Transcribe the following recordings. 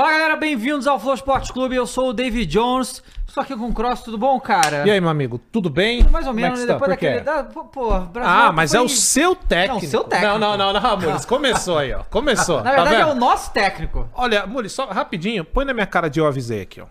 Fala galera, bem-vindos ao Flow Esporte Clube. Eu sou o David Jones. Estou aqui com o Cross, tudo bom, cara? E aí, meu amigo, tudo bem? Mais ou é menos, né? depois Por daquele. Da, pô, pô, Brasil Ah, mas é foi- o seu técnico. Não, o seu técnico. Não, não, não, não, Mules. Começou aí, ó. Começou. Na tá verdade, é vendo? o nosso técnico. Olha, Mules, só rapidinho, põe na minha cara de eu avisei aqui, ó.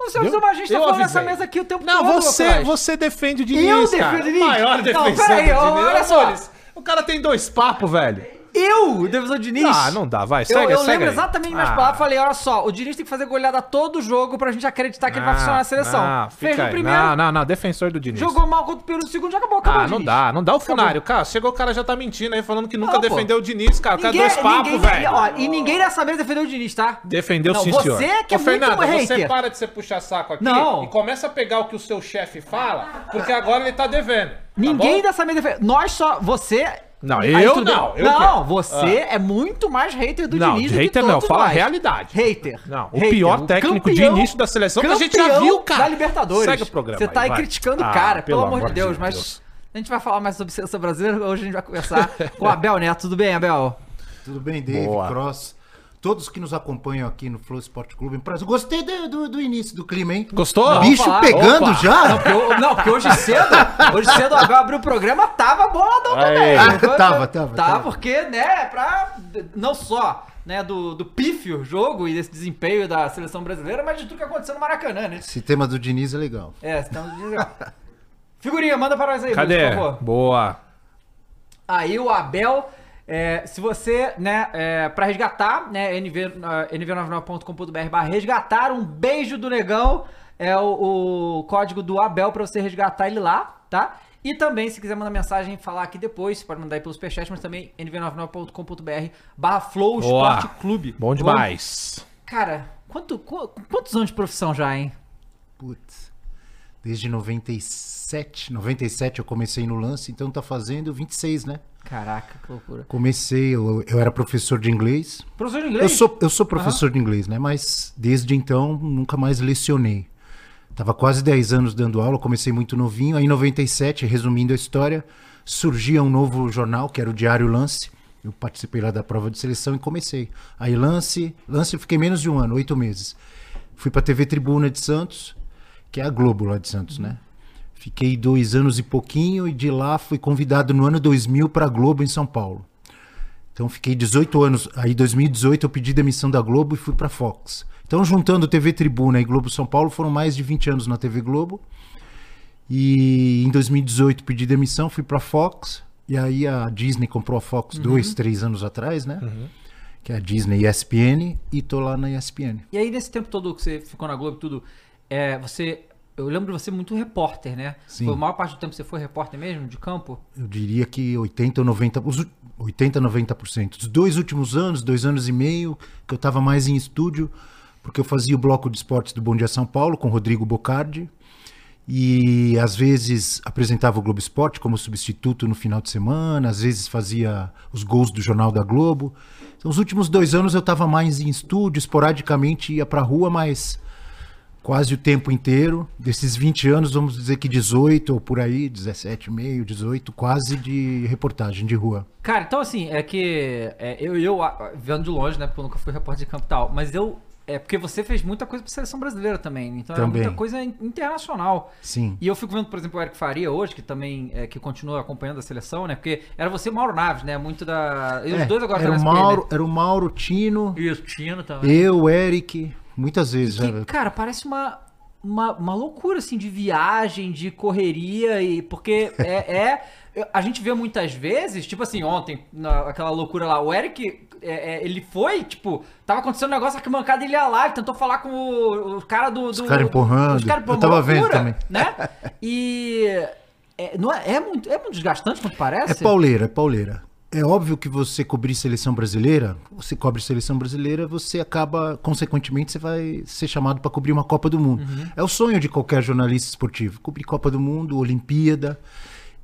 Você Viu? usa uma gente tá falando avisei. nessa mesa aqui o tempo Não, todo. você, Cross. você defende o Diniz, Eu defendo o Diniz? Maior Não, defensor peraí, ó, Diniz. olha só. O cara tem dois papos, velho. Eu, defensor Diniz. Ah, não dá, vai, Eu, segue, eu segue lembro aí. exatamente minhas Ah. palavras. Falei, olha só, o Diniz tem que fazer goleada todo jogo pra gente acreditar que ele vai funcionar na seleção. Não, Fez no aí. primeiro, Não, não, não, defensor do Diniz. jogou mal contra o Peru no segundo, já acabou, acabou Ah, o não Diniz. dá, não dá o funário, cara. Chegou o cara já tá mentindo aí, falando que nunca Não, pô. defendeu o Diniz, cara. O cara Ninguém, dois papos, ninguém- velho. ó, e ninguém dessa mesa defendeu o Diniz, tá? Defendeu Não, sim, você senhor. que é Ô, muito Fernando, você hater. para de ser puxa-saco aqui Não. e começa a pegar o que o seu chefe fala, porque agora ele tá devendo. tá Ninguém bom? dessa mesa defendeu. Nós só. Você. Não, Aí eu tudo bem. não, eu não, quê? você é muito mais hater do Não, Diniz do que hater não, todos fala a nós. realidade. Hater. Não, o Hater. pior técnico de campeão- início da seleção que a gente já campeão viu, cara. Da Libertadores. Segue o programa Você tá aí, vai. criticando o Ah, cara, pelo, amor de Deus, de mas. A gente vai falar mais sobre seleção brasileira. Hoje a gente vai conversar com o Abel Neto. Tudo bem, Abel? Tudo bem, Dave, Boa. Cross, todos que nos acompanham aqui no Flow Esporte Clube. Gostei do, do- do início do clima, hein? Gostou? Bicho falar. pegando Opa. já? Porque eu- não, porque hoje cedo, hoje cedo o Abel abriu o programa, tava boladão Aí. também. Ah, Foi- tava, tava, Tá, tava. porque, né, pra. Não só. Né, do, do pífio jogo e desse desempenho da seleção brasileira, mas de tudo que aconteceu no Maracanã, né? Esse tema do Diniz é legal. É, estamos dizendo. Figurinha, manda para nós aí, Cadê? por favor. Boa. Aí o Abel, é, se você, né, é, para resgatar, né, NV, ah, nv99.com.br barra resgatar, um beijo do negão, é o, o código do Abel para você resgatar ele lá, tá? E também, se quiser mandar mensagem e falar aqui depois, você pode mandar aí pelo Superchat, mas também nv99.com.br barra Flow. Esporte Clube. Bom demais. Cara, quanto, qu- quantos anos de profissão já, hein? Putz. Desde 97. 97 eu comecei no lance, então tá fazendo 26, né? Caraca, que loucura. Comecei, eu, eu era professor de inglês. Professor de Eu inglês? sou, eu sou professor de inglês, né? Mas desde então nunca mais lecionei. Tava quase 10 anos dando aula, comecei muito novinho. Aí em 97, resumindo a história, surgia um novo jornal, que era o Diário Lance. Eu participei lá da prova de seleção e comecei. Aí Lance, Lance eu fiquei menos de um ano, oito meses. Fui pra TV Tribuna de Santos, que é a Globo lá de Santos, né? Fiquei dois anos e pouquinho e de lá fui convidado no ano 2000 para a Globo em São Paulo. Então fiquei 18 anos. Aí em 2018 eu pedi demissão da Globo e fui pra Fox. Então juntando TV Tribuna e Globo São Paulo foram mais de 20 anos na TV Globo. E em 2018 pedi demissão, fui pra Fox. E aí a Disney comprou a Fox dois, três anos atrás, né? Que é a Disney ESPN e tô lá na ESPN. E aí, nesse tempo todo que você ficou na Globo e tudo, é, você. Eu lembro de você muito repórter, né? Sim. Foi a maior parte do tempo que você foi repórter mesmo, de campo? Eu diria que 80 ou 90, os u- 80 90%. Os dois últimos anos, dois anos e meio, que eu estava mais em estúdio, porque eu fazia o bloco de esportes do Bom Dia São Paulo com Rodrigo Bocardi. E às vezes apresentava o Globo Esporte como substituto no final de semana, às vezes fazia os gols do Jornal da Globo. Então, os últimos dois anos eu estava mais em estúdio, esporadicamente ia para rua, mas quase o tempo inteiro. Desses 20 anos, vamos dizer que 18 ou por aí, 17, meio, 18, quase de reportagem de rua. Cara, então assim, é que é, eu, eu vendo de longe, né? Porque eu nunca fui repórter de campo e tal, mas eu. É porque você fez muita coisa pra seleção brasileira também. Então era Também. muita coisa in- internacional. Sim. E eu fico vendo, por exemplo, o Eric Faria hoje, que também é, que continua acompanhando a seleção, né? Porque era você e o Mauro Naves, né? Muito da. E os É, dois agora era, o SPN, Mauro, era o Mauro, Tino, né? Isso, Tino também. eu, Eric, muitas vezes. Que, né? cara, parece uma, uma, uma loucura, assim, de viagem, de correria, e porque é, é- A gente vê muitas vezes, tipo assim, ontem, na, aquela loucura lá, o Eric, é, é, ele foi, tipo, tava acontecendo um negócio, a arquibancada ele ia lá, ele tentou falar com o, o cara do. do caras empurrando. os caras, pô, Eu tava uma vendo também. Né? E. É, não é, é muito, é muito desgastante quanto parece? É pauleira, é pauleira. É óbvio que você cobrir seleção brasileira, você cobre seleção brasileira, você acaba, consequentemente, você vai ser chamado para cobrir uma Copa do Mundo. É o sonho de qualquer jornalista esportivo, cobrir Copa do Mundo, Olimpíada.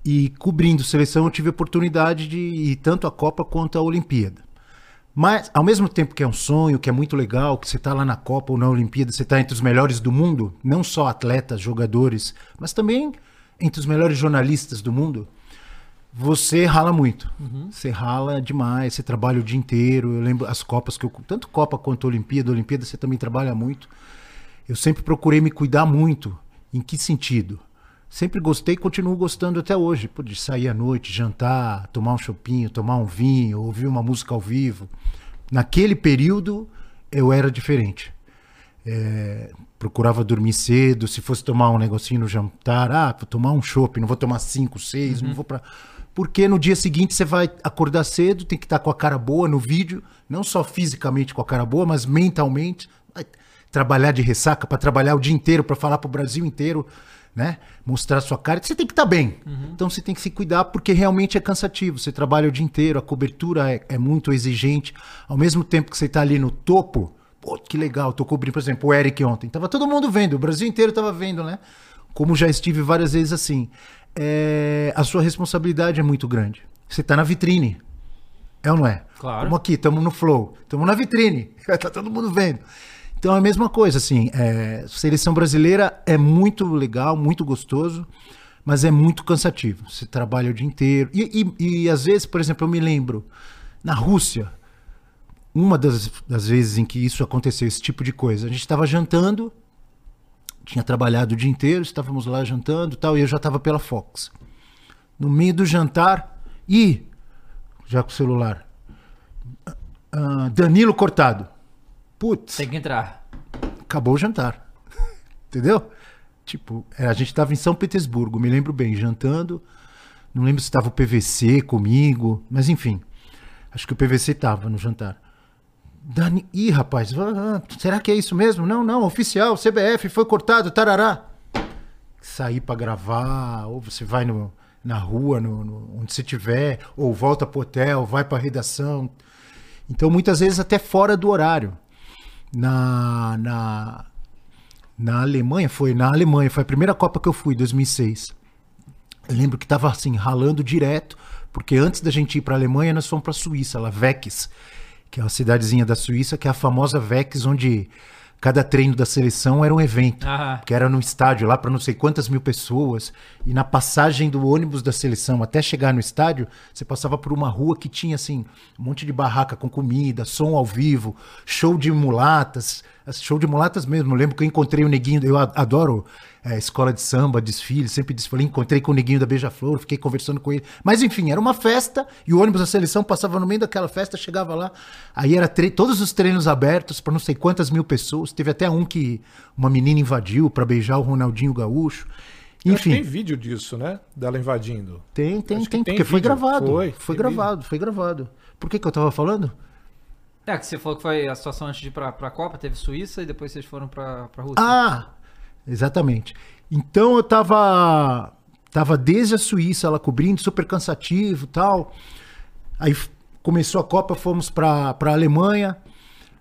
E cobrindo seleção, eu tive a oportunidade de ir tanto a Copa quanto a Olimpíada. Mas, ao mesmo tempo que é um sonho, que é muito legal, que você está lá na Copa ou na Olimpíada, você está entre os melhores do mundo, não só atletas, jogadores, mas também entre os melhores jornalistas do mundo. Você rala muito. Você rala demais, você trabalha o dia inteiro. Eu lembro as Copas que eu. Tanto Copa quanto Olimpíada, Olimpíada você também trabalha muito. Eu sempre procurei me cuidar muito. Em que sentido? Sempre gostei e continuo gostando até hoje. Pô, de sair à noite, jantar, tomar um chopinho, tomar um vinho, ouvir uma música ao vivo. Naquele período eu era diferente. É, procurava dormir cedo, se fosse tomar um negocinho no jantar, ah, vou tomar um chopp, não vou tomar cinco, seis, não vou para porque no dia seguinte você vai acordar cedo, tem que estar com a cara boa no vídeo, não só fisicamente com a cara boa, mas mentalmente. Trabalhar de ressaca para trabalhar o dia inteiro, para falar para o Brasil inteiro, né? Mostrar sua cara. Você tem que estar bem. Então você tem que se cuidar porque realmente é cansativo. Você trabalha o dia inteiro, a cobertura é, é muito exigente. Ao mesmo tempo que você está ali no topo, pô, que legal. Tô cobrindo, por exemplo, o Eric ontem. Tava todo mundo vendo, o Brasil inteiro tava vendo, né? Como já estive várias vezes assim. É, a sua responsabilidade é muito grande. Você tá na vitrine. É ou não é? Claro. Estamos aqui, estamos no flow, estamos na vitrine. tá todo mundo vendo. Então é a mesma coisa, assim. é, seleção brasileira é muito legal, muito gostoso, mas é muito cansativo. Você trabalha o dia inteiro. E, e- e, às vezes, por exemplo, eu me lembro, na Rússia, uma das, das vezes em que isso aconteceu, esse tipo de coisa, a gente estava jantando, tinha trabalhado o dia inteiro, estávamos lá jantando e tal, e eu já estava pela Fox. No meio do jantar, e já com o celular, ah, Danilo cortado. Putz, Tem que entrar. acabou o jantar. Entendeu? Tipo, é, a gente estava em São Petersburgo, me lembro bem, jantando. Não lembro se estava o PVC comigo, mas enfim. Acho que o PVC estava no jantar. Dani... Ih, rapaz, será que é isso mesmo? Não, não, oficial, CBF, foi cortado, tarará. Sair para gravar, ou você vai no, na rua, no, no- onde você tiver, ou volta pro hotel, vai para redação. Então, muitas vezes até fora do horário. Na, na, na Alemanha, foi na Alemanha, foi a primeira Copa que eu fui, 2006. Eu lembro que tava assim, ralando direto, porque antes da gente ir para a Alemanha, nós fomos para a Suíça, lá, Vex, que é uma cidadezinha da Suíça, que é a famosa Vex, onde cada treino da seleção era um evento. Que era no estádio lá para não sei quantas mil pessoas. E na passagem do ônibus da seleção até chegar no estádio, você passava por uma rua que tinha assim, um monte de barraca com comida, som ao vivo, show de mulatas. Show de mulatas mesmo. Eu lembro que eu encontrei o neguinho, eu adoro é, escola de samba, desfile, sempre desfile. Encontrei com o neguinho da Beija-Flor, fiquei conversando com ele. Mas enfim, era uma festa e o ônibus da seleção passava no meio daquela festa, chegava lá. Aí era tre- todos os treinos abertos para não sei quantas mil pessoas. Teve até um que uma menina invadiu para beijar o Ronaldinho Gaúcho. Enfim, Tem vídeo disso, né? Dela invadindo. tem, tem, tem, tem porque foi vídeo. gravado. Foi, Foi, gravado, foi gravado. Por que que eu tava falando? É, que você falou que foi a situação antes de ir pra, pra Copa, teve Suíça e depois vocês foram pra, pra Rússia. Ah, exatamente. Então eu tava tava desde a Suíça lá cobrindo, super cansativo, tal. Aí começou a Copa, fomos pra para Alemanha.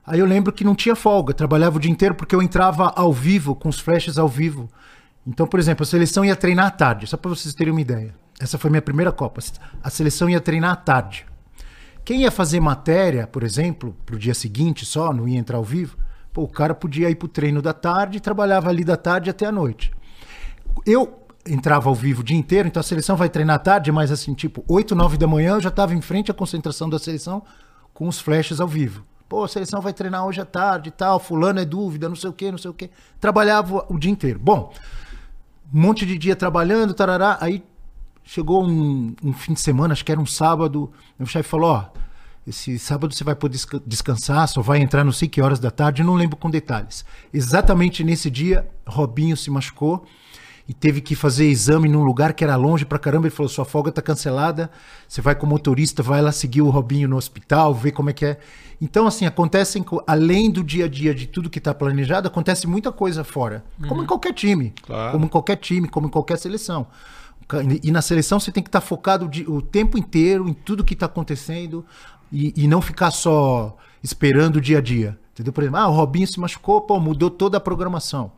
Aí eu lembro que não tinha folga, trabalhava o dia inteiro porque eu entrava ao vivo com os flashes ao vivo. Então, por exemplo, a seleção ia treinar à tarde, só para vocês terem uma ideia. Essa foi minha primeira Copa. A seleção ia treinar à tarde. Quem ia fazer matéria, por exemplo, pro dia seguinte só, não ia entrar ao vivo, pô, o cara podia ir pro treino da tarde e trabalhava ali da tarde até a noite. Eu entrava ao vivo o dia inteiro, então a seleção vai treinar à tarde, mas assim, tipo, 8, 9 da manhã eu já estava em frente à concentração da seleção com os flashes ao vivo. Pô, a seleção vai treinar hoje à tarde e tal, fulano é dúvida, não sei o que, não sei o que. Trabalhava o dia inteiro. Bom, um monte de dia trabalhando, tarará. Aí chegou um, um fim de semana, acho que era um sábado. Meu chefe falou: Ó, esse sábado você vai poder desca- descansar, só vai entrar não sei que horas da tarde, não lembro com detalhes. Exatamente nesse dia, Robinho se machucou e teve que fazer exame num lugar que era longe pra caramba. Ele falou: sua folga tá cancelada, você vai com o motorista, vai lá seguir o Robinho no hospital, ver como é que é. Então, assim, acontecem, co- além do dia a dia de tudo que tá planejado, acontece muita coisa fora. Como em qualquer time. Claro. Como em qualquer time, como em qualquer seleção. E na seleção você tem que estar focado o di- o tempo inteiro em tudo que está acontecendo e, e não ficar só esperando o dia a dia. Entendeu? Por exemplo, ah, o Robinho se machucou, pô, mudou toda a programação.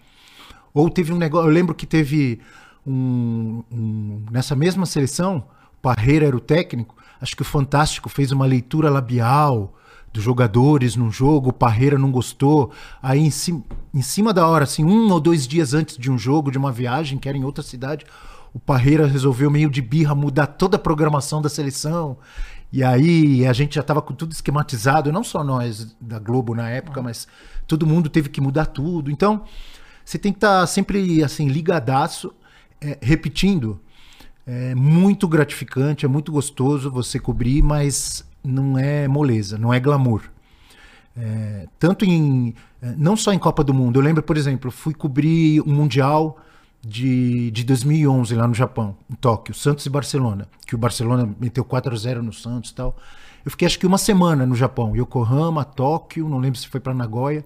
Ou teve um negócio, eu lembro que teve um, um- nessa mesma seleção, o Parreira era o técnico, acho que o Fantástico fez uma leitura labial dos jogadores num jogo, o Parreira não gostou, aí em cima, em cima da hora, assim, um ou dois dias antes de um jogo, de uma viagem, que era em outra cidade, o Parreira resolveu meio de birra mudar toda a programação da seleção. E aí a gente já estava com tudo esquematizado, não só nós da Globo na época, mas todo mundo teve que mudar tudo. Então, você tem que estar sempre assim ligadaço, é, repetindo. É muito gratificante, é muito gostoso você cobrir, mas não é moleza, não é glamour. É, tanto em é, não só em Copa do Mundo. Eu lembro, por exemplo, fui cobrir um mundial de, de 2011 lá no Japão, em Tóquio, Santos e Barcelona, que o Barcelona meteu 4 a 0 no Santos e tal. Eu fiquei acho que uma semana no Japão, Yokohama, Tóquio, não lembro se foi para Nagoya.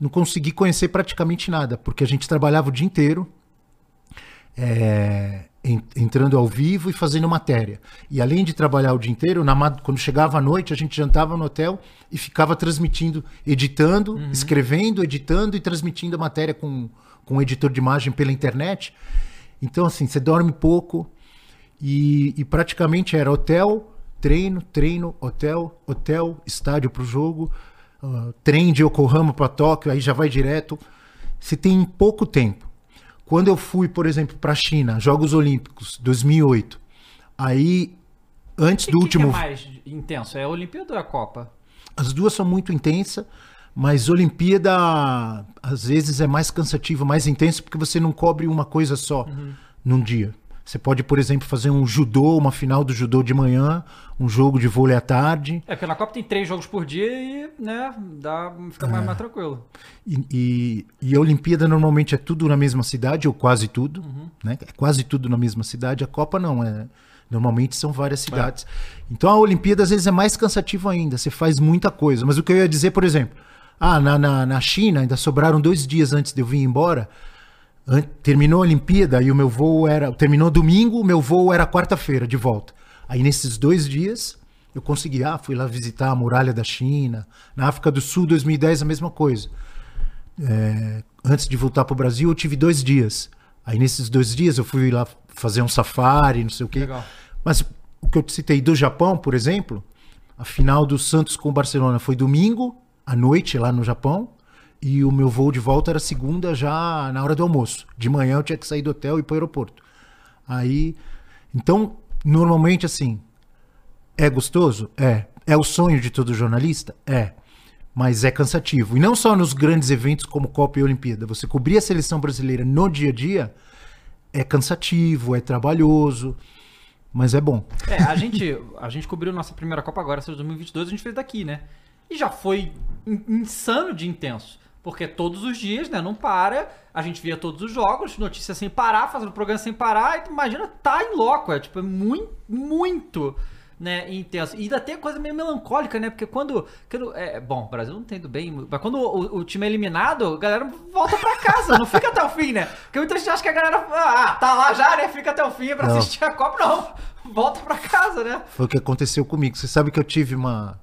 Não consegui conhecer praticamente nada, porque a gente trabalhava o dia inteiro. É, entrando ao vivo e fazendo matéria. E além de trabalhar o dia inteiro, na, quando chegava à noite, a gente jantava no hotel e ficava transmitindo, editando, uhum. escrevendo, editando e transmitindo a matéria com, com um editor de imagem pela internet. Então, assim, você dorme pouco e, e praticamente era hotel, treino, treino, hotel, hotel, estádio para o jogo, uh, trem de Yokohama para Tóquio, aí já vai direto. Você tem pouco tempo. Quando eu fui, por exemplo, para a China, Jogos Olímpicos, 2008, aí, antes que, do último. Que é mais intenso? É a Olimpíada ou é a Copa? As duas são muito intensas, mas Olimpíada às vezes é mais cansativo, mais intenso, porque você não cobre uma coisa só uhum. num dia. Você pode, por exemplo, fazer um judô, uma final do judô de manhã, um jogo de vôlei à tarde. É, porque na Copa tem três jogos por dia e, né, dá, fica mais, é. mais tranquilo. E, e, e, a Olimpíada normalmente é tudo na mesma cidade, ou quase tudo, uhum. né? É quase tudo na mesma cidade. A Copa não, é... Normalmente são várias é. cidades. É. Então a Olimpíada às vezes é mais cansativo ainda, você faz muita coisa. Mas o que eu ia dizer, por exemplo, ah, na, na, na China ainda sobraram dois dias antes de eu vir embora terminou a Olimpíada e o meu voo era. Terminou domingo, o meu voo era quarta-feira de volta. Aí nesses dois dias eu consegui, ah, fui lá visitar a muralha da China. Na África do Sul, 2010, a mesma coisa. É, antes de voltar para o Brasil, eu tive dois dias. Aí nesses dois dias eu fui lá fazer um safari, não sei o quê. Legal. Mas o que eu citei do Japão, por exemplo, a final do Santos com o Barcelona foi domingo à noite lá no Japão e o meu voo de volta era segunda já na hora do almoço. De manhã eu tinha que sair do hotel e ir para o aeroporto. Aí, então, normalmente assim, é gostoso? É. É o sonho de todo jornalista? É. Mas é cansativo. E não só nos grandes eventos como Copa e Olimpíada. Você cobrir a seleção brasileira no dia a dia é cansativo, é trabalhoso, mas é bom. É, a gente, a gente cobriu nossa primeira Copa agora, essa de 2022, a gente fez daqui, né? E já foi insano de intenso. Porque todos os dias, né? Não para. A gente via todos os jogos, notícias sem parar, fazendo programa sem parar. E tu imagina, tá em loco. É tipo, é muito, muito né, intenso. E ainda tem coisa meio melancólica, né? Porque quando. quando é, bom, o Brasil não tem ido bem, mas quando o, o, time é eliminado, a galera volta pra casa, não fica até o fim, né? Porque muita gente acha que a galera. Ah, tá lá já, né? Fica até o fim pra não. assistir a Copa. Não, volta pra casa, né? Foi o que aconteceu comigo. Você sabe que eu tive uma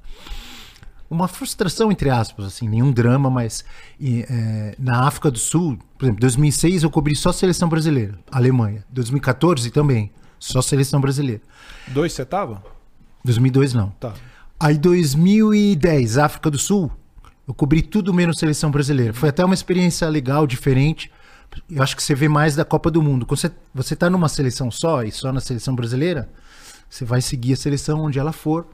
uma frustração, entre aspas, assim, nenhum drama, mas e, é, na África do Sul, por exemplo, 2006 eu cobri só seleção brasileira, Alemanha. 2014 também, só seleção brasileira. Dois você tava? 2002 não. Tá. Aí 2010, África do Sul, eu cobri tudo menos seleção brasileira. Foi até uma experiência legal, diferente. Eu acho que você vê mais da Copa do Mundo. Quando você, você tá numa seleção só e só na seleção brasileira, você vai seguir a seleção onde ela for.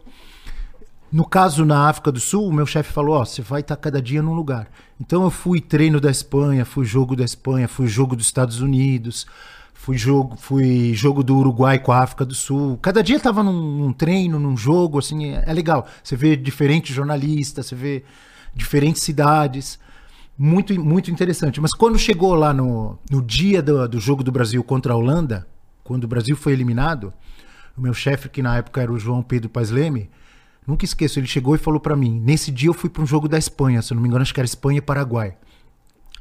No caso, na África do Sul, o meu chefe falou: Ó, você vai estar cada dia num lugar. Então eu fui treino da Espanha, fui jogo da Espanha, fui jogo dos Estados Unidos, fui jogo, fui jogo do Uruguai com a África do Sul. Cada dia estava num, num, treino, num jogo, assim, é, é, legal. Você vê diferentes jornalistas, você vê diferentes cidades. Muito, muito interessante. Mas quando chegou lá no, no dia do, do jogo do Brasil contra a Holanda, quando o Brasil foi eliminado, o meu chefe, que na época era o João Pedro Paz Leme, Nunca esqueço, ele chegou e falou para mim. Nesse dia eu fui para um jogo da Espanha, se não me engano, acho que era Espanha e Paraguai.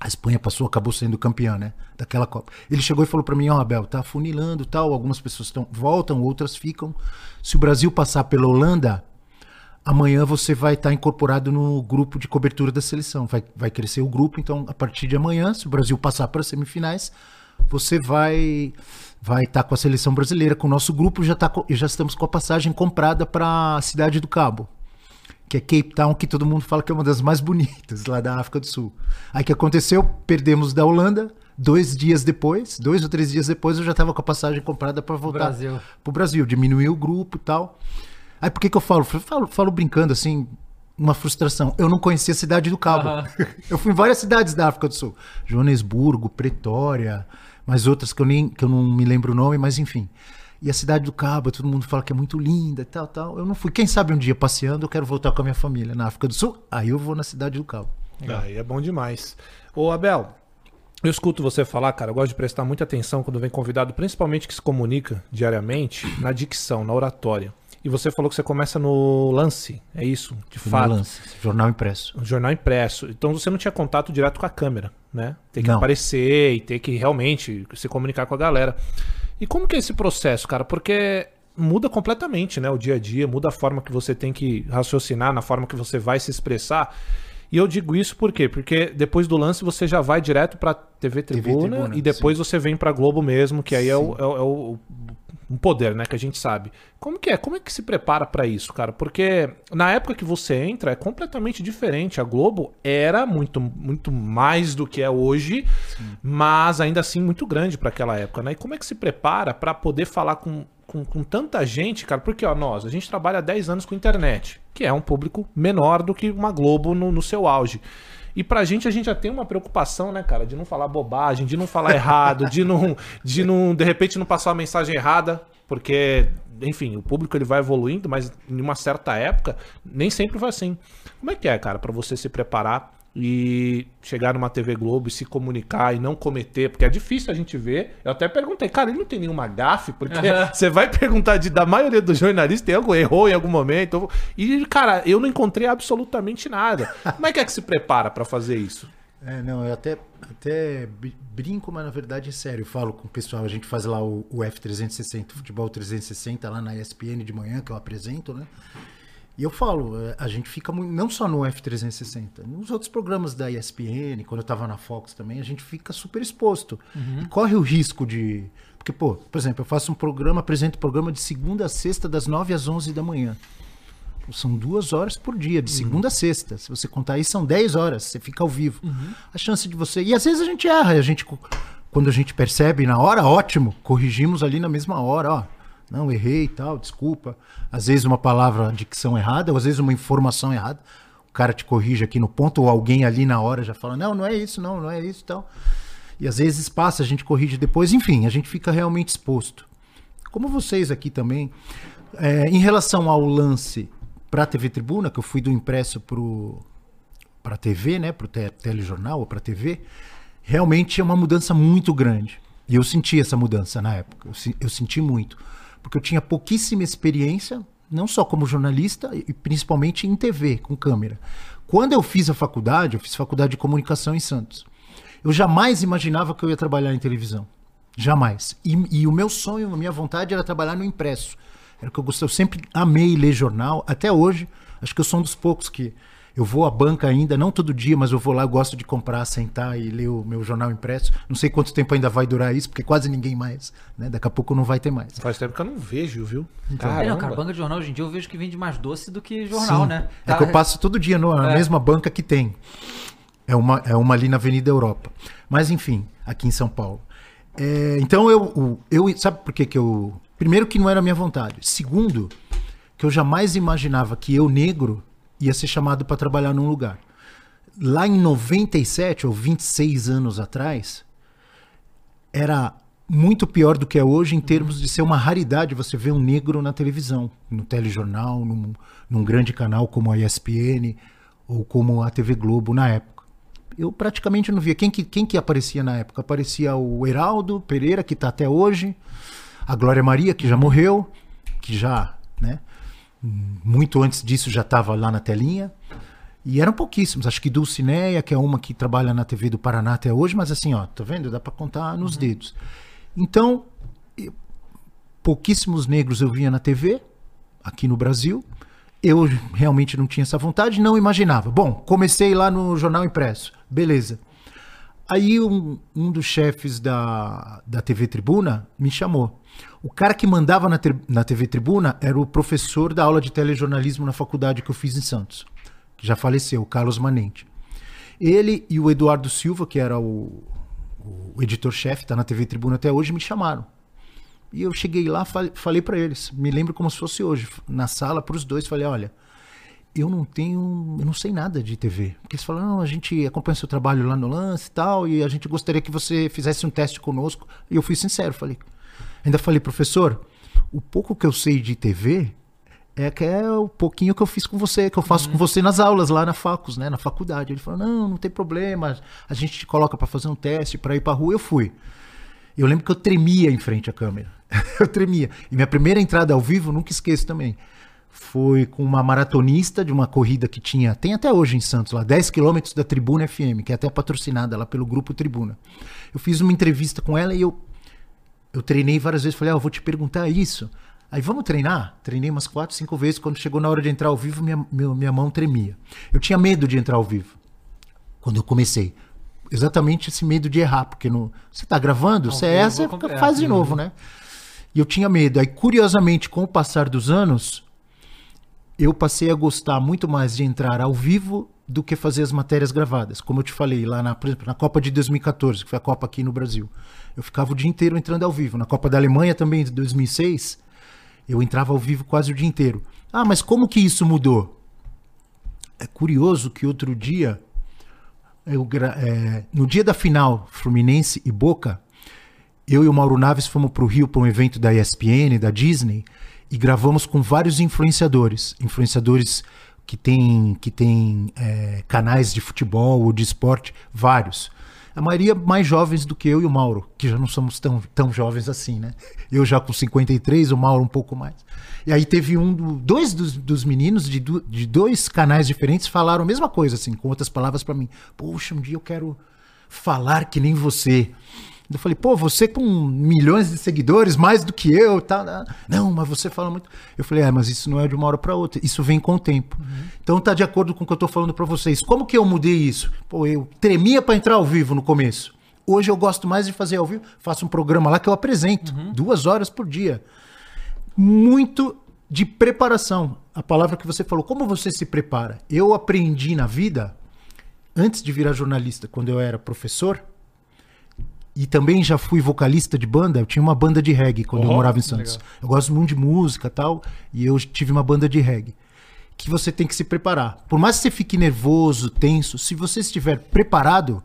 A Espanha passou, acabou sendo campeã, né? Daquela Copa. Ele chegou e falou para mim: Ó, oh, Abel, tá funilando tal. Algumas pessoas tão, voltam, outras ficam. Se o Brasil passar pela Holanda, amanhã você vai estar tá incorporado no grupo de cobertura da seleção. Vai, vai crescer o grupo. Então, a partir de amanhã, se o Brasil passar para as semifinais, você vai vai estar tá com a seleção brasileira, com o nosso grupo já tá já estamos com a passagem comprada para a cidade do Cabo, que é Cape Town, que todo mundo fala que é uma das mais bonitas lá da África do Sul. Aí que aconteceu? Perdemos da Holanda, Dois dias depois, dois ou três dias depois, eu já estava com a passagem comprada para voltar Brasil. pro Brasil. Diminuiu o grupo e tal. Aí por que, que eu falo? falo? Falo brincando assim, uma frustração. Eu não conhecia a cidade do Cabo. Aham. Eu fui em várias cidades da África do Sul. Joanesburgo, Pretória, mais outras que eu, nem, que eu não me lembro o nome, mas enfim. E a cidade do Cabo, todo mundo fala que é muito linda e tal, tal. Eu não fui. Quem sabe um dia passeando, eu quero voltar com a minha família na África do Sul. Aí eu vou na cidade do Cabo. Aí é bom demais. Ô, Abel, eu escuto você falar, cara, eu gosto de prestar muita atenção quando vem convidado, principalmente que se comunica diariamente, na dicção, na oratória. E você falou que você começa no lance, é isso, de Fui no fato. lance, jornal impresso. Jornal impresso. Então você não tinha contato direto com a câmera, né? Tem que Não. aparecer e ter que realmente se comunicar com a galera. E como que é esse processo, cara? Porque muda completamente, né? O dia a dia, muda a forma que você tem que raciocinar, na forma que você vai se expressar. E eu digo isso por quê? Porque depois do lance você já vai direto pra TV Tribuna, Tribuna, e depois você vem pra Globo mesmo, que aí é o, é o- é o- um poder, né, que a gente sabe. Como que é? Como é que se prepara pra isso, cara? Porque na época que você entra é completamente diferente. A Globo era muito, muito mais do que é hoje, mas ainda assim muito grande pra aquela época, né? E como é que se prepara pra poder falar com, com, com tanta gente, cara? Porque, ó, nós, a gente trabalha há 10 anos com internet, que é um público menor do que uma Globo no, no seu auge. E pra gente, a gente já tem uma preocupação, né, cara, de não falar bobagem, de não falar errado, de não, de não, de repente, não passar uma mensagem errada, porque, enfim, o público ele vai evoluindo, mas em uma certa época, nem sempre vai assim. Como é que é, cara, pra você se preparar e chegar numa TV Globo e se comunicar e não cometer, porque é difícil a gente ver. Eu até perguntei, cara, ele não tem nenhuma gafe, porque você vai perguntar de, da maioria dos jornalistas, tem algo errou em algum momento. E, cara, eu não encontrei absolutamente nada. Como é que é que se prepara pra fazer isso? É, não, eu até, até br- brinco, mas na verdade é sério. Eu falo com o pessoal, a gente faz lá o, o F360, Futebol 360, lá na ESPN de manhã, que eu apresento, né? E eu falo, é, a gente fica muito, não só no F360, nos outros programas da ESPN, quando eu tava na Fox também, a gente fica super exposto. E corre o risco de. Porque, pô, por exemplo, eu faço um programa, apresento um programa de segunda a sexta, das 9 às 11 da manhã. São duas horas por dia, de segunda a sexta. Se você contar aí, são 10 horas. Você fica ao vivo. A chance de você. E às vezes a gente erra. A gente, quando a gente percebe na hora, ótimo. Corrigimos ali na mesma hora. Ó, não, errei e tal, desculpa. Às vezes uma palavra, dicção errada, ou às vezes uma informação errada. O cara te corrige aqui no ponto, ou alguém ali na hora já fala: não, não é isso, não, não é isso e tal. E às vezes passa, a gente corrige depois. Enfim, a gente fica realmente exposto. Como vocês aqui também. É, em relação ao lance para a TV Tribuna, que eu fui do impresso para a TV, né, para o te telejornal ou para a TV, realmente é uma mudança muito grande. E eu senti essa mudança na época, eu, eu senti muito. Porque eu tinha pouquíssima experiência, não só como jornalista, e principalmente em TV, com câmera. Quando eu fiz a faculdade, eu fiz faculdade de comunicação em Santos, eu jamais imaginava que eu ia trabalhar em televisão. Jamais. E, e o meu sonho, a minha vontade era trabalhar no impresso. Era o que eu gostei. Eu sempre amei ler jornal. Até hoje, acho que eu sou um dos poucos que eu vou à banca ainda, não todo dia, mas eu vou lá, eu gosto de comprar, sentar e ler o meu jornal impresso. Não sei quanto tempo ainda vai durar isso, porque quase ninguém mais. Né? Daqui a pouco não vai ter mais. Faz tempo que eu não vejo, viu? É, não, cara, banca de jornal hoje em dia eu vejo que vende mais doce do que jornal, Sim. né? É que eu passo todo dia no- na É. mesma banca que tem. É uma, é uma ali na Avenida Europa. Mas enfim, aqui em São Paulo. É, então eu, eu. Sabe por que, que eu. Primeiro, que não era a minha vontade. Segundo, que eu jamais imaginava que eu, negro, ia ser chamado para trabalhar num lugar. Lá em 97, ou 26 anos atrás, era muito pior do que é hoje em termos de ser uma raridade você ver um negro na televisão, no telejornal, num, num grande canal como a ESPN ou como a TV Globo na época. Eu praticamente não via. Quem que, quem que aparecia na época? Aparecia o Heraldo Pereira, que está até hoje, a Glória Maria, que já morreu, que já, né? Muito antes disso já estava lá na telinha. E eram pouquíssimos. Acho que Dulcineia, que é uma que trabalha na TV do Paraná até hoje, mas assim, ó, tá vendo? Dá para contar nos dedos. Então, pouquíssimos negros eu via na TV, aqui no Brasil. Eu realmente não tinha essa vontade, não imaginava. Bom, comecei lá no Jornal Impresso. Beleza. Aí um, um dos chefes da, da TV Tribuna me chamou. O cara que mandava na, na TV Tribuna era o professor da aula de telejornalismo na faculdade que eu fiz em Santos, que já faleceu, Carlos Manente. Ele e o Eduardo Silva, que era o, o editor-chefe, tá na TV Tribuna até hoje, me chamaram. E eu cheguei lá, falei, falei para eles, me lembro como se fosse hoje, na sala para os dois, falei, olha, eu não tenho, eu não sei nada de TV. Porque eles falaram, não, a gente acompanha seu trabalho lá no lance e tal, e a gente gostaria que você fizesse um teste conosco. E eu fui sincero, falei, ainda falei, professor, o pouco que eu sei de TV é que é o pouquinho que eu fiz com você, que eu faço com você nas aulas lá na facus, né, na faculdade. Ele falou: "Não, não tem problema, a gente te coloca para fazer um teste, para ir para rua". Eu fui. Eu lembro que eu tremia em frente à câmera. eu tremia. E minha primeira entrada ao vivo, nunca esqueço também. Foi com uma maratonista de uma corrida que tinha, tem até hoje em Santos, lá 10 quilômetros da Tribuna FM, que é até patrocinada lá pelo grupo Tribuna. Eu fiz uma entrevista com ela e eu eu treinei várias vezes, falei, ah, eu vou te perguntar isso. Aí vamos treinar? Treinei umas quatro, cinco vezes. Quando chegou na hora de entrar ao vivo, minha, meu- minha mão tremia. Eu tinha medo de entrar ao vivo quando eu comecei. Exatamente esse medo de errar, porque no, você tá gravando, você erra, você faz de novo, né? E eu tinha medo. Aí, curiosamente, com o passar dos anos, eu passei a gostar muito mais de entrar ao vivo do que fazer as matérias gravadas. Como eu te falei, lá na, por exemplo, na Copa de 2014, que foi a Copa aqui no Brasil. Eu ficava o dia inteiro entrando ao vivo. Na Copa da Alemanha também, de 2006, eu entrava ao vivo quase o dia inteiro. Ah, mas como que isso mudou? É curioso que outro dia, eu gra- é, no dia da final Fluminense e Boca, eu e o Mauro Naves fomos para o Rio para um evento da ESPN, da Disney, e gravamos com vários influenciadores. Influenciadores que têm que tem, é, canais de futebol ou de esporte, vários. A maioria mais jovens do que eu e o Mauro, que já não somos tão, tão jovens assim, né? Eu já com 53, o Mauro um pouco mais. E aí teve um, do- dois dos, dos meninos de, de dois canais diferentes falaram a mesma coisa, assim, com outras palavras para mim. Poxa, um dia eu quero falar que nem você. Eu falei, pô, você com milhões de seguidores, mais do que eu, tá? né? Não, mas você fala muito. Eu falei, é, mas isso não é de uma hora para outra, isso vem com o tempo. Então tá de acordo com o que eu tô falando para vocês. Como que eu mudei isso? Pô, eu tremia para entrar ao vivo no começo. Hoje eu gosto mais de fazer ao vivo, faço um programa lá que eu apresento, duas horas por dia. Muito de preparação. A palavra que você falou, como você se prepara? Eu aprendi na vida antes de virar jornalista, quando eu era professor, e também já fui vocalista de banda, eu tinha uma banda de reggae quando eu Oh, morava em Santos. Eu gosto muito de música tal, e eu tive uma banda de reggae. Que você tem que se preparar. Por mais que você fique nervoso, tenso, se você estiver preparado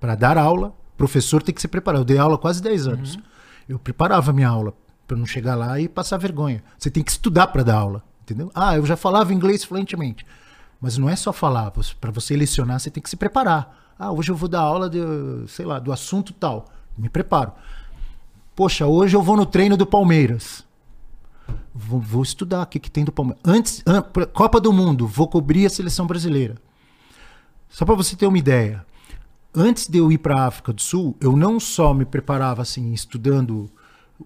para dar aula, professor tem que se preparar. Eu dei aula quase 10 anos. Eu preparava minha aula para não chegar lá e passar vergonha. Você tem que estudar para dar aula, entendeu? Ah, eu já falava inglês fluentemente. Mas não é só falar, para você lecionar, você tem que se preparar. Ah, hoje eu vou dar aula de, sei lá, do assunto tal. Me preparo. Poxa, hoje eu vou no treino do Palmeiras. Vou, vou estudar o que, que tem do Palmeiras. Antes, an- Copa do Mundo, vou cobrir a seleção brasileira. Só para você ter uma ideia. Antes de eu ir para a África do Sul, eu não só me preparava assim, estudando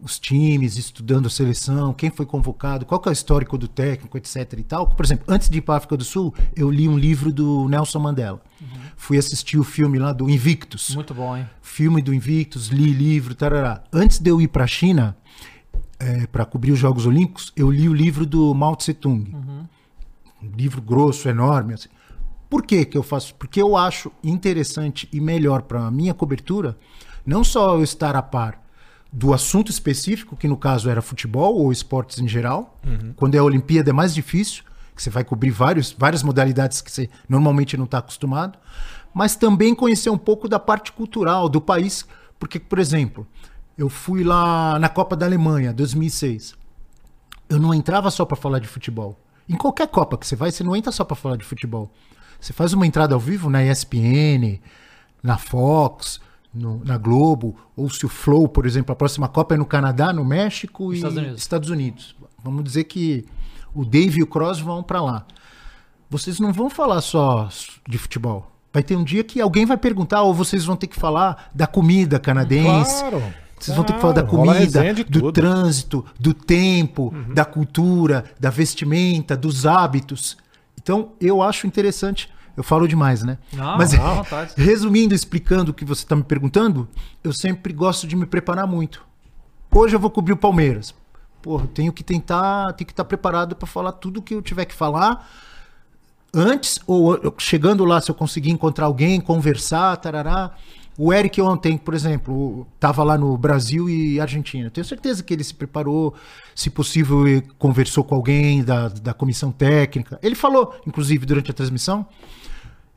os times, estudando a seleção, quem foi convocado, qual que é o histórico do técnico, etc e tal. Por exemplo, antes de ir para a África do Sul, eu li um livro do Nelson Mandela. Fui assistir o filme lá do Invictus Muito bom, hein? filme do Invictus, li livro, tarará. Antes de eu ir para a China, para cobrir os Jogos Olímpicos, eu li o livro do Mao Tse Tung. Um livro grosso, enorme. Assim. Por que, que eu faço? Porque eu acho interessante e melhor para a minha cobertura, não só eu estar a par do assunto específico, que no caso era futebol ou esportes em geral. Quando é a Olimpíada é mais difícil, que você vai cobrir vários, várias modalidades que você normalmente não está acostumado, mas também conhecer um pouco da parte cultural do país, porque, por exemplo, eu fui lá na Copa da Alemanha, 2006. Eu não entrava só para falar de futebol. Em qualquer Copa que você vai, você não entra só para falar de futebol. Você faz uma entrada ao vivo na ESPN, na Fox, no- na Globo, ou se o Flow, por exemplo, a próxima Copa é no Canadá, no México e Estados Unidos. Estados Unidos. Vamos dizer que o Dave e o Cross vão para lá. Vocês não vão falar só de futebol. Vai ter um dia que alguém vai perguntar, ou vocês vão ter que falar da comida canadense. Claro. Vocês vão ter que falar da comida, do tudo. trânsito, do tempo, da cultura, da vestimenta, dos hábitos. Então, eu acho interessante. Eu falo demais, né? Não, Mas, não, resumindo, explicando o que você está me perguntando, eu sempre gosto de me preparar muito. Hoje eu vou cobrir o Palmeiras. Porra, tenho que tentar, tenho que estar preparado para falar tudo que eu tiver que falar antes ou chegando lá, se eu conseguir encontrar alguém, conversar, tarará. O Eric ontem, por exemplo, estava lá no Brasil e Argentina. Tenho certeza que ele se preparou, se possível, conversou com alguém da, da comissão técnica. Ele falou, inclusive, durante a transmissão,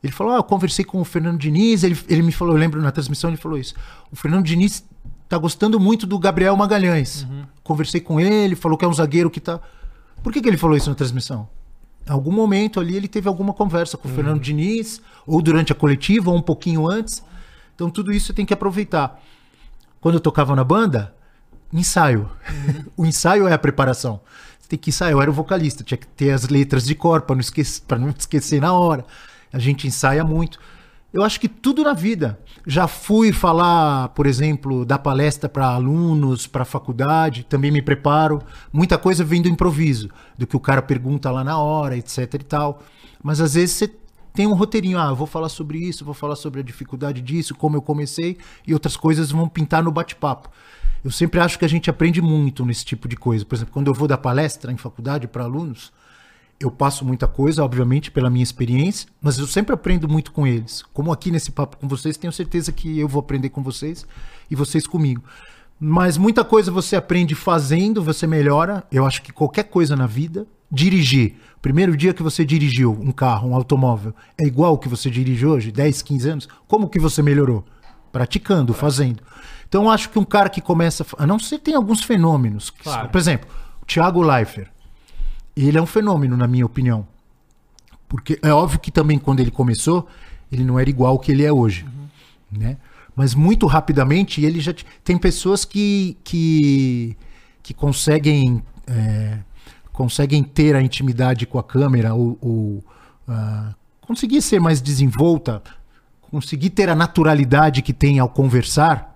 ele falou: ah, eu conversei com o Fernando Diniz. Ele, ele me falou, eu lembro na transmissão, ele falou isso. O Fernando Diniz tá gostando muito do Gabriel Magalhães. Conversei com ele, falou que é um zagueiro que tá. Por que, que ele falou isso na transmissão? Em algum momento ali ele teve alguma conversa com o Fernando Diniz, ou durante a coletiva, ou um pouquinho antes. Então tudo isso você tem que aproveitar. Quando eu tocava na banda, ensaio. o ensaio é a preparação. Você tem que ensaiar. Eu era o vocalista, tinha que ter as letras de cor para não, esquecer, pra não esquecer na hora. A gente ensaia muito. Eu acho que tudo na vida. Já fui falar, por exemplo, dar palestra para alunos, para faculdade, também me preparo. Muita coisa vem do improviso, do que o cara pergunta lá na hora, etc e tal. Mas às vezes você tem um roteirinho, ah, vou falar sobre isso, vou falar sobre a dificuldade disso, como eu comecei, e outras coisas vão pintar no bate-papo. Eu sempre acho que a gente aprende muito nesse tipo de coisa. Por exemplo, quando eu vou dar palestra em faculdade para alunos, eu passo muita coisa, obviamente, pela minha experiência, mas eu sempre aprendo muito com eles. Como aqui nesse papo com vocês, tenho certeza que eu vou aprender com vocês e vocês comigo. Mas muita coisa você aprende fazendo, você melhora. Eu acho que qualquer coisa na vida, dirigir. Primeiro dia que você dirigiu um carro, um automóvel, é igual o que você dirige hoje, 10, 15 anos? Como que você melhorou? Praticando, fazendo. Então eu acho que um cara que começa, a não ser tem alguns fenômenos. Claro. Por exemplo, o Thiago Leifert. Ele é um fenômeno, na minha opinião. Porque é óbvio que também quando ele começou, ele não era igual ao que ele é hoje. Né? Mas muito rapidamente ele já. Tem pessoas que, que, que conseguem, é, conseguem ter a intimidade com a câmera ou, ou, ah, conseguir ser mais desenvolta, conseguir ter a naturalidade que tem ao conversar,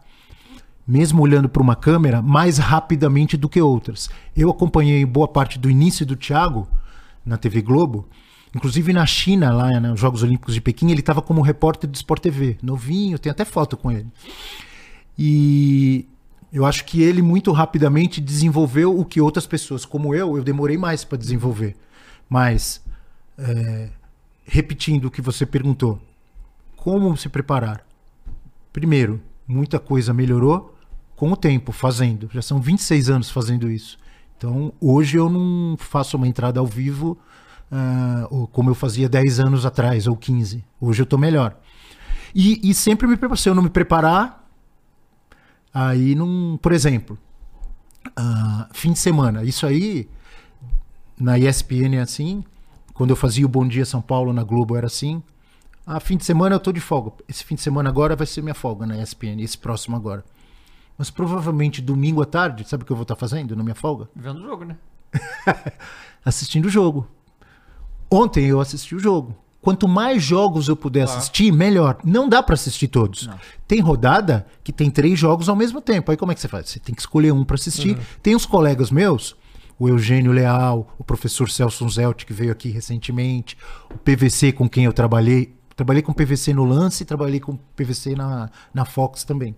mesmo olhando para uma câmera, mais rapidamente do que outras. Eu acompanhei boa parte do início do Thiago na TV Globo, inclusive na China, lá né, nos Jogos Olímpicos de Pequim, ele estava como repórter do Sport TV, novinho, tem até foto com ele. E eu acho que ele muito rapidamente desenvolveu o que outras pessoas, como eu, eu demorei mais para desenvolver. Mas, é, repetindo o que você perguntou, como se preparar? Primeiro, muita coisa melhorou com o tempo, fazendo. Já são 26 anos fazendo isso. Então, hoje eu não faço uma entrada ao vivo ou como eu fazia 10 anos atrás, ou 15. Hoje eu tô melhor. E, e sempre me preparo. Se eu não me preparar, aí não. Por exemplo, ah, fim de semana. Isso aí, na ESPN é assim. Quando eu fazia o Bom Dia São Paulo na Globo era assim. Ah, fim de semana eu tô de folga. Esse fim de semana agora vai ser minha folga na ESPN, esse próximo agora. Mas provavelmente domingo à tarde, sabe o que eu vou estar fazendo na minha folga? Vendo o jogo, né? Assistindo o jogo. Ontem eu assisti o jogo. Quanto mais jogos eu puder assistir, melhor. Não dá pra assistir todos. Tem rodada que tem três jogos ao mesmo tempo. Aí como é que você faz? Você tem que escolher um pra assistir. Tem uns colegas meus, o Eugênio Leal, o professor Celso Zelt, que veio aqui recentemente, o PVC com quem eu trabalhei. Trabalhei com PVC no lance e trabalhei com PVC na, na Fox também.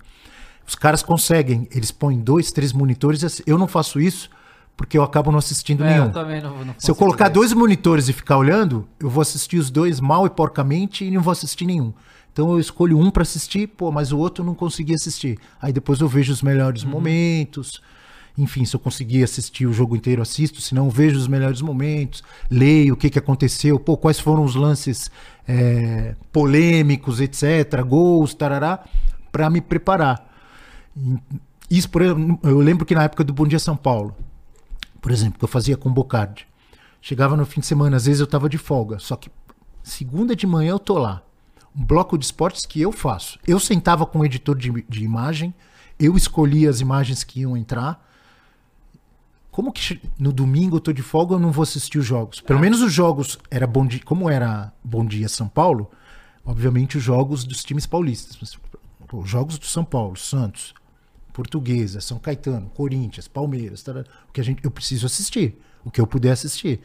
Os caras conseguem, eles põem dois, três monitores. e assi- Eu não faço isso porque eu acabo não assistindo É, nenhum. eu também não, não Se eu colocar ver. dois monitores e ficar olhando, eu vou assistir os dois mal e porcamente e não vou assistir nenhum. Então eu escolho um pra assistir, pô, mas o outro eu não consegui assistir. Aí depois eu vejo os melhores Uhum. momentos. Enfim, se eu conseguir assistir o jogo inteiro, assisto. Se não, eu vejo os melhores momentos, leio o que, que aconteceu, pô, quais foram os lances é, polêmicos, etc., gols, tarará, pra me preparar. Isso, por exemplo, eu lembro que na época do Bom Dia São Paulo, por exemplo, que eu fazia com Bocardi. Chegava no fim de semana, às vezes eu tava de folga, só que segunda de manhã eu tô lá. Um bloco de esportes que eu faço. Eu sentava com o editor de, de imagem, eu escolhia as imagens que iam entrar. Como que no domingo eu tô de folga, eu não vou assistir os jogos? Pelo menos os jogos era bom dia, como era Bom Dia São Paulo, obviamente os jogos dos times paulistas. Os jogos do São Paulo, Santos, Portuguesa, São Caetano, Corinthians, Palmeiras, o que a gente, eu preciso assistir, o que eu puder assistir.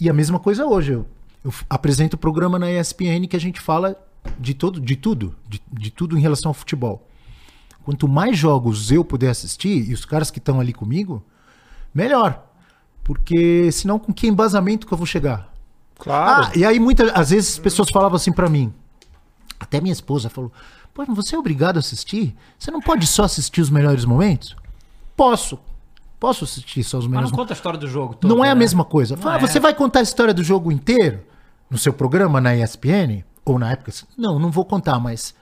E a mesma coisa hoje, eu, eu apresento o programa na ESPN que a gente fala de, todo, de tudo, de, de tudo em relação ao futebol. Quanto mais jogos eu puder assistir, e os caras que estão ali comigo, melhor. Porque senão com que embasamento que eu vou chegar? Claro. Ah, e aí muitas às vezes as pessoas falavam assim pra mim. Até minha esposa falou: Pô, mas você é obrigado a assistir? Você não pode só assistir os melhores momentos? Posso. Posso assistir só os Mas melhores não momentos. conta a história do jogo todo, Não é a né? mesma coisa. Fala, é. Você vai contar a história do jogo inteiro no seu programa na ESPN? Ou na época? Não, não vou contar, mas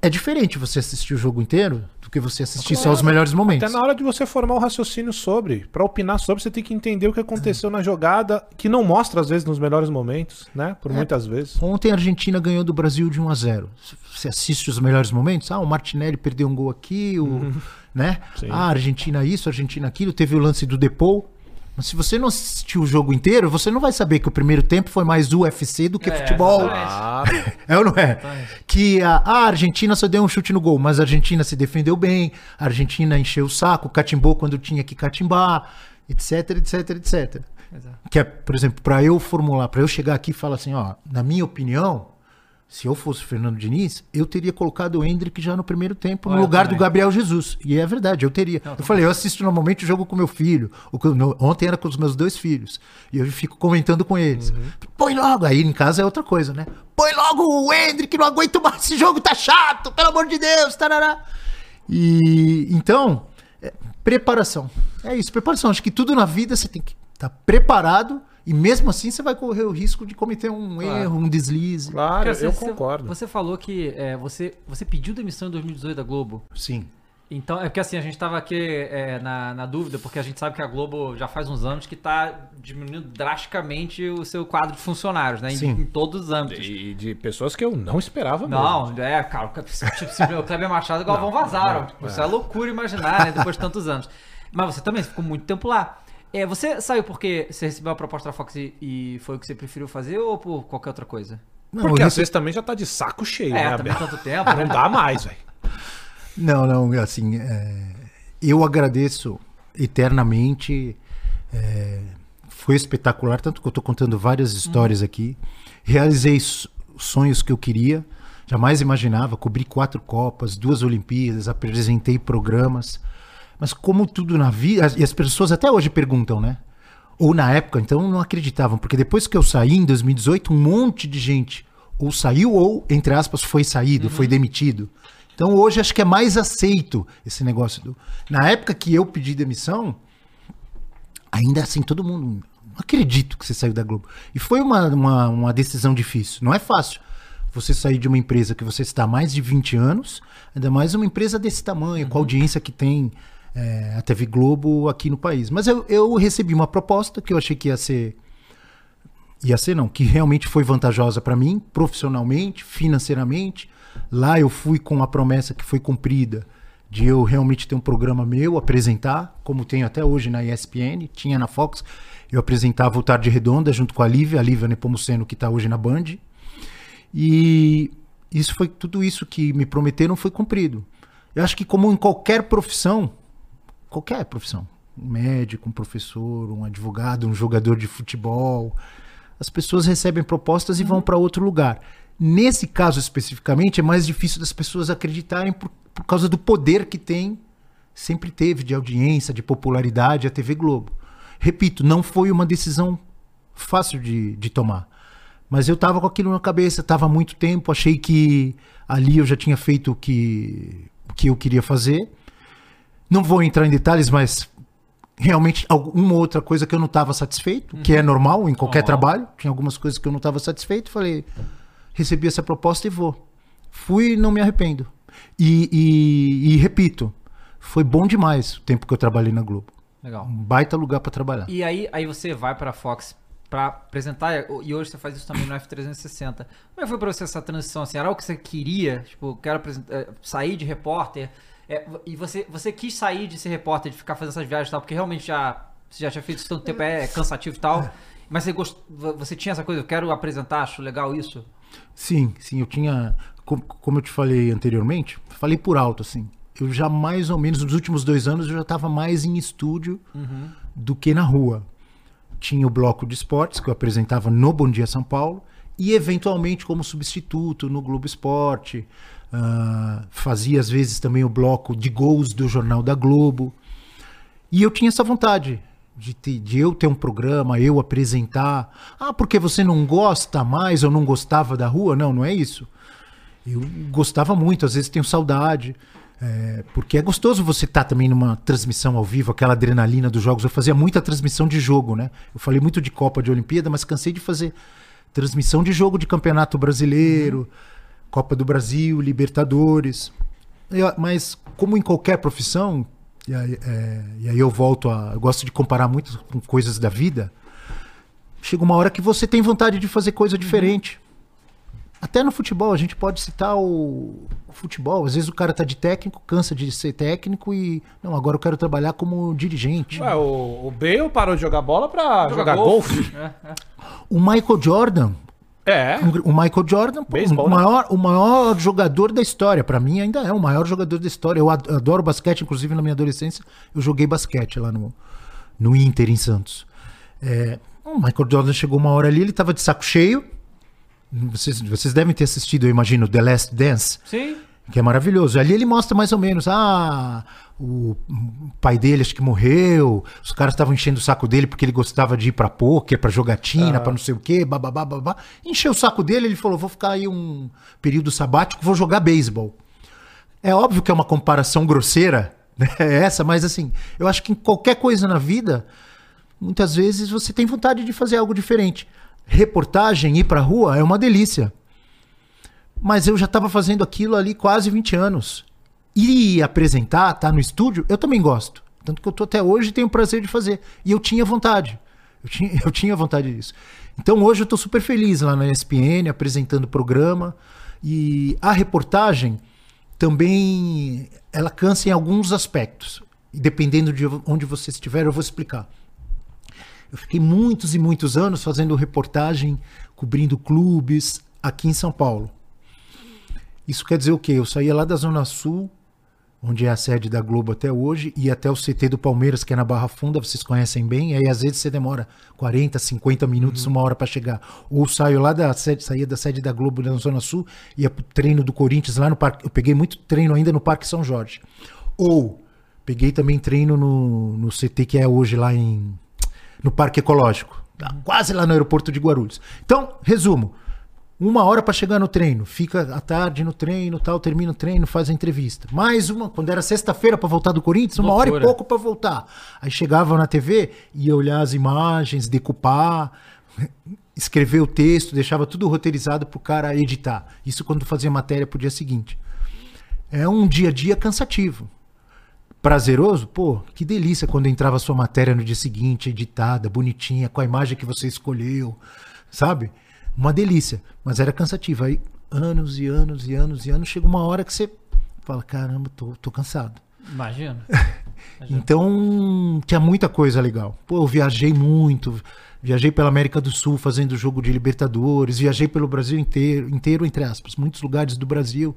é diferente você assistir o jogo inteiro do que você assistir só os melhores momentos. Até na hora de você formar um raciocínio sobre, pra opinar sobre, você tem que entender o que aconteceu na jogada, que não mostra às vezes nos melhores momentos, né? É. Por muitas vezes. Ontem a Argentina ganhou do Brasil de 1 a 0. Você assiste os melhores momentos? Ah, o Martinelli perdeu um gol aqui, o, né? Sim. Ah, Argentina isso, Argentina aquilo, teve o lance do Depou. Mas se você não assistiu o jogo inteiro, você não vai saber que o primeiro tempo foi mais UFC do que É, futebol. exatamente. É ou não é? Que a, a Argentina só deu um chute no gol, mas a Argentina se defendeu bem, a Argentina encheu o saco, catimbou quando tinha que catimbar, etc, etc, etc. Exato. Que é, por exemplo, para eu formular, para eu chegar aqui e falar assim, ó, na minha opinião, se eu fosse o Fernando Diniz, eu teria colocado o Hendrick já no primeiro tempo, no lugar também. do Gabriel Jesus. E é verdade, eu teria. eu falei, eu assisto normalmente o jogo com meu filho. Ontem era com os meus dois filhos. E eu fico comentando com eles. Põe logo. Aí em casa é outra coisa, né? Põe logo o Hendrick, não aguento mais. Esse jogo tá chato, pelo amor de Deus. Tarará. E então, é, preparação. É isso, preparação. Acho que tudo na vida você tem que estar preparado. E mesmo assim você vai correr o risco de cometer um Claro. erro, um deslize. Claro, Cara, eu você- concordo. Você falou que é, você, você pediu demissão em 2018 da Globo. Sim. Então, é porque assim, a gente tava aqui é, na, na dúvida, porque a gente sabe que a Globo já faz uns anos que tá diminuindo drasticamente o seu quadro de funcionários, né? Em, Sim. em todos os âmbitos. E de pessoas que eu não esperava Não, mesmo. é, cara, tipo, se o Kleber Machado e o Galvão vazaram. Isso é loucura imaginar, né? Depois de tantos anos. Mas você também ficou muito tempo lá. É, você saiu porque você recebeu a proposta da Fox e, e foi o que você preferiu fazer ou por qualquer outra coisa? Não, Porque às rece- vezes também já tá de saco cheio, É, né, também tanto tempo, né? Não dá mais, velho. Não, não, assim, é, eu agradeço eternamente. é, foi espetacular, tanto que eu estou contando várias histórias aqui. Realizei sonhos que eu queria, jamais imaginava. Cobri quatro Copas, duas Olimpíadas, apresentei programas. Mas como tudo na vida, e as pessoas até hoje perguntam, né? Ou na época, então não acreditavam, porque depois que eu saí em 2018, um monte de gente ou saiu ou, entre aspas, foi saído, foi demitido. Então hoje acho que é mais aceito esse negócio do. Na época que eu pedi demissão, ainda assim, todo mundo. Não acredito que você saiu da Globo. E foi uma, uma, uma decisão difícil. Não é fácil você sair de uma empresa que você está há mais de 20 anos, ainda mais uma empresa desse tamanho, com a audiência que tem é, a TV Globo aqui no país. Mas eu, eu recebi uma proposta que eu achei que ia ser. Ia ser, não, que realmente foi vantajosa para mim, profissionalmente, financeiramente. Lá eu fui com a promessa que foi cumprida de eu realmente ter um programa meu, apresentar, como tenho até hoje na ESPN, tinha na Fox. Eu apresentava o Tarde Redonda junto com a Lívia, a Lívia Nepomuceno, que está hoje na Band. E isso foi tudo isso que me prometeram foi cumprido. Eu acho que como em qualquer profissão, qualquer profissão, um médico, um professor, um advogado, um jogador de futebol, as pessoas recebem propostas e vão para outro lugar. Nesse caso especificamente, é mais difícil das pessoas acreditarem por, por causa do poder que tem, sempre teve de audiência, de popularidade a TV Globo. Repito, não foi uma decisão fácil de, de tomar. Mas eu tava com aquilo na cabeça, tava há muito tempo, achei que ali eu já tinha feito o que, o que eu queria fazer. Não vou entrar em detalhes, mas realmente alguma outra coisa que eu não estava satisfeito, que é normal em qualquer trabalho. Tinha algumas coisas que eu não estava satisfeito. Falei, recebi essa proposta e vou. Fui e não me arrependo. E, e- e repito, foi bom demais o tempo que eu trabalhei na Globo. Legal. Um baita lugar para trabalhar. E aí, aí você vai pra Fox pra apresentar, e hoje você faz isso também no F360. Como é que foi pra você essa transição? Assim, era o que você queria? Tipo, quero apresentar, eh, sair de repórter. É, e você, você quis sair de ser repórter, de ficar fazendo essas viagens e tal, porque realmente já, você já tinha feito isso tanto tempo, é cansativo e tal. Mas você, gost, você tinha essa coisa, eu quero apresentar, acho legal isso. Sim, sim, eu tinha, como, como eu te falei anteriormente, falei por alto, assim, eu já mais ou menos, nos últimos dois anos, eu já estava mais em estúdio do que na rua. Tinha o bloco de esportes, que eu apresentava no Bom Dia São Paulo, e eventualmente como substituto no Globo Esporte, ah, fazia às vezes também o bloco de gols do Jornal da Globo. E eu tinha essa vontade de, ter- de eu ter um programa, eu apresentar. Ah, porque você não gosta mais ou não gostava da rua? Não, não é isso. Eu gostava muito, às vezes tenho saudade. é, porque é gostoso você estar também numa transmissão ao vivo, aquela adrenalina dos jogos. Eu fazia muita transmissão de jogo, né? Eu falei muito de Copa de Olimpíada, mas cansei de fazer transmissão de jogo de Campeonato Brasileiro, Copa do Brasil, Libertadores. Eu- mas como em qualquer profissão, e aí, é, e aí eu volto a. Eu gosto de comparar muito com coisas da vida. Chega uma hora que você tem vontade de fazer coisa diferente. Até no futebol, a gente pode citar o, o futebol. Às vezes o cara tá de técnico, cansa de ser técnico e. Não, agora eu quero trabalhar como dirigente. Ué, o, o Bale parou de jogar bola pra jogar, golfe. É, é. O Michael Jordan. É. O Michael Jordan, pô, Beisebol, o, né? maior, o maior jogador da história. Pra mim, ainda é o maior jogador da história. Eu ad- adoro basquete, inclusive na minha adolescência, eu joguei basquete lá no, no Inter, em Santos. É, o Michael Jordan chegou uma hora ali, ele tava de saco cheio. Vocês, vocês devem ter assistido, eu imagino, The Last Dance. Sim. Que é maravilhoso. Ali ele mostra mais ou menos, ah, o pai dele acho que morreu, os caras estavam enchendo o saco dele porque ele gostava de ir pra poker, pra jogatina, pra não sei o quê, bababá, babá. Encheu o saco dele, ele falou, vou ficar aí um período sabático, vou jogar beisebol. É óbvio que é uma comparação grosseira, né, essa, mas assim, eu acho que em qualquer coisa na vida, muitas vezes você tem vontade de fazer algo diferente. Reportagem, ir pra rua é uma delícia. Mas eu já estava fazendo aquilo ali quase 20 anos. E apresentar, estar no estúdio, eu também gosto. Tanto que eu tô até hoje e tenho o prazer de fazer. E eu tinha vontade. Eu tinha, eu tinha vontade disso. Então hoje eu tô super feliz lá na ESPN, apresentando o programa. E a reportagem também ela cansa em alguns aspectos. E dependendo de onde você estiver, eu vou explicar. Eu fiquei muitos e muitos anos fazendo reportagem, cobrindo clubes aqui em São Paulo. Isso quer dizer o quê? Eu saía lá da Zona Sul, onde é a sede da Globo até hoje, e até o CT do Palmeiras, que é na Barra Funda, vocês conhecem bem, e aí às vezes você demora 40, 50 minutos, uma hora para chegar. Ou saio lá da sede, saía da sede da Globo na Zona Sul, ia pro treino do Corinthians lá no Parque. Eu peguei muito treino ainda no Parque São Jorge. Ou peguei também treino no, no CT que é hoje lá em no Parque Ecológico, tá quase lá no aeroporto de Guarulhos. Então, resumo. Uma hora para chegar no treino, fica à tarde no treino, tal, termina o treino, faz a entrevista. Mais uma, quando era sexta-feira para voltar do Corinthians, uma hora e Loucura. pouco para voltar. Aí chegava na TV, ia olhar as imagens, decupar, escrever o texto, deixava tudo roteirizado pro cara editar. Isso quando fazia matéria pro dia seguinte. É um dia a dia cansativo. Prazeroso? Pô, que delícia quando entrava a sua matéria no dia seguinte, editada, bonitinha, com a imagem que você escolheu, sabe? Uma delícia. Mas era cansativo. Aí, anos e anos e anos e anos, chega uma hora que você fala: caramba, tô, tô cansado. Imagina. Então, tinha muita coisa legal. Pô, eu viajei muito. Viajei pela América do Sul fazendo jogo de Libertadores. Viajei pelo Brasil inteiro, inteiro entre aspas. Muitos lugares do Brasil.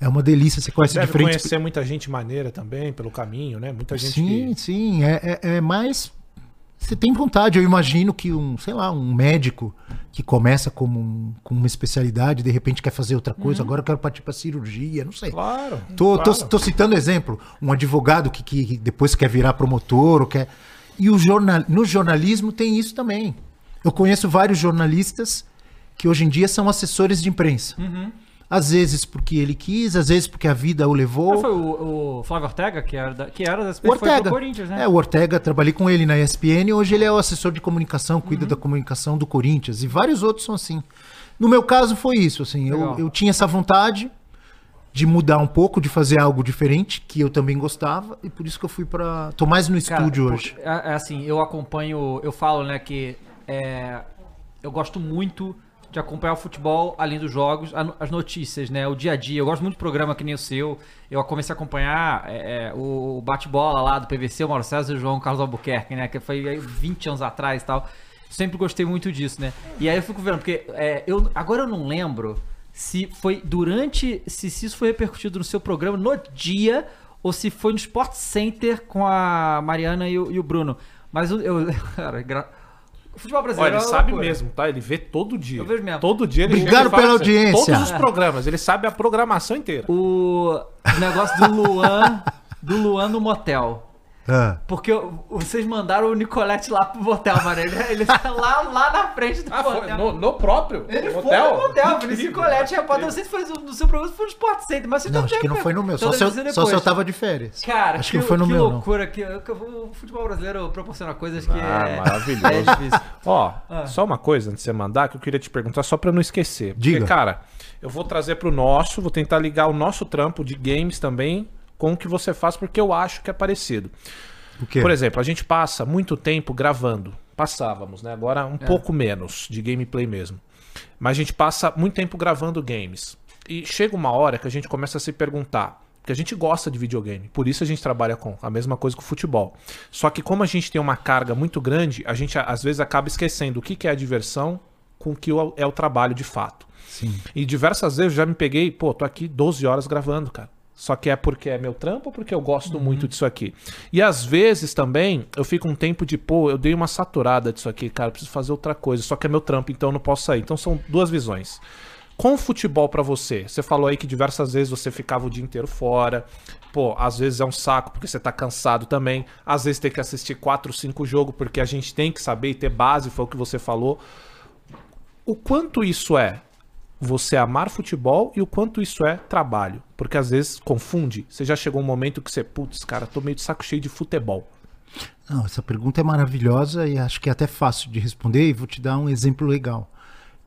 É uma delícia. Você conhece Deve diferentes conhecer muita gente maneira também pelo caminho, né? Muita gente Sim, que... sim. É, é, é mais. Você tem vontade. Eu imagino que um, sei lá, um médico que começa como um- com uma especialidade, de repente quer fazer outra coisa, agora eu quero partir para cirurgia, não sei. Claro. Tô, tô, claro. tô citando exemplo. Um advogado que, que depois quer virar promotor, ou quer. E o jornal, no jornalismo tem isso também. Eu conheço vários jornalistas que hoje em dia são assessores de imprensa. Às vezes porque ele quis, às vezes porque a vida o levou. Ah, foi o, o Flávio Ortega, que era da, que era da O Ortega. Corinthians, né? É, o Ortega, trabalhei com ele na ESPN, hoje ele é o assessor de comunicação, cuida da comunicação do Corinthians, e vários outros são assim. No meu caso foi isso, assim, eu, Legal. eu tinha essa vontade de mudar um pouco, de fazer algo diferente, que eu também gostava, e por isso que eu fui pra... tô mais no Cara, estúdio pô, hoje. É, é assim, eu acompanho, eu falo, né, que é, eu gosto muito de acompanhar o futebol além dos jogos, as notícias, né, o dia a dia. Eu gosto muito de programa que nem o seu. Eu comecei a acompanhar é, é, o bate-bola lá do PVC, o Mauro César e o João Carlos Albuquerque, né, que foi aí 20 anos atrás e tal. Sempre gostei muito disso, né. E aí eu fico vendo, porque é, eu, agora eu não lembro se foi durante, se, se isso foi repercutido no seu programa no dia ou se foi no Sport Center com a Mariana e o, e o Bruno. Mas eu, eu cara, gra... o futebol Olha, brasileiro ele é sabe loucura. mesmo, tá? Ele vê todo dia. Eu vejo mesmo. Todo dia ele Obrigado fala pela assim, audiência. Todos os programas, ele sabe a programação inteira. O negócio do Luan, do Luan no motel. Ah. Porque vocês mandaram o Nicolete lá pro motel, mano. Ele, ele tá lá, lá na frente do Ah, motel. no, no próprio Ele hotel? foi no motel, Vinícius. Nicolete, repórter. Não sei se foi no, seu programa, se foi no Sport Center, mas você Não, acho que não foi no meu. Só se, eu, só se eu tava de férias. Cara, acho que não foi no que meu, não. loucura que, que o futebol brasileiro proporciona coisas que Ah, é, maravilhoso. é difícil. Ó, Ah. só uma coisa antes de você mandar que eu queria te perguntar, só pra eu não esquecer. Diga. Porque, cara, eu vou trazer pro nosso, vou tentar ligar o nosso trampo de games também com o que você faz, porque eu acho que é parecido. Por exemplo, a gente passa muito tempo gravando. Passávamos, né? Agora um pouco menos de gameplay mesmo. Mas a gente passa muito tempo gravando games. E chega uma hora que a gente começa a se perguntar. Porque a gente gosta de videogame. Por isso a gente trabalha com a mesma coisa que o futebol. Só que como a gente tem uma carga muito grande, a gente às vezes acaba esquecendo o que que é a diversão com o que é o trabalho de fato. Sim. E diversas vezes eu já me peguei, pô, tô aqui 12 horas gravando, cara. Só que é porque é meu trampo ou porque eu gosto muito disso aqui. E às vezes também eu fico um tempo de, pô, eu dei uma saturada disso aqui, cara, preciso fazer outra coisa. Só que é meu trampo, então eu não posso sair. Então são duas visões. Com o futebol pra você, você falou aí que diversas vezes você ficava o dia inteiro fora. Pô, às vezes é um saco porque você tá cansado também. Às vezes tem que assistir quatro, cinco jogos porque a gente tem que saber e ter base, foi o que você falou. O quanto isso é você amar futebol e o quanto isso é trabalho. Porque às vezes confunde. Você já chegou um momento que você, putz, cara, tô meio de saco cheio de futebol. Não, essa pergunta é maravilhosa e acho que é até fácil de responder e vou te dar um exemplo legal.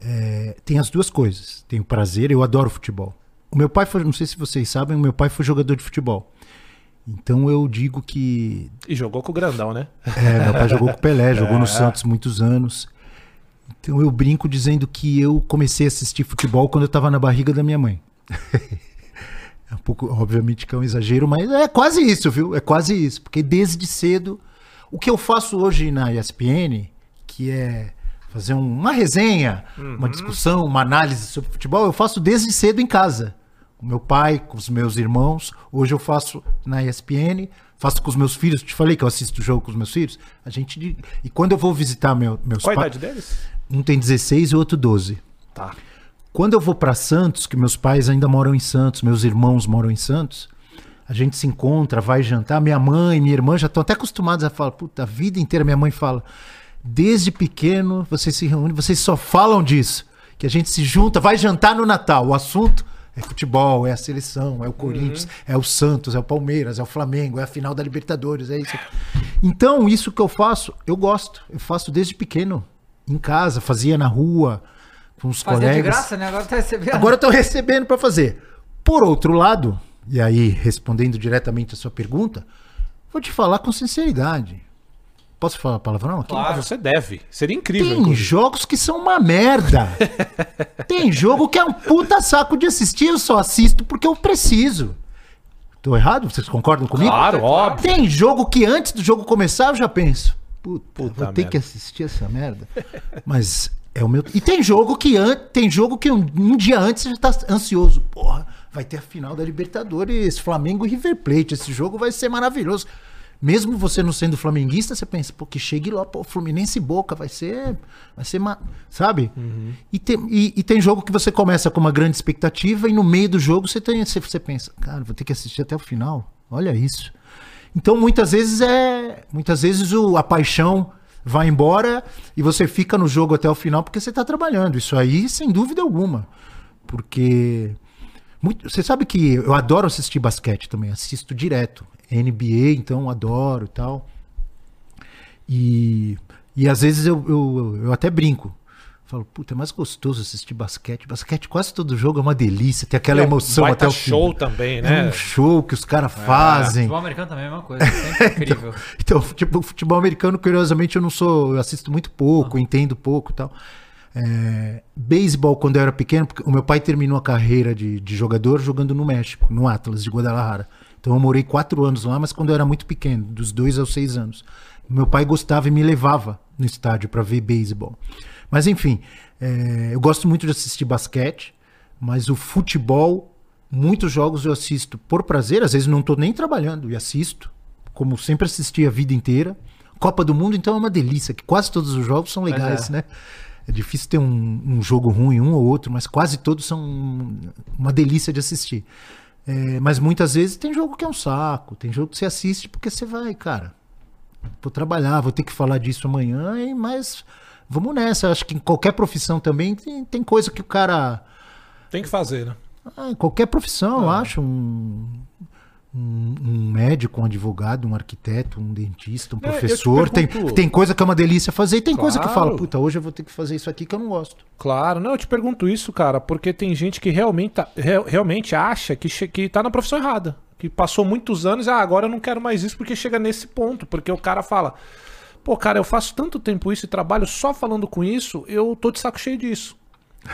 É, tem as duas coisas. Tem o prazer, eu adoro futebol. O meu pai foi, não sei se vocês sabem, o meu pai foi jogador de futebol. Então eu digo que E jogou com o grandão, né? é, meu pai jogou com o Pelé, jogou no Santos muitos anos. Então eu brinco dizendo que eu comecei a assistir futebol quando eu estava na barriga da minha mãe. é um pouco, obviamente que é um exagero, mas é quase isso, viu? É quase isso. Porque desde cedo, o que eu faço hoje na ESPN, que é fazer um- uma resenha, uma discussão, uma análise sobre futebol, eu faço desde cedo em casa. Com meu pai, com os meus irmãos. Hoje eu faço na ESPN, faço com os meus filhos. Te falei que eu assisto o jogo com os meus filhos. A gente e quando eu vou visitar meu, meus Qual a idade deles? Um tem 16 e o outro 12. Tá. Quando eu vou para Santos, que meus pais ainda moram em Santos, meus irmãos moram em Santos, a gente se encontra, vai jantar. Minha mãe, minha irmã já estão até acostumadas a falar, puta, a vida inteira minha mãe fala, desde pequeno vocês se reúnem, vocês só falam disso, que a gente se junta, vai jantar no Natal. O assunto é futebol, é a seleção, é o Corinthians, é o Santos, é o Palmeiras, é o Flamengo, é a final da Libertadores, é isso. Então, isso que eu faço, eu gosto. Eu faço desde pequeno, em casa, fazia na rua, com os Fazia colegas. de graça, né? Agora tá recebendo. Agora eu tô recebendo para fazer. Por outro lado, e aí respondendo diretamente a sua pergunta, vou te falar com sinceridade. Posso falar palavrão aqui? Ah, você deve. Seria incrível. Tem inclusive. jogos que são uma merda. Tem jogo que é um puta saco de assistir, eu só assisto porque eu preciso. Tô errado? Vocês concordam comigo? Claro, óbvio. Tem jogo que antes do jogo começar eu já penso. Puta, Puta vou ter merda. que assistir essa merda. Mas é o meu. E tem jogo que an... tem jogo que um, um dia antes você já tá ansioso. Porra, vai ter a final da Libertadores, Flamengo e River Plate. Esse jogo vai ser maravilhoso. Mesmo você não sendo flamenguista, você pensa, pô, que chegue lá, pô, Fluminense e Boca, vai ser. Vai ser. ma- Sabe? E, tem, e, e tem jogo que você começa com uma grande expectativa e no meio do jogo você, tem, você, você pensa, cara, vou ter que assistir até o final. Olha isso. Então muitas vezes é. Muitas vezes o, a paixão vai embora e você fica no jogo até o final porque você está trabalhando. Isso aí, sem dúvida alguma. Porque. muito- você sabe que eu adoro assistir basquete também, assisto direto. NBA, então adoro e tal. E, e às vezes eu, eu, eu até brinco. Falo, puta, é mais gostoso assistir basquete. Basquete, quase todo jogo é uma delícia, tem aquela É emoção até o fim. show também, É né? um show que os caras fazem. Futebol americano também é a mesma coisa. Sempre incrível. Então, tipo, futebol americano, curiosamente, eu não sou. Eu assisto muito pouco, entendo pouco e tal. É, beisebol, quando eu era pequeno, porque o meu pai terminou a carreira de, de jogador jogando no México, no Atlas de Guadalajara. Então eu morei quatro anos lá, mas quando eu era muito pequeno, dos dois aos seis anos. Meu pai gostava e me levava no estádio para ver beisebol. Mas enfim, é, eu gosto muito de assistir basquete, mas o futebol, muitos jogos eu assisto por prazer, às vezes não estou nem trabalhando e assisto, como sempre assisti a vida inteira. Copa do Mundo, então, é uma delícia, que quase todos os jogos são legais, é. né? É difícil ter um, um jogo ruim, um ou outro, mas quase todos são uma delícia de assistir. É, mas muitas vezes tem jogo que é um saco, tem jogo que você assiste porque você vai, cara. Vou trabalhar, vou ter que falar disso amanhã, e- mas vamos nessa. Acho que em qualquer profissão também tem, tem coisa que o cara. Tem que fazer, né? Ah, em qualquer profissão, eu acho. Um, um, um médico, um advogado, um arquiteto, um dentista, um É, eu te professor. Tem, pergunto- tem coisa que é uma delícia fazer e tem coisa que fala, Claro. puta, hoje eu vou ter que fazer isso aqui que eu não gosto. Claro, não, eu te pergunto isso, cara, porque tem gente que realmente, tá- re- realmente acha que, que tá na profissão errada. Que passou muitos anos e ah, agora eu não quero mais isso porque chega nesse ponto. Porque o cara fala, pô, cara, eu faço tanto tempo isso e trabalho só falando com isso, eu tô de saco cheio disso.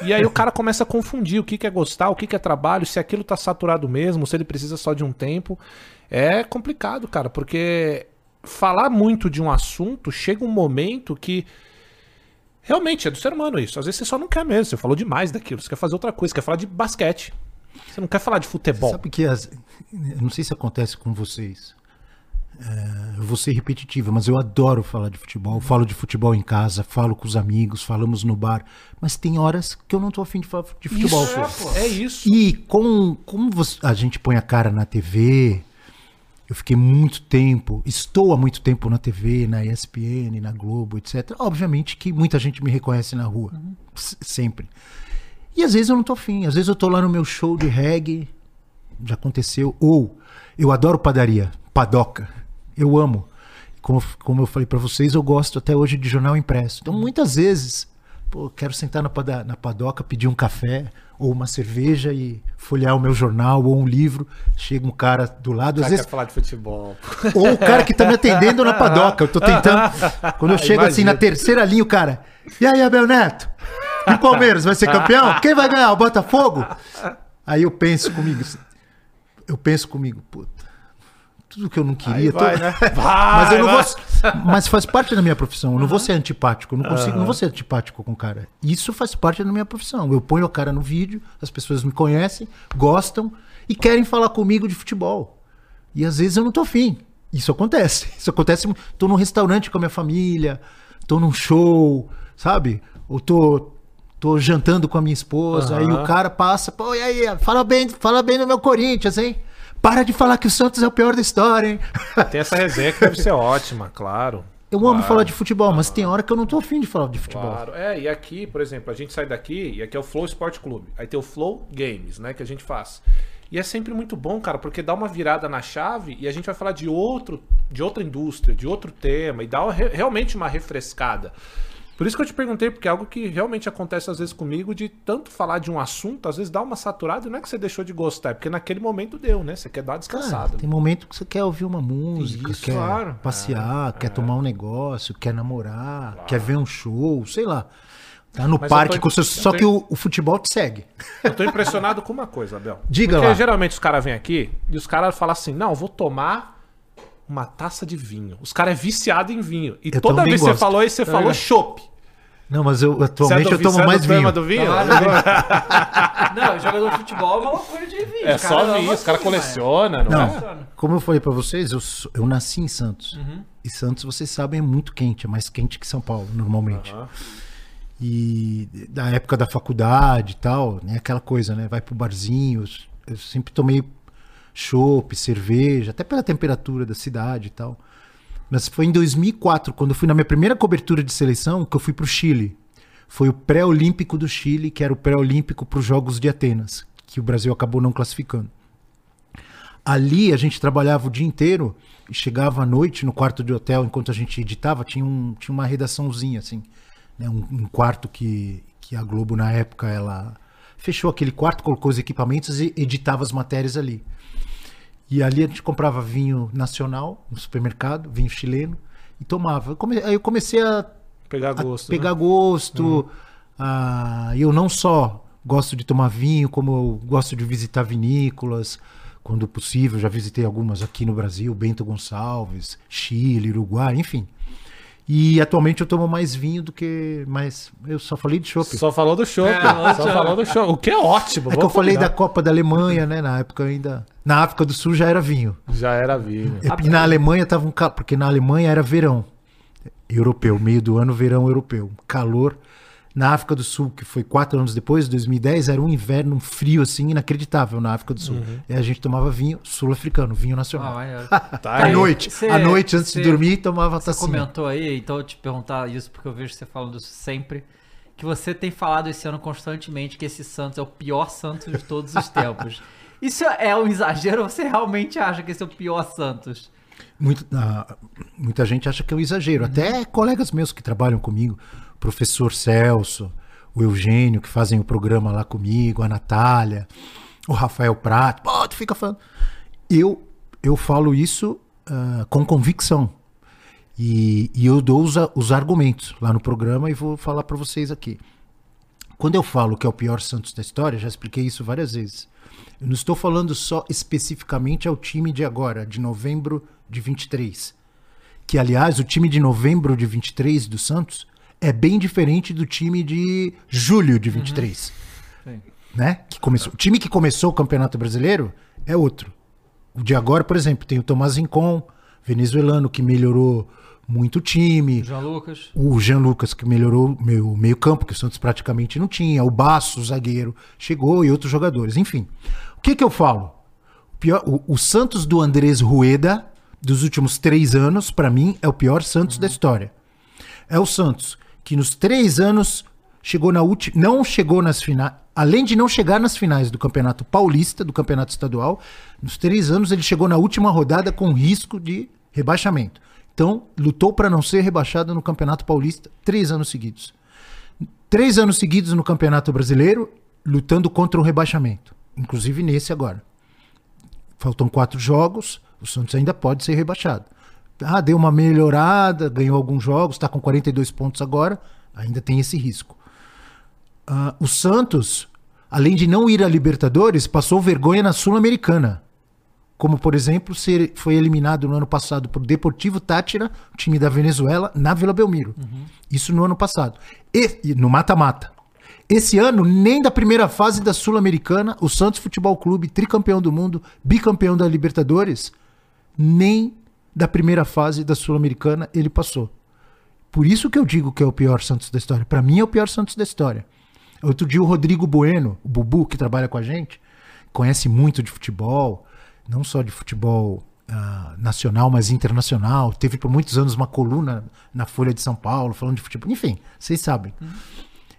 E aí o cara começa a confundir o que, que é gostar, o que, que é trabalho, se aquilo tá saturado mesmo, se ele precisa só de um tempo. É complicado, cara, porque falar muito de um assunto chega um momento que Realmente, é do ser humano isso. Às vezes você só não quer mesmo. Você falou demais daquilo. Você quer fazer outra coisa. Você quer falar de basquete. Você não quer falar de futebol. Sabe que as, eu não sei se acontece com vocês. É, eu vou ser repetitivo, mas eu adoro falar de futebol. Eu falo de futebol em casa, falo com os amigos, falamos no bar. Mas tem horas que eu não tô afim de falar de futebol. Isso, é isso. E com, como você- a gente põe a cara na TV, eu fiquei muito tempo, estou há muito tempo na TV, na ESPN, na Globo, etc. Obviamente que muita gente me reconhece na rua, s- sempre. E às vezes eu não tô afim, às vezes eu tô lá no meu show de reggae, já aconteceu, ou eu adoro padaria, padoca, eu amo. Como, como eu falei pra vocês, eu gosto até hoje de jornal impresso. Então muitas vezes, pô, quero sentar na, pada- na padoca, pedir um café ou uma cerveja e folhear o meu jornal ou um livro. Chega um cara do lado, às vezes quer falar de futebol. ou o cara que tá me atendendo na padoca. Eu tô tentando. Quando eu chego assim na Imagina. terceira linha, o cara. E aí, Abel Neto? E o Palmeiras vai ser campeão? Quem vai ganhar? O Botafogo? Aí eu penso comigo. Eu penso comigo, puta. Tudo que eu não queria. Aí vai, né? mas Vai, eu não vai. vou. Mas faz parte da minha profissão. Eu não vou ser antipático. Eu não consigo, não vou ser antipático com o cara. Isso faz parte da minha profissão. Eu ponho a cara no vídeo, as pessoas me conhecem, gostam e querem falar comigo de futebol. E às vezes eu não tô afim. Isso acontece. Isso acontece. Tô num restaurante com a minha família, tô num show, sabe? Ou tô, tô jantando com a minha esposa, aí Aham. o cara passa, pô, e aí, fala bem, fala bem do meu Corinthians, hein? Para de falar que o Santos é o pior da história, hein? Tem essa resenha que deve ser ótima, claro. Eu amo falar de futebol, mas tem hora que eu não tô afim de falar de futebol. Claro. É, e aqui, por exemplo, a gente sai daqui e aqui é o Flow Sport Clube. Aí tem o Flow Games, né, que a gente faz. E é sempre muito bom, cara, porque dá uma virada na chave e a gente vai falar de outro, de outra indústria, de outro tema e dá realmente uma refrescada. Por isso que eu te perguntei, porque é algo que realmente acontece às vezes comigo, de tanto falar de um assunto, às vezes dá uma saturada, e não é que você deixou de gostar, é porque naquele momento deu, né? Você quer dar descansada. tem momento que você quer ouvir uma música, Isso, quer claro. passear, quer tomar um negócio, quer namorar, quer ver um show, sei lá. Tá no Mas parque tô- com seus... eu Só tô- que o, o futebol te segue. Eu tô impressionado com uma coisa, Abel. Diga Porque lá. geralmente os caras vêm aqui e os caras falam assim: não, vou tomar uma taça de vinho. Os caras é viciado em vinho. E Eu toda vez que você falou isso, você falou chopp. Não, mas eu é atualmente do eu tomo você é mais do vinho. do vinho? Não, jogador de futebol é uma loucura de vinho. É cara, só vinho, os caras colecionam, não, é? Não, como eu falei pra vocês, eu, eu nasci em Santos. E Santos, vocês sabem, é muito quente, é mais quente que São Paulo, normalmente. Aham. E da época da faculdade e tal, né? Aquela coisa, né? Vai pro barzinho. Eu sempre tomei chopp, cerveja, até pela temperatura da cidade e tal. Mas foi em 2004, quando eu fui na minha primeira cobertura de seleção, que eu fui pro Chile. Foi o pré-olímpico do Chile, que era o pré-olímpico para os Jogos de Atenas, que o Brasil acabou não classificando. Ali a gente trabalhava o dia inteiro e chegava à noite no quarto de hotel, enquanto a gente editava, tinha, um, tinha uma redaçãozinha, assim, né? um, um quarto que, que a Globo, na época, ela fechou aquele quarto, colocou os equipamentos e editava as matérias ali. E ali a gente comprava vinho nacional no supermercado, vinho chileno, e tomava. Aí eu comecei a Pegar a gosto. pegar né? gosto. a- eu não só gosto de tomar vinho, como eu gosto de visitar vinícolas, quando possível. Já visitei algumas aqui no Brasil, Bento Gonçalves, Chile, Uruguai, enfim. E atualmente eu tomo mais vinho do que. Mas eu só falei de chopp. Só falou do show, É, só- falou do show. O que é ótimo. É que eu vamos falei da combinar. Copa da Alemanha, né? Na época ainda. Na África do Sul já era vinho. Já era vinho. E na Alemanha tava um calor, porque na Alemanha era verão europeu, meio do ano verão europeu, calor. Na África do Sul, que foi quatro anos depois, 2010, era um inverno um frio assim, inacreditável na África do Sul. E a gente tomava vinho sul-africano, vinho Ah, nacional. maneiro. Tá à noite, Cê- à noite, antes cê- de dormir, tomava Você tacinha. comentou aí, então eu te perguntar isso porque eu vejo você falando isso sempre. Que você tem falado esse ano constantemente que esse Santos é o pior Santos de todos os tempos. Isso é um exagero ou você realmente acha que esse é o pior Santos? Muito- ah, muita gente acha que é um exagero. Até colegas meus que trabalham comigo, professor Celso, o Eugênio, que fazem o programa lá comigo, a Natália, o Rafael Prato. Pô, tu fica falando. Eu, eu falo isso ah, com convicção. E, e eu dou os, os argumentos lá no programa e vou falar para vocês aqui. Quando eu falo que é o pior Santos da história, já expliquei isso várias vezes. Eu não estou falando só especificamente ao time de agora, de novembro de 23. Que, aliás, o time de novembro de 23 do Santos é bem diferente do time de julho de 23. Sim. Né? Que começou, o time que começou o Campeonato Brasileiro é outro. O de agora, por exemplo, tem o Tomás Rincon, venezuelano, que melhorou muito o time. João Lucas. O Jean Lucas, que melhorou o meio, meio campo, que o Santos praticamente não tinha. O Basso, o zagueiro, chegou e outros jogadores. Enfim, o que que eu falo? O, pior, o, o Santos do Andrés Rueda, dos últimos três anos, para mim, é o pior Santos da história. É o Santos que nos três anos chegou na última, não chegou nas finais, além de não chegar nas finais do Campeonato Paulista, do Campeonato Estadual, nos três anos ele chegou na última rodada com risco de rebaixamento. Então, lutou para não ser rebaixado no Campeonato Paulista três anos seguidos. Três anos seguidos no Campeonato Brasileiro, lutando contra o rebaixamento. Inclusive nesse agora. Faltam quatro jogos, o Santos ainda pode ser rebaixado. Ah, deu uma melhorada, ganhou alguns jogos, está com 42 pontos agora, ainda tem esse risco. Ah, o Santos, além de não ir à Libertadores, passou vergonha na Sul-Americana. Como, por exemplo, ser, foi eliminado no ano passado por Deportivo Tátira, time da Venezuela, na Vila Belmiro. Isso no ano passado. E, e no mata-mata. Esse ano, nem da primeira fase da Sul-Americana, o Santos Futebol Clube, tricampeão do mundo, bicampeão da Libertadores, nem da primeira fase da Sul-Americana ele passou. Por isso que eu digo que é o pior Santos da história. Para mim é o pior Santos da história. Outro dia o Rodrigo Bueno, o Bubu, que trabalha com a gente, conhece muito de futebol, não só de futebol ah, nacional, mas internacional. Teve por muitos anos uma coluna na Folha de São Paulo falando de futebol. Enfim, vocês sabem.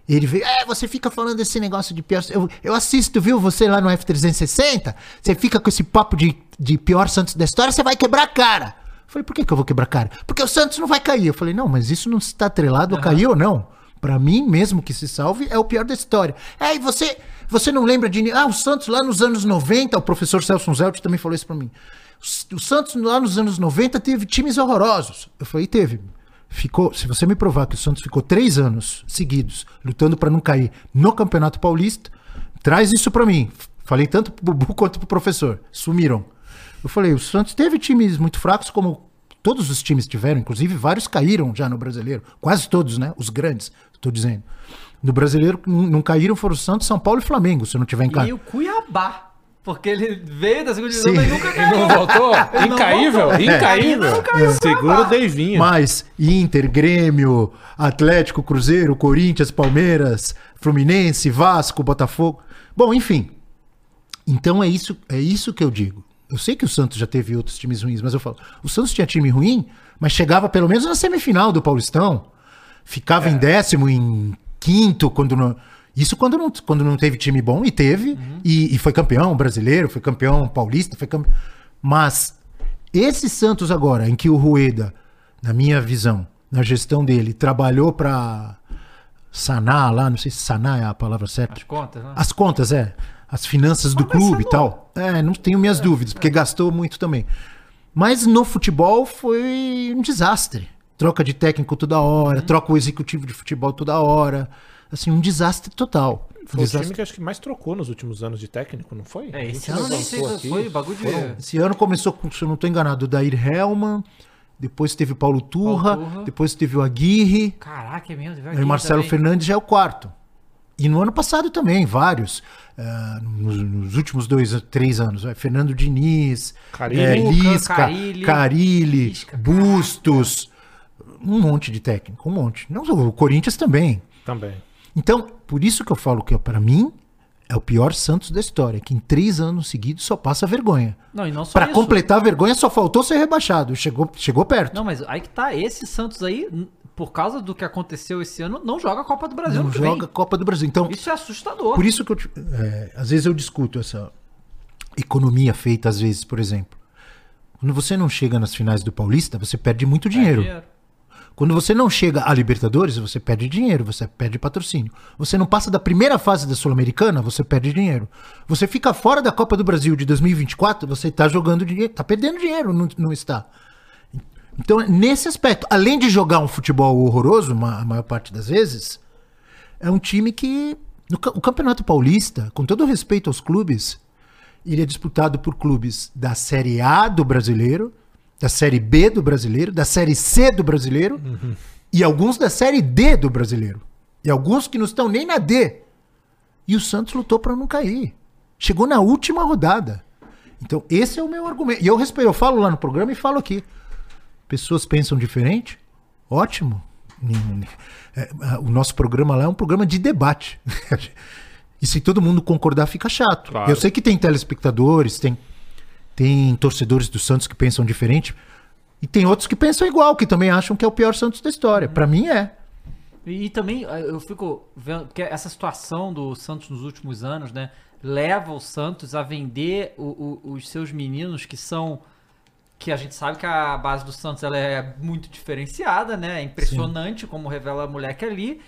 Ele veio, é, você fica falando desse negócio de pior. Eu, eu assisto, viu? Você lá no F360, você fica com esse papo de, de pior Santos da história, você vai quebrar a cara. Eu falei, por que, que eu vou quebrar a cara? Porque o Santos não vai cair. Eu falei, não, mas isso não está atrelado a cair ou não. Pra mim, mesmo que se salve, é o pior da história. É, e você, você não lembra de. Ah, o Santos lá nos anos 90, o professor Celso Zelt também falou isso pra mim. O Santos lá nos anos 90 teve times horrorosos. Eu falei, teve. Ficou, se você me provar que o Santos ficou três anos seguidos lutando pra não cair no Campeonato Paulista, traz isso pra mim. Falei tanto pro Bubu quanto pro professor. Sumiram. Eu falei, o Santos teve times muito fracos, como todos os times tiveram, inclusive vários caíram já no brasileiro. Quase todos, né? Os grandes, estou dizendo. No brasileiro, não caíram foram o Santos, São Paulo e Flamengo, se não tiver em casa. E o Cuiabá. Porque ele veio da segunda divisão, mas nunca E caiu. não voltou? Ele não Incaível? voltou. Incaível? Não caiu Segura o Deivinho. Mas Inter, Grêmio, Atlético, Cruzeiro, Corinthians, Palmeiras, Fluminense, Vasco, Botafogo. Bom, enfim. Então é isso, é isso que eu digo. Eu sei que o Santos já teve outros times ruins, mas eu falo, o Santos tinha time ruim, mas chegava pelo menos na semifinal do Paulistão. Ficava em décimo, em quinto, quando não, isso quando não, quando não teve time bom, e teve, e, e foi campeão brasileiro, foi campeão paulista, foi campeão. Mas esse Santos agora, em que o Rueda, na minha visão, na gestão dele, trabalhou para sanar lá, não sei se sanar é a palavra certa. As contas, né? As contas, é. As finanças do clube e tal. É, não tenho minhas dúvidas, porque gastou muito também. Mas no futebol foi um desastre. Troca de técnico toda hora, Uhum. troca o executivo de futebol toda hora. Assim, um desastre total. Foi o desastre. time que acho que mais trocou nos últimos anos de técnico, não foi? É, esse ano nem sei se foi bagulho de... Foram- Esse ano começou com, se eu não estou enganado, o Dair Hellman, depois teve o Paulo Turra, Paulo Turra. depois teve o Aguirre, Caraca, é mesmo. aqui o Marcelo também. Fernandes já é o quarto. E no ano passado também, vários. Ah, nos, nos últimos dois, três anos. vai, Fernando Diniz, Carilli. é, Luca, Lisca, Carilli. Carilli, Lisca, Bustos. Um monte de técnico, um monte. Não, o Corinthians também. Também. Então, por isso que eu falo que para mim é o pior Santos da história, que em três anos seguidos só passa vergonha. Não, e não só isso. completar a vergonha só faltou ser rebaixado. Chegou, chegou perto. Não, mas aí que tá. Esse Santos aí, por causa do que aconteceu esse ano, não joga a Copa do Brasil Não que vem. joga Copa do Brasil. Então, Isso é assustador. Por isso que eu, é, às vezes eu discuto essa economia feita, às vezes, por exemplo. Quando você não chega nas finais do Paulista, você perde muito dinheiro. Quando você não chega à Libertadores, você perde dinheiro, você perde patrocínio. Você não passa da primeira fase da Sul-Americana, você perde dinheiro. Você fica fora da Copa do Brasil de 2024, você está jogando dinheiro, está perdendo dinheiro, não, não está. Então, nesse aspecto, além de jogar um futebol horroroso, a maior parte das vezes, é um time que. no o Campeonato Paulista, com todo respeito aos clubes, ele é disputado por clubes da Série A do brasileiro, da Série B do brasileiro, da Série C do brasileiro e alguns da Série D do brasileiro. E alguns que não estão nem na D. E o Santos lutou para não cair. Chegou na última rodada. Então, esse é o meu argumento. E eu respeito, eu falo lá no programa e falo aqui. Pessoas pensam diferente? Ótimo. É, O nosso programa lá é um programa de debate. E se todo mundo concordar, fica chato. Claro. Eu sei que tem telespectadores, tem, tem torcedores do Santos que pensam diferente. E tem outros que pensam igual, que também acham que é o pior Santos da história. Pra mim é. E, e também eh, eu fico vendo que essa situação do Santos nos últimos anos, né, leva o Santos a vender o- o- os seus meninos que são que a gente sabe que a base do Santos ela é muito diferenciada, né? É impressionante como revela a moleque ali.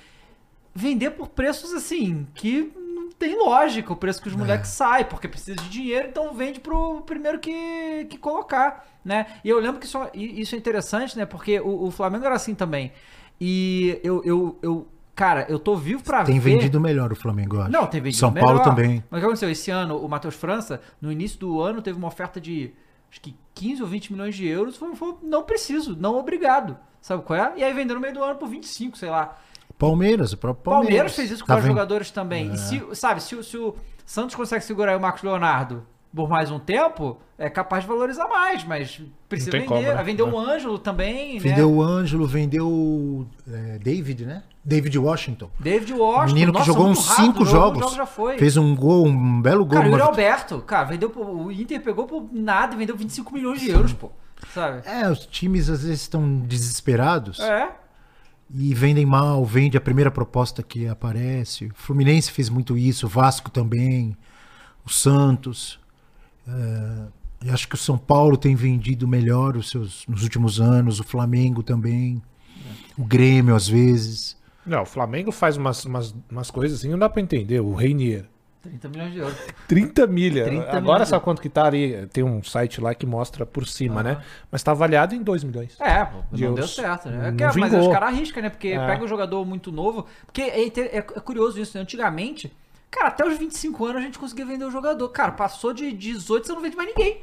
Vender por preços assim que não tem lógica o preço que os moleques saem, porque precisa de dinheiro, então vende pro primeiro que, que colocar, né? E eu lembro que isso, isso é interessante, né? Porque o, o Flamengo era assim também. E eu, eu, eu cara, eu tô vivo pra Tem ver. vendido melhor o Flamengo, eu acho. Não, tem vendido São Paulo melhor. também. Mas o que aconteceu? Esse ano, o Matheus França, no início do ano, teve uma oferta de acho que 15 ou 20 milhões de euros. Foi, foi não preciso, não obrigado. Sabe qual é? E aí vendeu no meio do ano por 25, sei lá. Palmeiras, o próprio Palmeiras, Palmeiras. fez isso com Tá os jogadores também. E se, sabe, se, o- se o Santos consegue segurar aí o Marcos Leonardo por mais um tempo, é capaz de valorizar mais, mas precisa vender. como, né? É. o Ângelo também, Vendeu né? o Ângelo, vendeu é, David, né? David Washington. David Washington. Menino que nossa, jogou uns rápido, cinco jogos. já foi. Fez um gol, um belo gol. Cara, o Yuri Alberto, cara, vendeu por, o Inter pegou por nada e vendeu 25 milhões de euros, pô. Sabe? É, os times às vezes estão desesperados É. e vendem mal, vende a primeira proposta que aparece. O Fluminense fez muito isso, o Vasco também, o Santos. É, eu acho que o São Paulo tem vendido melhor os seus, nos últimos anos, o Flamengo também, o Grêmio às vezes. Não, o Flamengo faz umas, umas, umas coisas assim, não dá pra entender. O Reinier. 30 milhões de euros. 30 milha. 30 Agora milha. sabe quanto que tá ali? Tem um site lá que mostra por cima, né? Mas tá avaliado em 2 milhões. É, pô, não Deus. deu certo, né? É Não que- mas os caras arriscam, né? Porque É. pega um jogador muito novo. Porque é, é- é curioso isso, né? Antigamente, cara, até os 25 anos a gente conseguia vender o jogador. Cara, passou de 18, você não vende mais ninguém.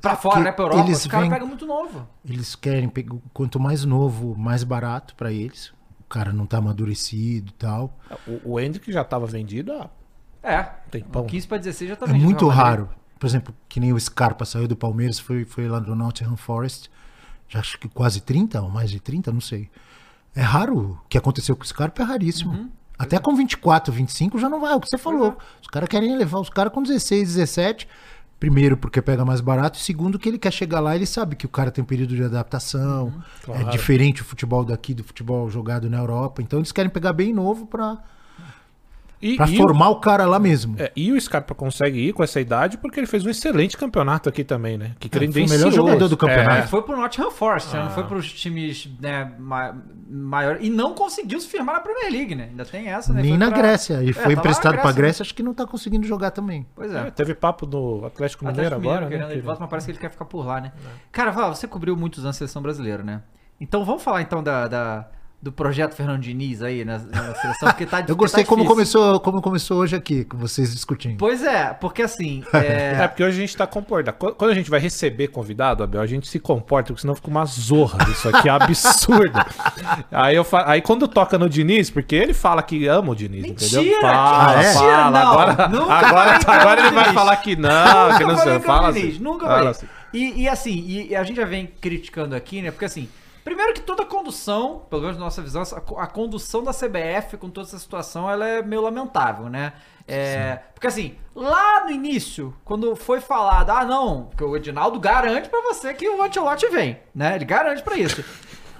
Pra fora, né? Pra Europa, eles os caras pegam muito novo. Eles querem, pegar- quanto mais novo, mais barato pra eles. O cara não tá amadurecido e tal. O, o Hendrick já tava vendido há É. tempão. 15 pra 16 já tá É vendido muito Real Madrid. raro. Por exemplo, que nem o Scarpa saiu do Palmeiras, foi, foi lá no Nottingham Forest. Já acho que quase 30 ou mais de 30, não sei. É raro. O que aconteceu com o Scarpa é raríssimo. Uhum. Até com 24, 25 já não vai. É o que você falou. Os caras querem levar os caras com 16, 17. Primeiro, porque pega mais barato. E segundo, que ele quer chegar lá, ele sabe que o cara tem um período de adaptação. Uhum. Claro. É diferente o futebol daqui do futebol jogado na Europa. Então eles querem pegar bem novo pra, E, pra e formar o cara lá mesmo. O, é, e o Scarpa consegue ir com essa idade porque ele fez um excelente campeonato aqui também, né? Que foi o credenciou. melhor jogador do Ele campeonato. foi pro Nottingham Forest, né? não Ah. foi pros times né, ma maiores. E não conseguiu se firmar na Premier League, né? Ainda tem essa, né? Nem Foi na pra- Grécia. E É, foi emprestado pra Grécia, né? Grécia, acho que não tá conseguindo jogar também. Pois É, é. teve papo do Atlético Mineiro agora, Mineiro, querendo né? ele que- volta, mas parece que ele quer ficar por lá, né? Cara, Val, você cobriu muitos anos a seleção brasileira, né? Então vamos falar então da, da- do projeto Fernando Diniz aí na, na seleção, porque tá Eu gostei tá como começou, como começou hoje aqui, com vocês discutindo. Pois é, porque assim. É, É, porque hoje a gente tá comportado. Qu- Quando a gente vai receber convidado, Abel, a gente se comporta, porque senão fica uma zorra. Isso aqui é absurdo. aí, eu fa... aí quando toca no Diniz, porque ele fala que ama o Diniz, Mentira, entendeu? que Fala, mentira, fala. não. Agora, Nunca agora, agora que ele vai Diniz. falar que não, que não sei. que Fala assim. Diniz, nunca Fala falei. assim. E, e assim, e, e a gente já vem criticando aqui, né? Porque assim, primeiro que toda a condução, pelo menos na nossa visão, a condução da CBF com toda essa situação, ela é meio lamentável, né? É, porque assim, lá no início, quando foi falado, ah não, que o Edinaldo garante pra você que o Ancelotti vem, né? Ele garante pra isso.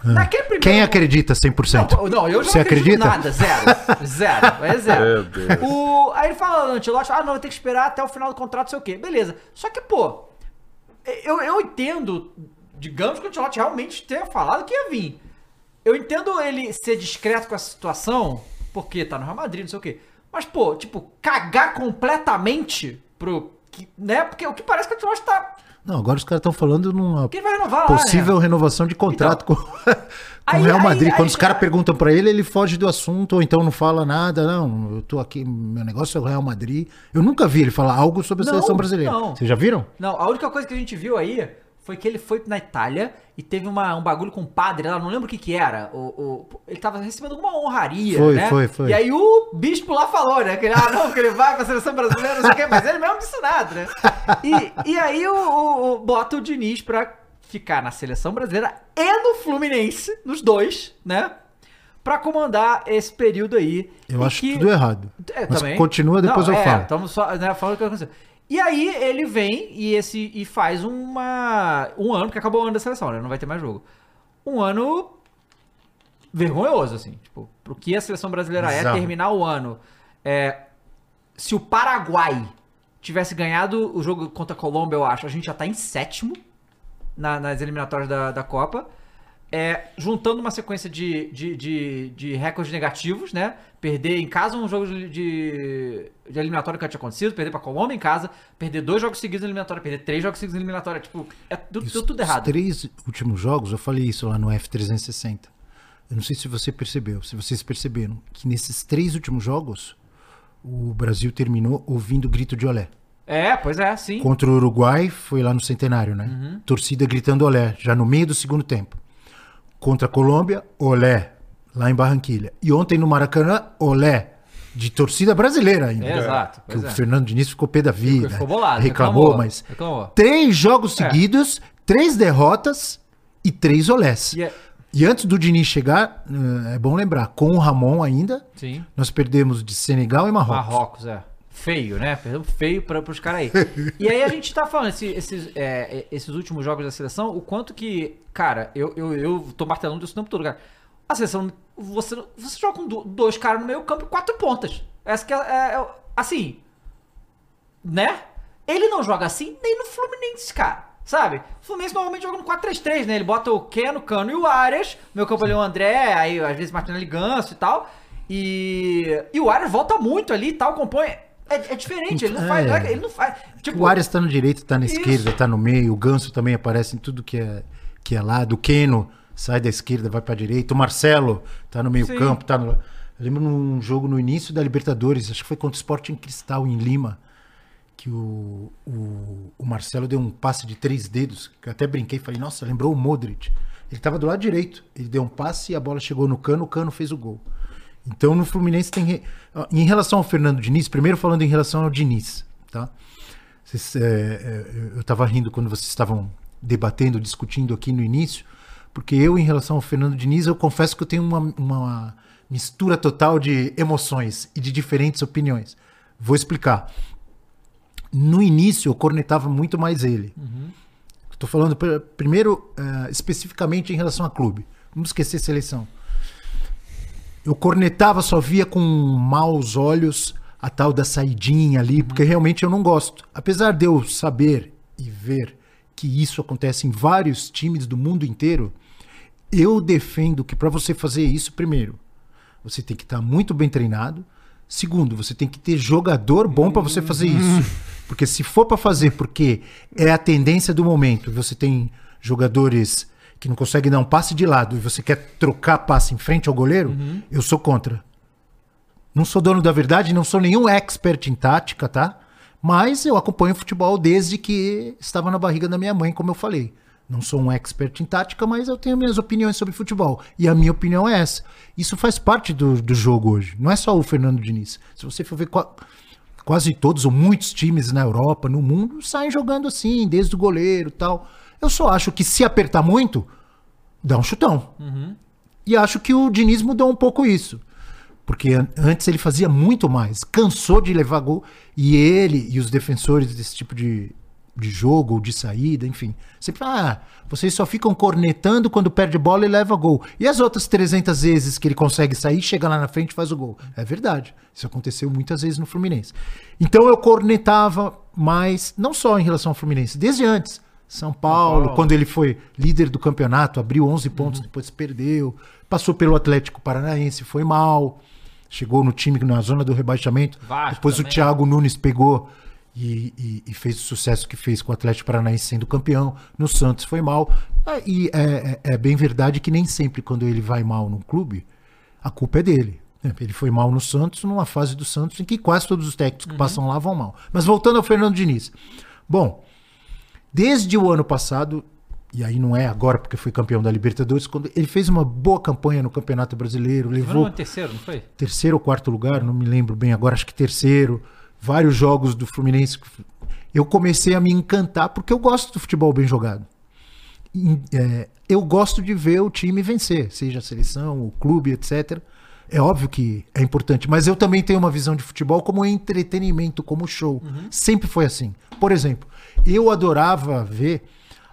Naquele primeiro Quem acredita 100%? não, não, eu já Você não acredito acredita? nada, zero. Zero, é zero. O, aí ele fala Ancelotti, ah, não, vai ter que esperar até o final do contrato, sei o quê. Beleza. Só que, pô, eu, eu entendo, digamos que o Ancelotti realmente tenha falado que ia vir. Eu entendo ele ser discreto com essa situação, porque tá no Real Madrid, não sei o quê. Mas, pô, tipo, cagar completamente pro... Né? Porque o que parece que o Ancelotti tá... Não, agora os caras estão falando numa renovar lá, possível né? renovação de contrato com, com Aí- o Real aí- Madrid. aí Quando os já- caras perguntam pra ele, ele foge do assunto, ou então não fala nada. Não, eu tô aqui, meu negócio é o Real Madrid. Eu nunca vi ele falar algo sobre a Não, seleção brasileira. não. Vocês já viram? Não, a única coisa que a gente viu aí foi que ele foi na Itália e teve uma, um bagulho com o padre lá, não lembro o que que era. O, o- ele tava recebendo alguma honraria, Foi, né? foi, foi. E aí o bispo lá falou, né? Que ele, ah, não, que ele vai pra seleção brasileira, não sei o quê, mas ele mesmo disse nada, né? E, e aí o, o- o- bota o Diniz pra ficar na seleção brasileira e no Fluminense, nos dois, né? Pra comandar esse período aí. Eu acho que- tudo errado. é, Mas também. continua, depois Não, eu é, falo. Estamos só né, falando o que aconteceu. E aí ele vem e esse e faz uma um ano que acabou o ano da seleção, né? Não vai ter mais jogo. Um ano vergonhoso assim, tipo, pro que a seleção brasileira é Bizarro. terminar o ano. É, se o Paraguai tivesse ganhado o jogo contra a Colômbia, eu acho, a gente já tá em sétimo na- nas eliminatórias da, da Copa. É, juntando uma sequência de, de, de, de recordes negativos, né? Perder em casa um jogo de, de, de eliminatório que tinha acontecido, perder pra Colômbia em casa, perder dois jogos seguidos na eliminatória, perder três jogos seguidos na eliminatória. Tipo, é, tudo Os errado. três últimos jogos, eu falei isso lá no F360. Eu não sei se você percebeu, se vocês perceberam, que nesses três últimos jogos, o Brasil terminou ouvindo grito de olé. É, pois é, sim. Contra o Uruguai, foi lá no Centenário, né? Uhum. Torcida gritando olé, já no meio do segundo tempo. Contra a Colômbia, olé, lá em Barranquilha. E ontem no Maracanã, olé, de torcida brasileira ainda. É, exato, Que o é. Fernando Diniz ficou pé da vida. ficou bolado, Reclamou, reclamou, mas. reclamou. Três jogos É. seguidos, três derrotas e três olés. E é- E antes do Diniz chegar, eh, é bom lembrar, com o Ramon ainda, Sim. nós perdemos de Senegal e Marrocos. Marrocos, é. Feio, né? Perdemos feio pra, pros caras aí. E aí a gente tá falando, esse- esses, é, esses últimos jogos da seleção, o quanto que, cara, eu, eu, eu tô martelando isso o tempo todo, cara. A seleção, você, você joga com do- dois caras no meio campo e quatro pontas. Essa que é, é- é- assim, né? Ele não joga assim nem no Fluminense, cara. Sabe? O Fluminense normalmente joga no 4-3-3, né? Ele bota o Keno, o Cano e o Arias. Meu campo ali é o André, aí às vezes Martinelli Ganso e tal. E, e o Arias volta muito ali e tal, compõe. É, é diferente, ele não faz. É. não é- Ele não faz. Tipo, O Arias tá no direito, tá na Isso. esquerda, tá no meio. O Ganso também aparece em tudo que é, que é lado. O Keno sai da esquerda, vai pra direita. O Marcelo tá no meio Sim. campo, tá no... Eu lembro num jogo no início da Libertadores, acho que foi contra o Sporting Cristal em Lima, que o, o, o Marcelo deu um passe de três dedos, que eu até brinquei, falei, nossa, lembrou o Modric. Ele tava do lado direito, ele deu um passe e a bola chegou no cano, o cano fez o gol. Então no Fluminense tem. re- Em relação ao Fernando Diniz, primeiro falando em relação ao Diniz, tá? Vocês, é, é, eu estava rindo quando vocês estavam debatendo, discutindo aqui no início, porque eu, em relação ao Fernando Diniz, eu confesso que eu tenho uma, uma mistura total de emoções e de diferentes opiniões. Vou explicar. No início, eu cornetava muito mais ele. Estou falando pr- primeiro eh, especificamente em relação a clube. Vamos esquecer seleção. Eu cornetava, só via com maus olhos a tal da saidinha ali, porque realmente eu não gosto. Apesar de eu saber e ver que isso acontece em vários times do mundo inteiro, eu defendo que para você fazer isso, primeiro, você tem que estar muito bem treinado. Segundo, você tem que ter jogador bom para você fazer isso. Porque se for para fazer porque é a tendência do momento, você tem jogadores que não conseguem dar um passe de lado e você quer trocar passe em frente ao goleiro, eu sou contra. Não sou dono da verdade, não sou nenhum expert em tática, tá? Mas eu acompanho futebol desde que estava na barriga da minha mãe, como eu falei. Não sou um expert em tática, mas eu tenho minhas opiniões sobre futebol. E a minha opinião é essa. Isso faz parte do, do jogo hoje. Não é só o Fernando Diniz. Se você for ver qua- quase todos ou muitos times na Europa, no mundo, saem jogando assim, desde o goleiro e tal. Eu só acho que se apertar muito, dá um chutão. Uhum. E acho que o Diniz mudou um pouco isso. Porque an- antes ele fazia muito mais. Cansou de levar gol. E ele e os defensores desse tipo de, de jogo, ou de saída, enfim. Sempre ah, vocês só ficam cornetando quando perde bola e leva gol. E as outras 300 vezes que ele consegue sair, chega lá na frente e faz o gol. É verdade. Isso aconteceu muitas vezes no Fluminense. Então eu cornetava mais, não só em relação ao Fluminense, desde antes. São Paulo, Paulo. quando ele foi líder do campeonato, abriu 11 pontos, depois perdeu. Passou pelo Atlético Paranaense, foi mal. Chegou no time na zona do rebaixamento. Vasco depois também. o Thiago Nunes pegou e, e- e fez o sucesso que fez com o Atlético Paranaense sendo campeão. No Santos foi mal. Ah, E é, é- é bem verdade que nem sempre quando ele vai mal num clube, a culpa é dele. Ele foi mal no Santos, numa fase do Santos em que quase todos os técnicos que passam lá vão mal. Mas voltando ao Fernando Diniz. Bom, desde o ano passado, e aí não é agora porque foi campeão da Libertadores, quando ele fez uma boa campanha no Campeonato Brasileiro, levou no terceiro, não foi? terceiro ou quarto lugar, não me lembro bem agora, acho que terceiro. Vários jogos do Fluminense. Eu comecei a me encantar porque eu gosto do futebol bem jogado. É, eu gosto de ver o time vencer, seja a seleção, o clube, etc. É óbvio que é importante, mas eu também tenho uma visão de futebol como entretenimento, como show. Sempre foi assim. Por exemplo, eu adorava ver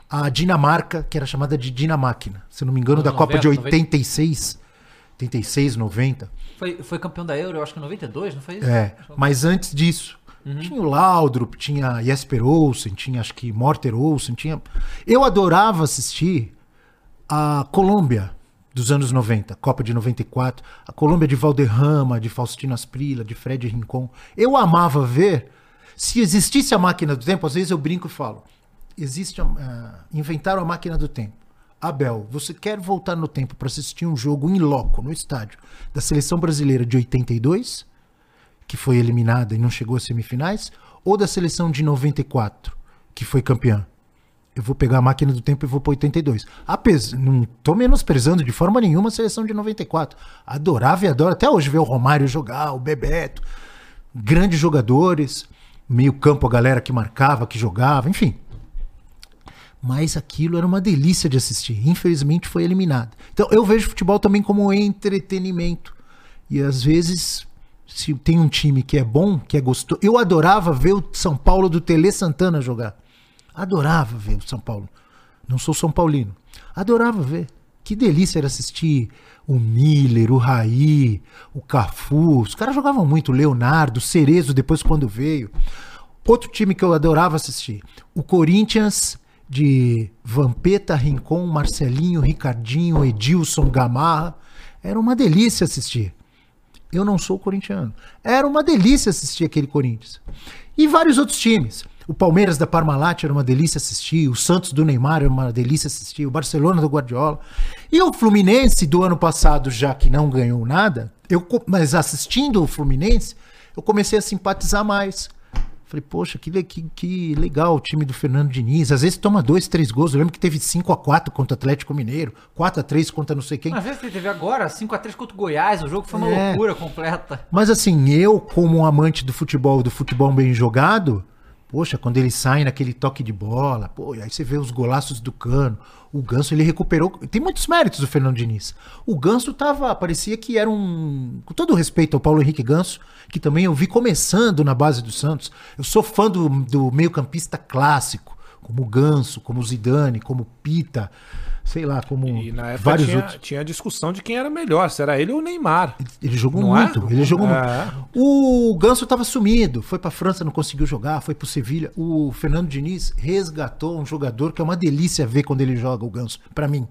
a Dinamarca, que era chamada de Dinamáquina, se não me engano, da Anos Copa de 90, 86, 86, 90. Foi, foi campeão da Euro, eu acho que em 92, não foi isso? É, mas antes disso, tinha o Laudrup, tinha Jesper Olsen, tinha acho que Morter Olsen, tinha... Eu adorava assistir a Colômbia dos anos 90, Copa de 94, a Colômbia de Valderrama, de Faustino Asprila, de Fred Rincon. Eu amava ver, se existisse a máquina do tempo, às vezes eu brinco e falo, existe, ah, inventaram a máquina do tempo. Abel, você quer voltar no tempo para assistir um jogo em loco, no estádio, da seleção brasileira de 82, que foi eliminada e não chegou às semifinais, ou da seleção de 94, que foi campeã? Eu vou pegar a máquina do tempo e vou para 82. Apes, não tô menosprezando de forma nenhuma a seleção de 94. Adorava e adoro até hoje ver o Romário jogar, o Bebeto. Grandes jogadores, meio campo a galera que marcava, que jogava, enfim. Mas aquilo era uma delícia de assistir. Infelizmente foi eliminado. Então eu vejo futebol também como entretenimento. E às vezes, se tem um time que é bom, que é gostoso. Eu adorava ver o São Paulo do Tele Santana jogar. Adorava ver o São Paulo. Não sou São Paulino. Adorava ver. Que delícia era assistir o Miller, o Raí, o Cafu. Os caras jogavam muito. Leonardo, Cerezo, depois quando veio. Outro time que eu adorava assistir. O Corinthians de Vampeta, Rincon, Marcelinho, Ricardinho, Edilson, Gamarra. Era uma delícia assistir. Eu não sou corintiano. Era uma delícia assistir aquele Corinthians. E vários outros times. O Palmeiras da Parmalat era uma delícia assistir. O Santos do Neymar era uma delícia assistir. O Barcelona do Guardiola. E o Fluminense do ano passado, já que não ganhou nada, eu, mas assistindo o Fluminense, eu comecei a simpatizar mais. Falei, poxa, que, que, que legal o time do Fernando Diniz. Às vezes toma dois, três gols. Eu lembro que teve 5 a 4 contra o Atlético Mineiro, 4 a 3 contra não sei quem. Às vezes teve agora 5x3 contra o Goiás, o jogo foi uma É. loucura completa. Mas assim, eu, como um amante do futebol, do futebol bem jogado, poxa, quando ele sai naquele toque de bola, pô, aí você vê os golaços do Cano. O Ganso, ele recuperou. Tem muitos méritos do Fernando Diniz. O Ganso tava. Parecia que era um. Com todo respeito ao Paulo Henrique Ganso, que também eu vi começando na base do Santos. Eu sou fã do, do meio-campista clássico, como o Ganso, como o Zidane, como o Pita, sei lá, como E na época vários tinha, outros. tinha discussão de quem era melhor, se era ele ou o Neymar. Ele jogou Não é? muito, ele jogou É. muito. O Ganso tava sumido, foi pra França, não conseguiu jogar, foi pro Sevilha. O Fernando Diniz resgatou um jogador que é uma delícia ver quando ele joga o Ganso, Pra mim.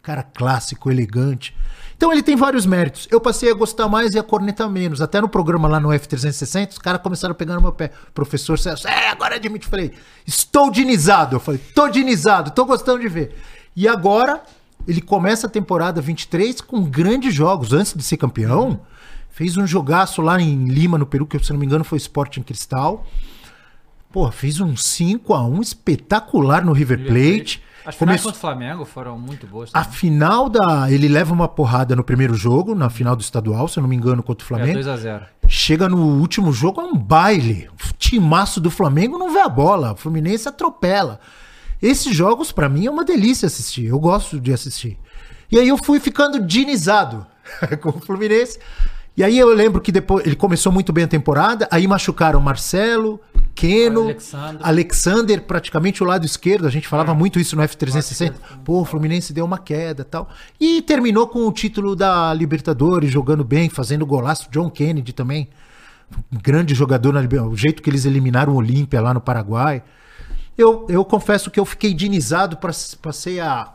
Cara clássico, elegante. Então ele tem vários méritos. Eu passei a gostar mais e a cornetar menos. Até no programa lá no F360, os caras começaram a pegar no meu pé. Professor Celso, é, agora admite. Falei, estou dinizado. Eu falei, tô dinizado, tô gostando de ver. E agora, ele começa a temporada 23 com grandes jogos. Antes de ser campeão, fez um jogaço lá em Lima, no Peru, que se não me engano foi Sporting Cristal. Pô, fez um 5 a 1 espetacular no River Plate. As finais Começou- contra o Flamengo foram muito boas. a também. final da. Ele leva uma porrada no primeiro jogo, na final do estadual, se eu não me engano, contra o É, Flamengo. 2x0. Chega no último jogo, é um baile. O timaço do Flamengo não vê a bola. O Fluminense atropela. Esses jogos, pra mim, é uma delícia assistir. Eu gosto de assistir. E aí eu fui ficando dinizado com o Fluminense. E aí eu lembro que depois ele começou muito bem a temporada, aí machucaram Marcelo, Keno, Alexandre. Alexander, praticamente o lado esquerdo, a gente falava muito isso no F360. Pô, o Fluminense deu uma queda, tal. E terminou com o título da Libertadores, jogando bem, fazendo golaço, John Kennedy também. Um grande jogador na Libertadores, o jeito que eles eliminaram o Olímpia lá no Paraguai. Eu, eu confesso que eu fiquei dinizado, pas- passei a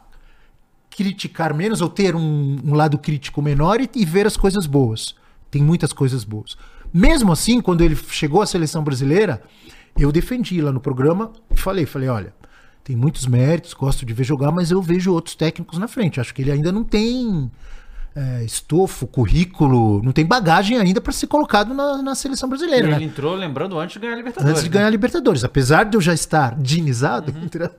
criticar menos ou ter um, um lado crítico menor e, e ver as coisas boas. Tem muitas coisas boas. Mesmo assim, quando ele chegou à seleção brasileira, eu defendi lá no programa e falei, falei, olha, tem muitos méritos, gosto de ver jogar, mas eu vejo outros técnicos na frente. Acho que ele ainda não tem é, estofo, currículo, não tem bagagem ainda para ser colocado na, na seleção brasileira. Ele né? entrou, lembrando, antes de ganhar a Libertadores. antes de né? ganhar a Libertadores. Apesar de eu já estar dinizado, entendeu?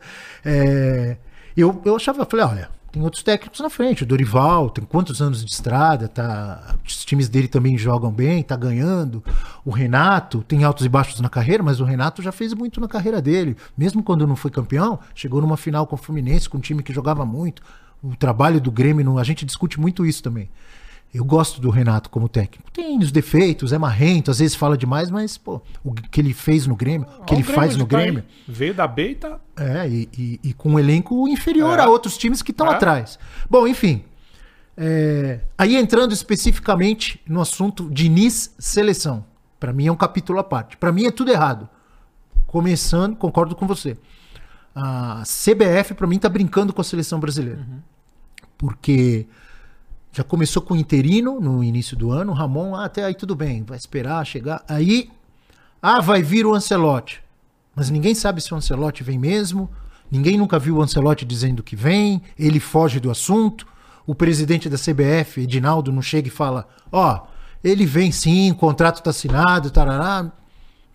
É, eu, eu achava, falei, olha, tem outros técnicos na frente. O Dorival tem quantos anos de estrada, tá, os times dele também jogam bem, tá ganhando. O Renato tem altos e baixos na carreira, mas o Renato já fez muito na carreira dele. Mesmo quando não foi campeão, chegou numa final com o Fluminense, com um time que jogava muito. O trabalho do Grêmio, no- a gente discute muito isso também. Eu gosto do Renato como técnico. Tem os defeitos, é marrento, às vezes fala demais, mas, pô, o que ele fez no Grêmio, o que Ó, ele o Grêmio faz no tá. Grêmio, Veio da B e tá. é, e, e- e com um elenco inferior É. a outros times que estão É. atrás. Bom, enfim. é, aí entrando especificamente no assunto Diniz seleção. Pra mim é um capítulo à parte. Pra mim é tudo errado. Começando, concordo com você. A CBF, pra mim, tá brincando com a seleção brasileira. Porque já começou com o interino no início do ano. O Ramon, ah, até aí tudo bem, vai esperar chegar. Aí, ah, vai vir o Ancelotti. Mas ninguém sabe se o Ancelotti vem mesmo. Ninguém nunca viu o Ancelotti dizendo que vem. Ele foge do assunto. O presidente da CBF, Edinaldo, não chega e fala: Ó, ele vem sim, o contrato tá assinado, tarará.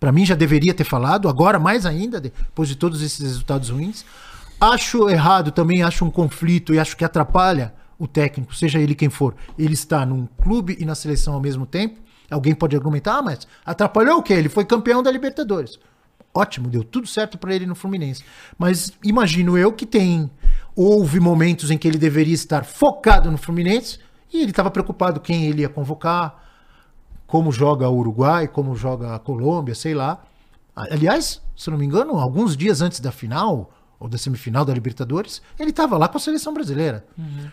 Pra mim já deveria ter falado, agora mais ainda, depois de todos esses resultados ruins. Acho errado também, acho um conflito e acho que atrapalha o técnico, seja ele quem for. Ele está num clube e na seleção ao mesmo tempo. Alguém pode argumentar, ah, mas atrapalhou o quê? Ele foi campeão da Libertadores. Ótimo, deu tudo certo pra ele no Fluminense. Mas imagino eu que tem. Houve momentos em que ele deveria estar focado no Fluminense e ele estava preocupado quem ele ia convocar, como joga o Uruguai, como joga a Colômbia, sei lá. Aliás, se não me engano, alguns dias antes da final, ou da semifinal da Libertadores, ele estava lá com a seleção brasileira.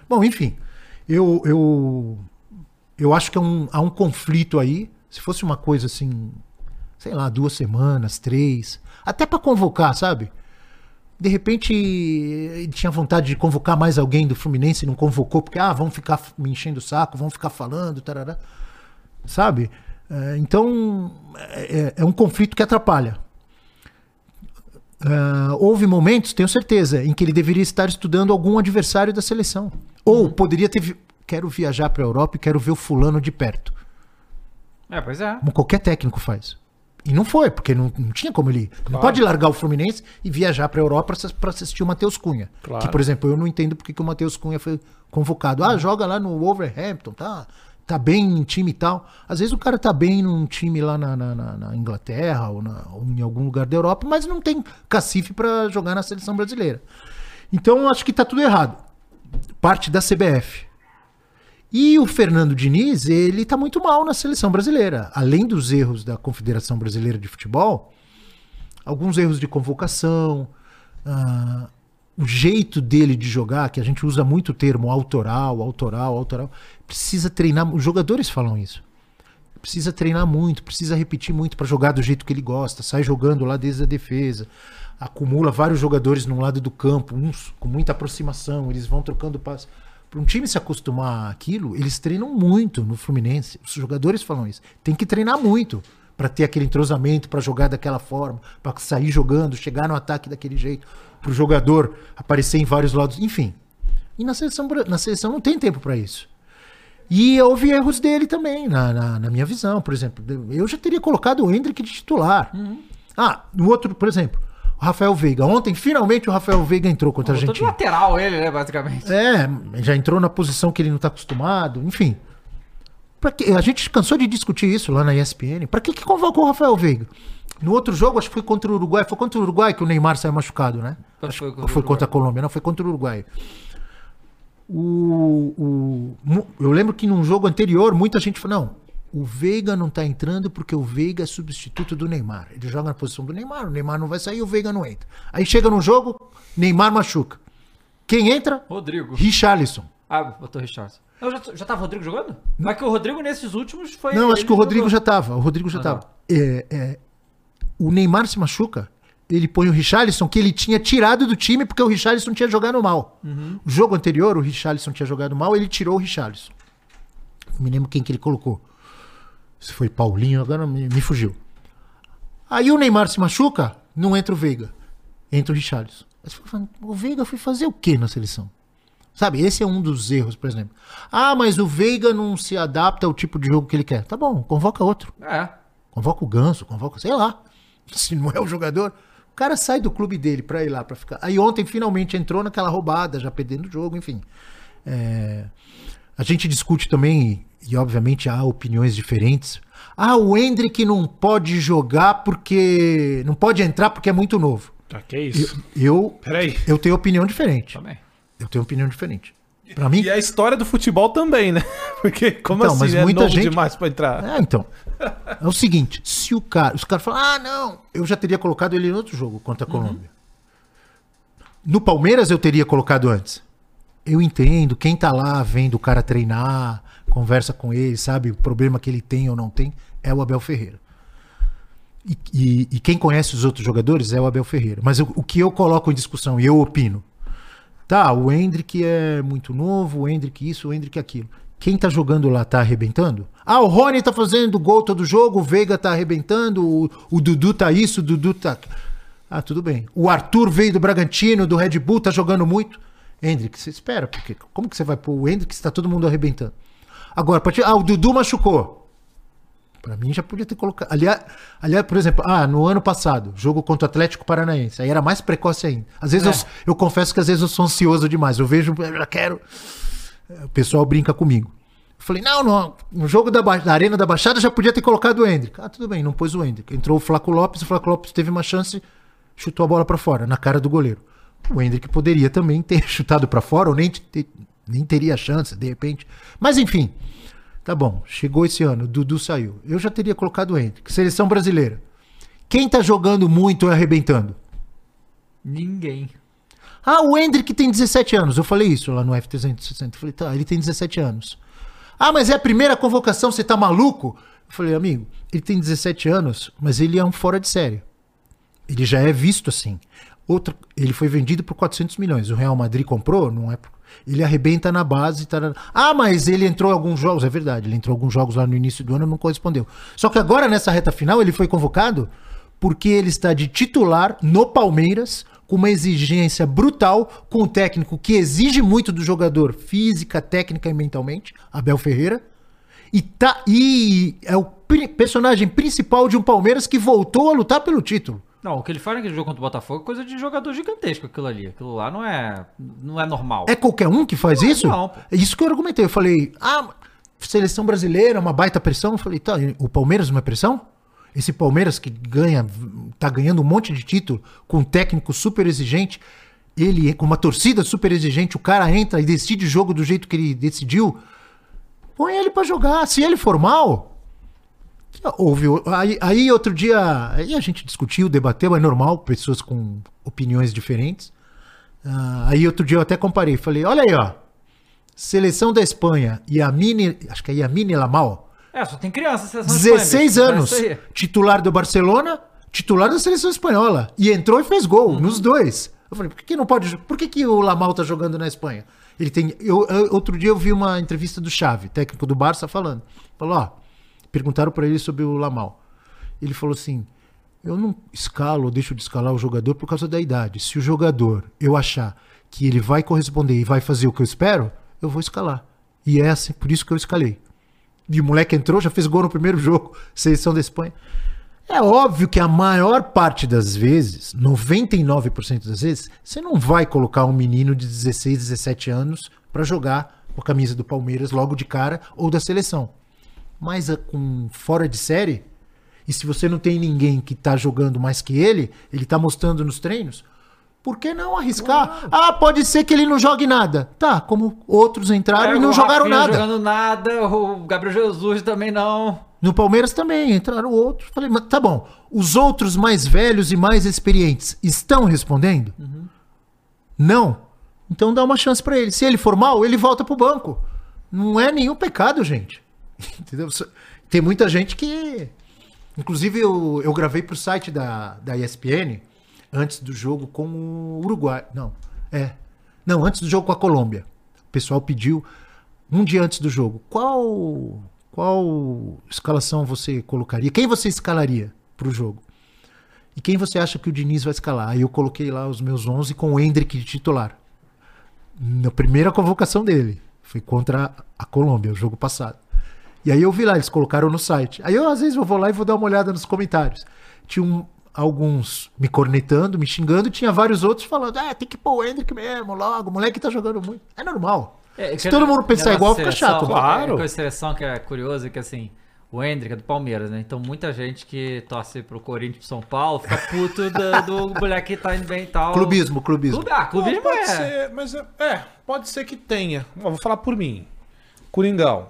Bom, enfim, eu, eu, eu acho que é um, há um conflito aí. Se fosse uma coisa assim, sei lá, duas semanas, três, até para convocar, sabe? De repente, ele tinha vontade de convocar mais alguém do Fluminense e não convocou, porque, ah, vão ficar me enchendo o saco, vão ficar falando, tarará sabe? É, então é, é um conflito que atrapalha. É, houve momentos, tenho certeza, em que ele deveria estar estudando algum adversário da seleção. Ou poderia ter. vi- Quero viajar para a Europa e quero ver o fulano de perto. É, pois é. Como qualquer técnico faz. E não foi, porque não, não tinha como ele. Não pode largar o Fluminense e viajar para a Europa para assistir o Matheus Cunha. Claro. Que, por exemplo, eu não entendo porque que o Matheus Cunha foi convocado. Ah, joga lá no Wolverhampton, tá? Tá bem em time e tal. Às vezes o cara tá bem num time lá na, na- na- Inglaterra ou, na- ou em algum lugar da Europa, mas não tem cacife para jogar na seleção brasileira. Então acho que tá tudo errado. Parte da CBF. E o Fernando Diniz, ele tá muito mal na seleção brasileira. Além dos erros da Confederação Brasileira de Futebol, alguns erros de convocação, ah, o jeito dele de jogar, que a gente usa muito o termo autoral, autoral, autoral, precisa treinar. Os jogadores falam isso. Precisa treinar muito, precisa repetir muito para jogar do jeito que ele gosta. Sai jogando lá desde a defesa. Acumula vários jogadores num lado do campo, uns com muita aproximação, eles vão trocando passes. Para um time se acostumar àquilo, eles treinam muito no Fluminense. Os jogadores falam isso. Tem que treinar muito para ter aquele entrosamento, para jogar daquela forma, para sair jogando, chegar no ataque daquele jeito, para o jogador aparecer em vários lados, enfim. E na seleção, na seleção não tem tempo para isso. E houve erros dele também, na, na, na minha visão. Por exemplo, eu já teria colocado o Hendrick de titular. Ah, no outro, por exemplo, o Rafael Veiga. Ontem, finalmente, o Rafael Veiga entrou contra a Botou de Argentina. lateral ele, né, basicamente. É, já entrou na posição que ele não está acostumado, enfim. Pra que, a gente cansou de discutir isso lá na ESPN. Pra que, que convocou o Rafael Veiga? No outro jogo, acho que foi contra o Uruguai. Foi contra o Uruguai que o Neymar saiu machucado, né? Foi Acho contra que o foi contra a Colômbia, não, foi contra o Uruguai. O, o- eu lembro que num jogo anterior, muita gente falou: não, o Veiga não tá entrando porque o Veiga é substituto do Neymar. Ele joga na posição do Neymar, o Neymar não vai sair, o Veiga não entra. Aí chega no jogo, Neymar machuca. Quem entra? Rodrigo. Richarlison. Ah, botou Richardson. Não, já, já tava o Rodrigo jogando? Mas que o Rodrigo nesses últimos foi. Não, acho que o Rodrigo jogou. já tava. O Rodrigo já Ah, tava. tá. É, é, o Neymar se machuca. Ele põe o Richarlison, que ele tinha tirado do time porque o Richarlison tinha jogado mal. Uhum. O jogo anterior, o Richarlison tinha jogado mal, ele tirou o Richarlison. Não me lembro quem que ele colocou. Se foi Paulinho, agora me, me fugiu. Aí o Neymar se machuca, não entra o Veiga. Entra o Richarlison. Falando, O Veiga foi fazer o que na seleção? Sabe, esse é um dos erros, por exemplo. Ah, mas o Veiga não se adapta ao tipo de jogo que ele quer. Tá bom, convoca outro. É. Convoca o Ganso, convoca, sei lá. Se não é o jogador, o cara sai do clube dele pra ir lá pra ficar. Aí ontem finalmente entrou naquela roubada, já perdendo o jogo, enfim. É, A gente discute também, e obviamente há opiniões diferentes. Ah, o Hendrick não pode jogar porque. Não pode entrar porque é muito novo. Ah, que isso? Eu, Peraí. eu tenho opinião diferente. Também. Eu tenho opinião diferente. Pra mim, E a história do futebol também, né? Porque como Então, assim mas é muita novo gente- demais pra entrar? É, então. É o seguinte, se o cara. Os caras falam, ah, não, eu já teria colocado ele em outro jogo contra a Colômbia. No Palmeiras eu teria colocado antes. Eu entendo, quem tá lá vendo o cara treinar, conversa com ele, sabe o problema que ele tem ou não tem, é o Abel Ferreira. E, e- e quem conhece os outros jogadores é o Abel Ferreira. Mas o, o que eu coloco em discussão e eu opino, tá, o Hendrick é muito novo, o Hendrick isso, o Hendrick aquilo. Quem tá jogando lá tá arrebentando? Ah, o Rony tá fazendo gol todo jogo, o Veiga tá arrebentando, o, o Dudu tá isso, o Dudu tá. Ah, tudo bem. O Arthur veio do Bragantino, do Red Bull, tá jogando muito. Hendrick, você espera, porque como que você vai pôr o Hendrick se tá todo mundo arrebentando? Agora, partir- ah, o Dudu machucou. Pra mim já podia ter colocado. Aliás, aliás, por exemplo, ah, no ano passado, jogo contra o Atlético Paranaense. Aí era mais precoce ainda. Às vezes eu, eu confesso que às vezes eu sou ansioso demais. Eu vejo, eu já quero. O pessoal brinca comigo. Eu falei, não, não, no jogo da, da Arena da Baixada já podia ter colocado o Hendrick. Ah, tudo bem, não pôs o Hendrick. Entrou o Flaco Lopes, o Flaco Lopes teve uma chance, chutou a bola pra fora, na cara do goleiro. O Hendrick poderia também ter chutado pra fora, ou nem, te- nem teria chance, de repente. Mas enfim, tá bom, chegou esse ano, Dudu saiu. Eu já teria colocado o Hendrick. Seleção brasileira. Quem tá jogando muito e arrebentando? Ninguém. Ah, o Hendrick tem 17 anos. Eu falei isso lá no F360. Eu falei, tá, ele tem 17 anos. Ah, mas é a primeira convocação, você tá maluco? Eu falei, amigo, ele tem 17 anos, mas ele é um fora de série. Ele já é visto assim. Outro, ele foi vendido por 400 milhões. O Real Madrid comprou, não é? Ele arrebenta na base. Ah, mas ele entrou em alguns jogos. É verdade, ele entrou em alguns jogos lá no início do ano e não correspondeu. Só que agora, nessa reta final, ele foi convocado porque ele está de titular no Palmeiras, com uma exigência brutal, com um técnico que exige muito do jogador, física, técnica e mentalmente, Abel Ferreira. E, tá, e é o personagem principal de um Palmeiras que voltou a lutar pelo título. Não, o que ele faz naquele jogo contra o Botafogo é coisa de jogador gigantesco, aquilo ali. Aquilo lá não é, não é normal. É qualquer um que faz isso? não, pô. É isso que eu argumentei. Eu falei, ah, seleção brasileira, uma baita pressão. Eu falei, tá, o Palmeiras não é pressão? Esse Palmeiras que ganha, tá ganhando um monte de título, com um técnico super exigente, ele com uma torcida super exigente, o cara entra e decide o jogo do jeito que ele decidiu. Põe ele pra jogar. Se ele for mal, Houve. Aí, aí outro dia. Aí a gente discutiu, debateu, é normal, pessoas com opiniões diferentes. Ah, aí outro dia eu até comparei, falei, olha aí, ó. Seleção da Espanha, Yamine, acho que é Yamine Lamal, É, só tem criança. na seleção da 16 Espanha, anos, titular do Barcelona, titular da seleção espanhola. E entrou e fez gol nos dois. Eu falei, por que, não pode. Por que, que o Lamal tá jogando na Espanha? Ele tem. Eu, eu- outro dia eu vi uma entrevista do Xavi, técnico do Barça, falando. Falou, ó. Perguntaram para ele sobre o Lamal. Ele falou assim: eu não escalo ou deixo de escalar o jogador por causa da idade. Se o jogador eu achar que ele vai corresponder e vai fazer o que eu espero, eu vou escalar. E é assim, por isso que eu escalei. E o moleque entrou, já fez gol no primeiro jogo, seleção da Espanha. É óbvio que a maior parte das vezes, 99% das vezes, você não vai colocar um menino de 16, 17 anos para jogar com a camisa do Palmeiras logo de cara ou da seleção. Mas ah, com fora de série, e se você não tem ninguém que tá jogando mais que ele, ele tá mostrando nos treinos, Por que não arriscar? Ah, pode ser que ele não jogue nada. Tá, como outros entraram É, e não jogaram Rafinha nada. jogando nada, o Gabriel Jesus também não. No Palmeiras também entraram outros. Falei, mas tá bom. Os outros mais velhos e mais experientes estão respondendo? Não. Então dá uma chance pra ele. Se ele for mal, ele volta pro banco. Não é nenhum pecado, gente. Entendeu? Tem muita gente que. Inclusive, eu, eu gravei pro site da, da ESPN antes do jogo com o Uruguai. Não, é. Não, antes do jogo com a Colômbia. O pessoal pediu um dia antes do jogo. Qual qual escalação você colocaria? Quem você escalaria pro jogo? E quem você acha que o Diniz vai escalar? Aí eu coloquei lá os meus 11 com o Hendrick de titular. Na primeira convocação dele. Foi contra a Colômbia, o jogo passado. E aí eu vi lá, eles colocaram no site. Aí eu às vezes eu vou lá e vou dar uma olhada nos comentários. Tinha um- alguns me cornetando, me xingando, e tinha vários outros falando: ah, tem que pôr o Hendrick mesmo, logo, o moleque tá jogando muito. É normal. É, Se que- todo mundo pensar igual, de fica seleção, chato. Claro. É, coisa de seleção que é curioso é que assim, o Hendrick é do Palmeiras, né? Então muita gente que torce pro Corinthians pro São Paulo fica puto do, do moleque que tá indo bem e tal. Clubismo, clubismo. Clube, ah, clubismo pode é. ser, mas é, é, pode ser que tenha. Ó, vou falar por mim. Coringão.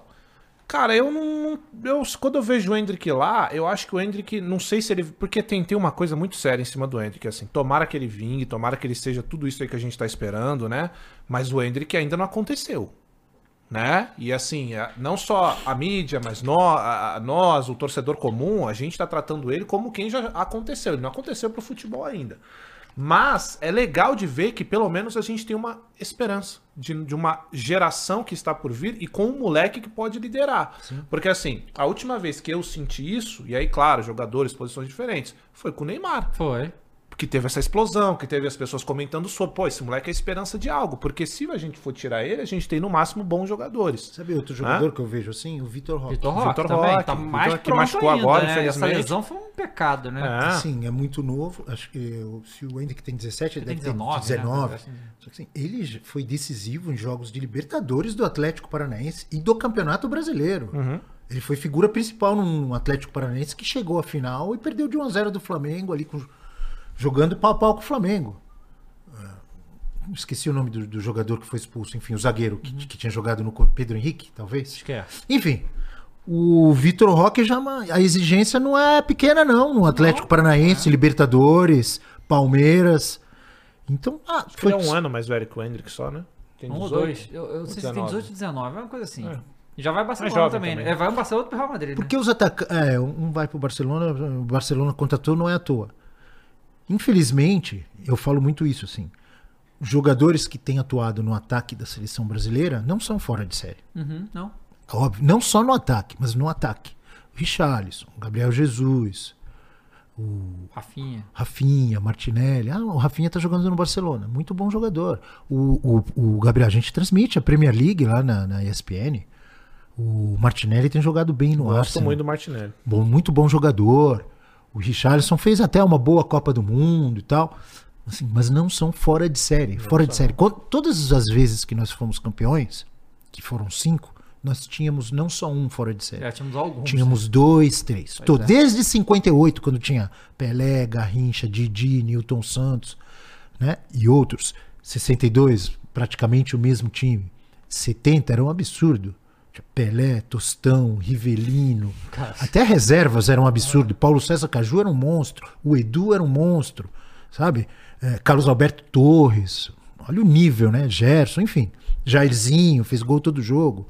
Cara, eu não. Eu, quando eu vejo o Hendrick lá, eu acho que o Hendrick. Não sei se ele. Porque tem, tem uma coisa muito séria em cima do Hendrick, assim. Tomara que ele vingue, tomara que ele seja tudo isso aí que a gente tá esperando, né? Mas o Hendrick ainda não aconteceu. Né? E assim, a- não só a mídia, mas nó- a- a- nós, o torcedor comum, a gente tá tratando ele como quem já aconteceu. Ele não aconteceu pro futebol ainda. Mas é legal de ver que pelo menos a gente tem uma esperança de, de uma geração que está por vir e com um moleque que pode liderar. Porque assim, a última vez que eu senti isso, e aí, claro, jogadores, posições diferentes, foi com o Neymar. Foi. Que teve essa explosão, que teve as pessoas comentando sobre, pô, esse moleque é a esperança de algo. Porque se a gente for tirar ele, a gente tem no máximo bons jogadores. Sabe outro jogador que eu vejo assim? O Vitor Roque. Vitor Roque Vitor também. Roque, tá Vitor mais que machucou ainda, agora, né? Essa lesão foi um pecado, né? É. Sim, é muito novo. Acho que eu- se o Hendrick tem 17, ele Tem deve 19, ter né? 19. Só que assim, ele foi decisivo em jogos de Libertadores do Atlético Paranaense e do Campeonato Brasileiro. Ele foi figura principal num Atlético Paranaense que chegou à final e perdeu de 1 a 0 do Flamengo ali com- jogando pau a pau com o Flamengo. É, Esqueci o nome do, do jogador que foi expulso, enfim, o zagueiro que, que tinha jogado no Pedro Henrique, talvez. Acho que é. Enfim, o Vitor Roque já. A exigência não é pequena, não. No Atlético Paranaense, Libertadores, Palmeiras. Então, ah, Acho que ele é um ano mais velho que o Hendrick só, né? Tem Um ou 18. dois. Eu, eu não sei se tem 19. 18 ou 19, é uma coisa assim. É. E já vai Barcelona jovem também, também. né? É, vai um Barcelona pro Real Madrid, Porque os atacantes. É, um vai pro Barcelona, o Barcelona contratou, não é à toa. Infelizmente, eu falo muito isso, assim. Jogadores que têm atuado no ataque da seleção brasileira não são fora de série. Uhum, não. Óbvio, não só no ataque, mas no ataque. Richarlison, Gabriel Jesus, Rafinha. Rafinha, Martinelli. Ah, o Rafinha tá jogando no Barcelona. Muito bom jogador. O, o, o Gabriel, a gente transmite a Premier League lá na, na ESPN. O Martinelli tem jogado bem no Gosto Arsenal. muito do Martinelli. Bom, muito bom jogador. O Richarlison fez até uma boa Copa do Mundo e tal. Assim, mas não são fora de série. fora de série. Todas as vezes que nós fomos campeões, que foram cinco, nós tínhamos não só um fora de série. Já tínhamos alguns. Tínhamos dois, três. Tô- é. Desde 58, quando tinha Pelé, Garrincha, Didi, Newton Santos, né? E outros. 62, praticamente o mesmo time. 70 era um absurdo. Tinha Pelé, Tostão, Rivelino. Até reservas eram um absurdo. Paulo César Caju era um monstro. O Edu era um monstro. Sabe? É, Carlos Alberto Torres. Olha o nível, né? Gerson, enfim. Jairzinho, fez gol todo jogo.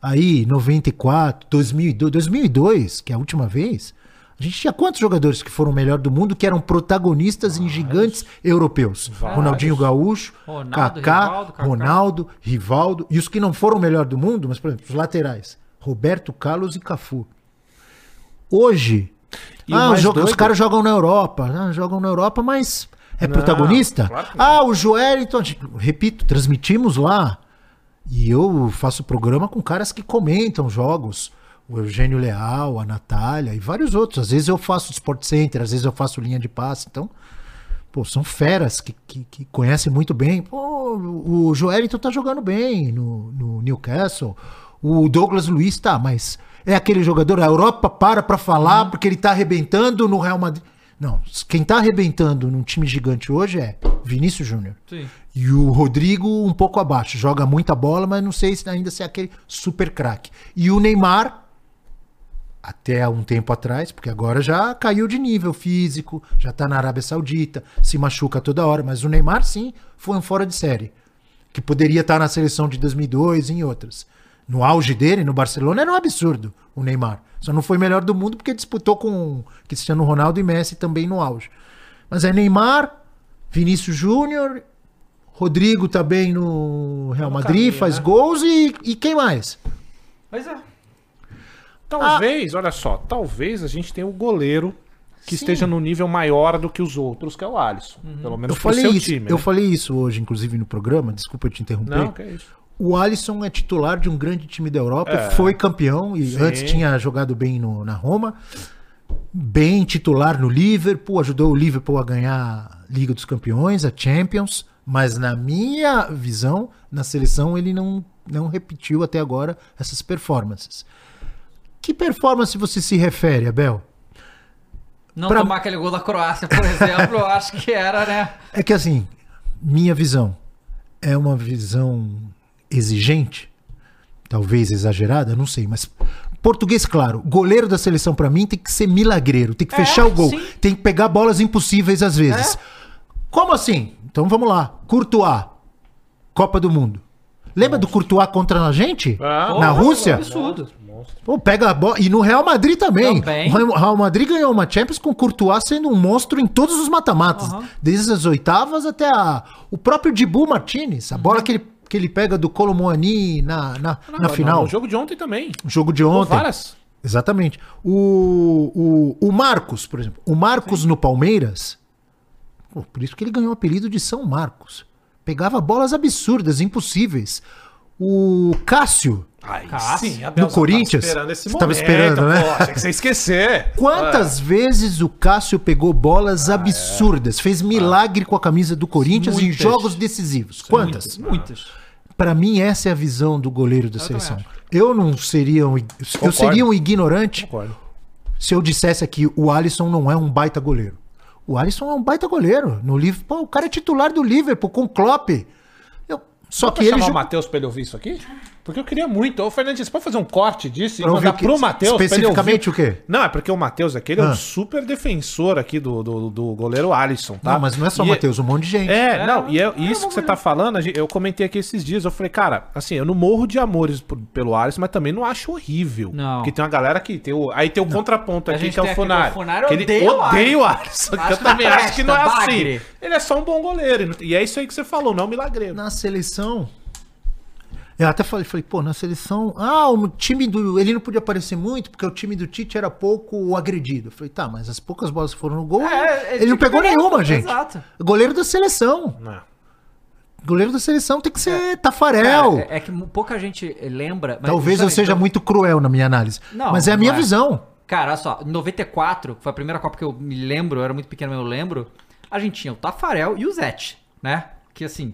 Aí, 94, 2002, 2002, que é a última vez, a gente tinha quantos jogadores que foram o melhor do mundo que eram protagonistas em gigantes europeus? Ronaldinho Gaúcho, Ronaldo, Kaká, Rivaldo, Kaká. Ronaldo, Rivaldo, e os que não foram o melhor do mundo, mas por exemplo, os laterais, Roberto Carlos e Cafu. Hoje, ah, os, jo- os doido- caras jogam na Europa, ah, jogam na Europa, mas é Não, protagonista? claro ah, o Joelito, repito, transmitimos lá. E eu faço programa com caras que comentam jogos. O Eugênio Leal, a Natália e vários outros. Às vezes eu faço Sport Center, às vezes eu faço linha de passe. Então, pô, são feras que, que, que conhecem muito bem. Pô, o Joelito tá jogando bem no, no Newcastle. O Douglas Luiz tá, mas é aquele jogador, a Europa para pra falar porque ele tá arrebentando no Real Madrid. Não, quem tá arrebentando num time gigante hoje é Vinícius Júnior. E o Rodrigo um pouco abaixo. Joga muita bola, mas não sei se ainda se é aquele super craque. E o Neymar, até um tempo atrás, porque agora já caiu de nível físico, já tá na Arábia Saudita, se machuca toda hora. Mas o Neymar, sim, foi um fora de série. Que poderia estar na seleção de 2002 e em outras. No auge dele, no Barcelona, era um absurdo o Neymar. Só não foi melhor do mundo porque disputou com Cristiano Ronaldo e Messi também no auge. Mas é Neymar, Vinícius Júnior, Rodrigo também no Real Madrid, caminho, faz né? gols e, e quem mais? Mas é. Talvez, olha só, talvez a gente tenha o goleiro que Sim. esteja no nível maior do que os outros, que é o Alisson. Pelo Eu menos pro falei, seu isso, time. eu né? falei isso hoje, inclusive, no programa, desculpa te interromper. Não, que é isso. O Alisson é titular de um grande time da Europa, É. foi campeão e Sim. antes tinha jogado bem no- na Roma. Bem titular no Liverpool, ajudou o Liverpool a ganhar a Liga dos Campeões, a Champions, mas na minha visão, na seleção ele não, não repetiu até agora essas performances. Que performance você se refere, Abel? Não Pra- tomar aquele gol da Croácia, por exemplo, eu acho que era, né? É que assim, minha visão é uma visão exigente, talvez exagerada, não sei, mas português claro, goleiro da seleção pra mim tem que ser milagreiro, tem que É, fechar o gol, sim. tem que pegar bolas impossíveis às vezes. É. Como assim? Então vamos lá, Courtois, Copa do Mundo. Lembra do Courtois contra a gente? Ah, Na Rússia? Absurdo. Pô, pega a bola. E no Real Madrid também. Também. O Real- Madrid ganhou uma Champions com o Courtois sendo um monstro em todos os mata-matas. Aham. Desde as oitavas até a... o próprio Dibu Martinez. A Uhum. bola que ele, que ele pega do Colomuani na, na, Não, na não, final. No jogo de ontem também. O jogo de Pô, ontem. várias. Exatamente. O, o, o Marcos, por exemplo. O Marcos no Palmeiras. pô, por isso que ele ganhou o apelido de São Marcos. Pegava bolas absurdas, impossíveis. O Cássio. Cássio. sim, Abel, No Corinthians? Tava esperando esse Você tava momento, esperando, né? Pô, achei que você esquecer. Quantas vezes o Cássio pegou bolas absurdas, fez milagre com a camisa do Corinthians em Muitas. jogos decisivos? Quantas? Muitas. muitas. Pra mim essa é a visão do goleiro da também seleção. Eu não seria um, eu seria um ignorante Concordo. se eu dissesse aqui o Alisson não é um baita goleiro. O Alisson é um baita goleiro. No Liverpool, o cara é titular do Liverpool com o Klopp. Eu- só Só que ele chamar o Matheus pra ele ouvir isso aqui? Porque eu queria muito. Ô, Fernandes, você pode fazer um corte disso e Pra ouvir mandar pro Matheus? Especificamente o quê? Não, é porque o Matheus aqui ele é Ah. um super defensor aqui do, do, do goleiro Alisson, tá? Não, mas não é só o E- Matheus, um monte de gente. É, não, e é, isso que você tá falando, eu comentei aqui esses dias, eu falei, cara, assim, eu não morro de amores por- pelo Alisson, mas também não acho horrível. Não. Porque tem uma galera que tem o. Aí tem o contraponto A aqui, gente que é o aqui Funari. o Funari que ele odeia o odeia o Alisson. que eu não também acho que não é assim. Ele é só um bom goleiro. e não- E é isso aí que você falou, não é um milagreiro. na seleção. Eu até falei, falei, pô, na seleção. Ah, o time do. Ele não podia aparecer muito, porque o time do Tite era pouco agredido. Eu falei, tá, mas as poucas bolas que foram no gol. É, é, ele não pegou é, nenhuma, gente. exato. Goleiro da seleção. Não. Goleiro da seleção tem que ser Tafarel. Cara, é, é que pouca gente lembra. mas Talvez eu seja então- muito cruel na minha análise. Não, mas é a minha é. visão. Cara, olha só, em 94, que foi a primeira Copa que eu me lembro, eu era muito pequeno, mas eu lembro, a gente tinha o Tafarel e o Zete, né? Que assim.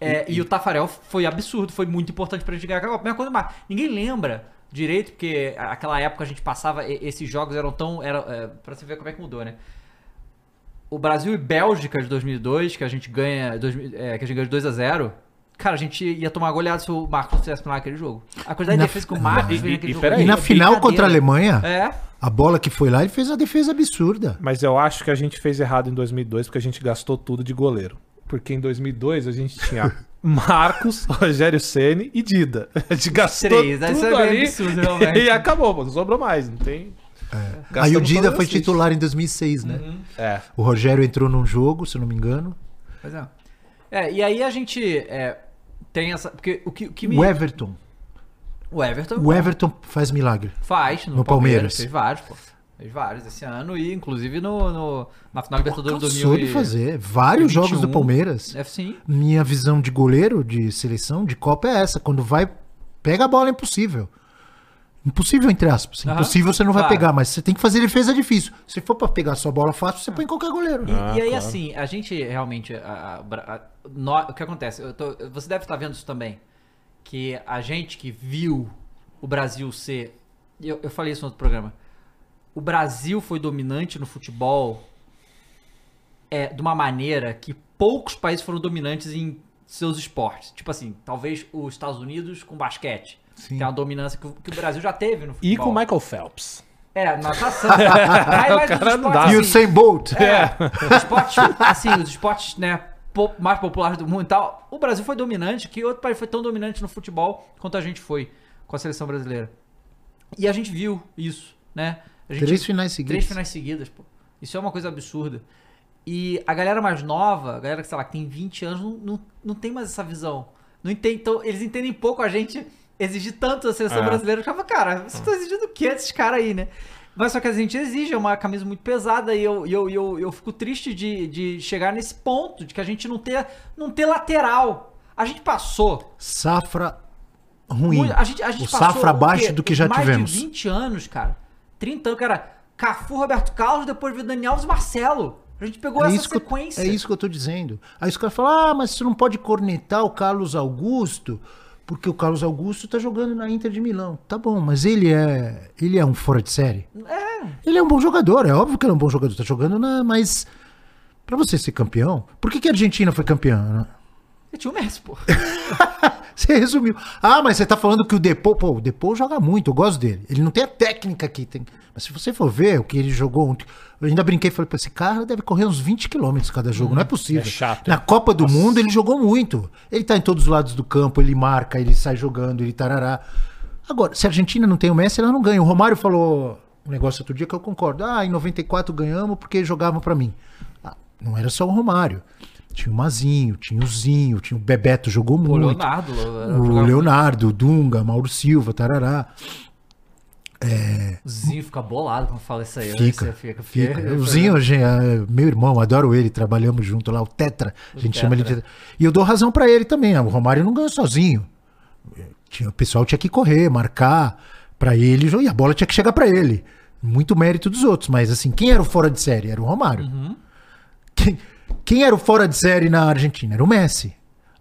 É, e, o Tafarel foi absurdo, foi muito importante pra gente ganhar aquela Copa. Mesma coisa, mas ninguém lembra direito, porque a- aquela época a gente passava, e- esses jogos eram tão. Era, é, pra você ver como é que mudou, né? O Brasil e Bélgica de 2002, que a gente ganha, 2000, é, que a gente ganha de 2 a 0 Cara, a gente ia tomar goleada se o Marcos não tivesse naquele jogo. A quantidade Na- de defesa que o Marcos E- fez e- naquele e jogo. peraí. E na final contra a. Alemanha, É. a bola que foi lá, ele fez uma defesa absurda. Mas eu acho que a gente fez errado em 2002 porque a gente gastou tudo de goleiro. Porque em 2002 a gente tinha Marcos, Rogério Ceni e Dida. A gente gastou Três, aí tudo isso é ali absurdo, realmente. e acabou, pô, não sobrou mais, não tem. Aí o Dida foi as fichas. titular em 2006, né? É. O Rogério entrou num jogo, se eu não me engano. Pois é. É, e aí a gente é, tem essa. Porque o que, o que me. O Everton. o Everton O Everton faz milagre. faz no, No Palmeiras. Palmeiras. Fez vários, pô. Fez vários esse ano e inclusive no, no, na final Libertadores Cansou 2000 de e- fazer. Vários 2021. jogos do Palmeiras. É, sim. Minha visão de goleiro, de seleção, de Copa é essa. Quando vai, pega a bola é impossível. Impossível, entre aspas. Aham. Impossível você não vai Claro. pegar, mas você tem que fazer defesa difícil. Se for pra pegar sua bola fácil, você põe qualquer goleiro. E, Ah, e aí, claro. assim, a gente realmente. a- a- a- nó- o que acontece? Eu tô- você deve estar vendo isso também. Que a gente que viu o Brasil ser. Eu, eu falei isso no outro programa. O Brasil foi dominante no futebol é, de uma maneira que poucos países foram dominantes em seus esportes. Tipo assim, talvez os Estados Unidos com basquete. Sim. Tem uma dominância que, o- que o Brasil já teve no futebol. E com o Michael Phelps. É, natação. Mas, mas cara não dá. assim, E o Sem Bolt. É, os esportes, assim, os esportes, né, mais populares do mundo e tal, o Brasil foi dominante, que outro país foi tão dominante no futebol quanto a gente foi com a seleção brasileira. E a gente viu isso, né? A gente- Três finais seguidas. Três finais seguidas, pô. Isso é uma coisa absurda. E a galera mais nova, a galera que, sei lá, que tem 20 anos, não, não, não tem mais essa visão. Não entende, então, eles entendem pouco a gente exigir tanto da seleção É. brasileira. Eu ficava, cara, vocês estão exigindo o que desses caras aí, né? Mas só que a gente exige, é uma camisa muito pesada e eu, e eu, e eu, eu fico triste de, de chegar nesse ponto, de que a gente não ter, não ter lateral. A gente passou Safra ruim. A gente, a gente o passou, safra abaixo quê? do que já mais tivemos. de 20 anos, cara. 30 anos, cara. Cafu, Roberto Carlos, depois veio Daniel Alves e Marcelo. A gente pegou É essa eu, sequência. é isso que eu tô dizendo. Aí os caras falam, ah, mas você não pode cornetar o Carlos Augusto, porque o Carlos Augusto tá jogando na Inter de Milão. Tá bom, mas ele é. Ele é um fora de série. É. Ele é um bom jogador, é óbvio que ele é um bom jogador. Tá jogando na. Mas. Pra você ser campeão. Por que, que a Argentina foi campeã? E tinha o Messi, pô. Você resumiu. Ah, mas você tá falando que o Depô, pô, o Depô joga muito, eu gosto dele. Ele não tem a técnica que tem. Mas se você for ver o que ele jogou ontem, eu ainda brinquei e falei, pô, esse cara deve correr uns 20 quilômetros cada jogo, não é possível. é chato, Na? Copa do Mundo ele jogou muito. Ele tá em todos os lados do campo, ele marca, ele sai jogando, ele tarará. Agora, se a Argentina não tem o Messi, ela não ganha. O Romário falou um negócio outro dia que eu concordo. Ah, em 94 ganhamos porque jogavam pra mim. Ah, não era só o Romário. Tinha o Mazinho, tinha o Zinho, tinha o Bebeto, jogou O muito. Leonardo. O Leonardo, o Dunga, Mauro Silva, tarará. O Zinho fica bolado quando fala isso aí. Fica, Você fica. fica. porque- O Zinho, gente, é meu irmão, adoro ele, trabalhamos junto lá, o Tetra, a gente chama ele de... E eu dou razão pra ele também, o Romário não ganhou sozinho. Tinha, o pessoal tinha que correr, marcar pra ele, e a bola tinha que chegar pra ele. Muito mérito dos outros, mas assim, quem era o fora de série? Era o Romário. Quem, quem era o fora de série na Argentina? Era o Messi.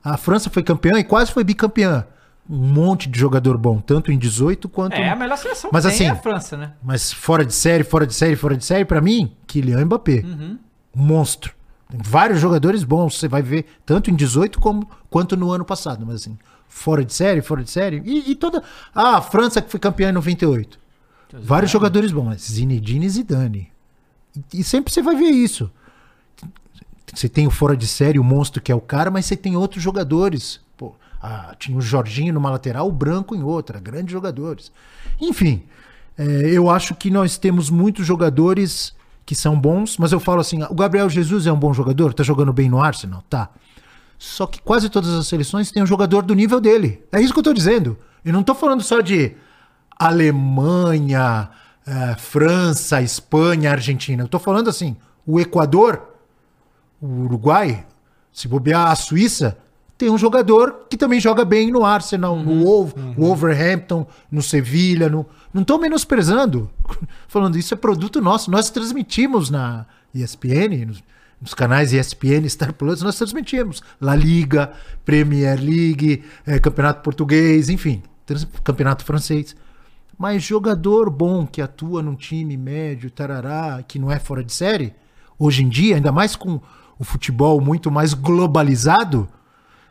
A França foi campeã e quase foi bicampeã. Um monte de jogador bom, tanto em 18 quanto É a melhor seleção Mas assim- é a França, né? mas fora de série, fora de série, fora de série, pra mim, Kylian Mbappé. Um monstro. Tem vários jogadores bons, você vai ver, tanto em 18 como, quanto no ano passado. Mas assim, fora de série, fora de série. E, e toda. Ah, a França que foi campeã em 98. Vários jogadores bons, mas Zinedine e Zidane. E, e sempre você vai ver isso. Você tem o fora de série, o monstro que é o cara, mas você tem outros jogadores. Pô, ah, tinha o Jorginho numa lateral, o Branco em outra, grandes jogadores. Enfim, é, eu acho que nós temos muitos jogadores que são bons, mas eu falo assim: o Gabriel Jesus é um bom jogador, tá jogando bem no Arsenal? Tá. Só que quase todas as seleções têm um jogador do nível dele. É isso que eu tô dizendo. Eu não tô falando só de Alemanha, eh, França, Espanha, Argentina. Eu tô falando assim: o Equador, o Uruguai, se bobear a Suíça, tem um jogador que também joga bem no Arsenal, no Wolf- Wolverhampton, no Sevilha. No... Não estou menosprezando. Falando isso é produto nosso. Nós transmitimos na ESPN, nos, nos canais ESPN, Star Plus, nós transmitimos. La Liga, Premier League, eh, Campeonato Português, enfim, trans- Campeonato Francês. Mas jogador bom que atua num time médio, tarará, que não é fora de série, hoje em dia, ainda mais com o futebol muito mais globalizado,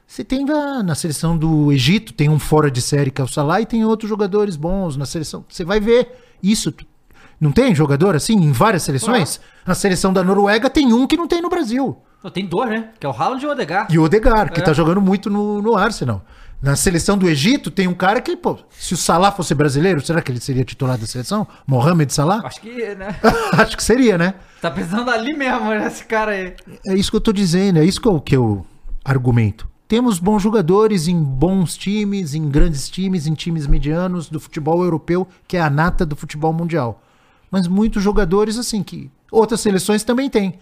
você tem na, na seleção do Egito, tem um fora de série que é o Salah e tem outros jogadores bons na seleção. Você vai ver isso. Não tem jogador assim em várias seleções? Na seleção da Noruega tem um que não tem no Brasil. Tem dois, né? Que é o Haaland e o Odegaard. E o Odegar, que É. tá jogando muito no, no Arsenal. Na seleção do Egito tem um cara que, pô, se o Salah fosse brasileiro, será que ele seria titular da seleção? Mohamed Salah? Acho que, né? Acho que seria, né? Tá precisando ali mesmo, né? Esse cara aí. É isso que eu tô dizendo, é isso que eu, que eu argumento. Temos bons jogadores em bons times, em grandes times, em times medianos do futebol europeu, que é a nata do futebol mundial. Mas muitos jogadores, assim, que outras seleções também têm.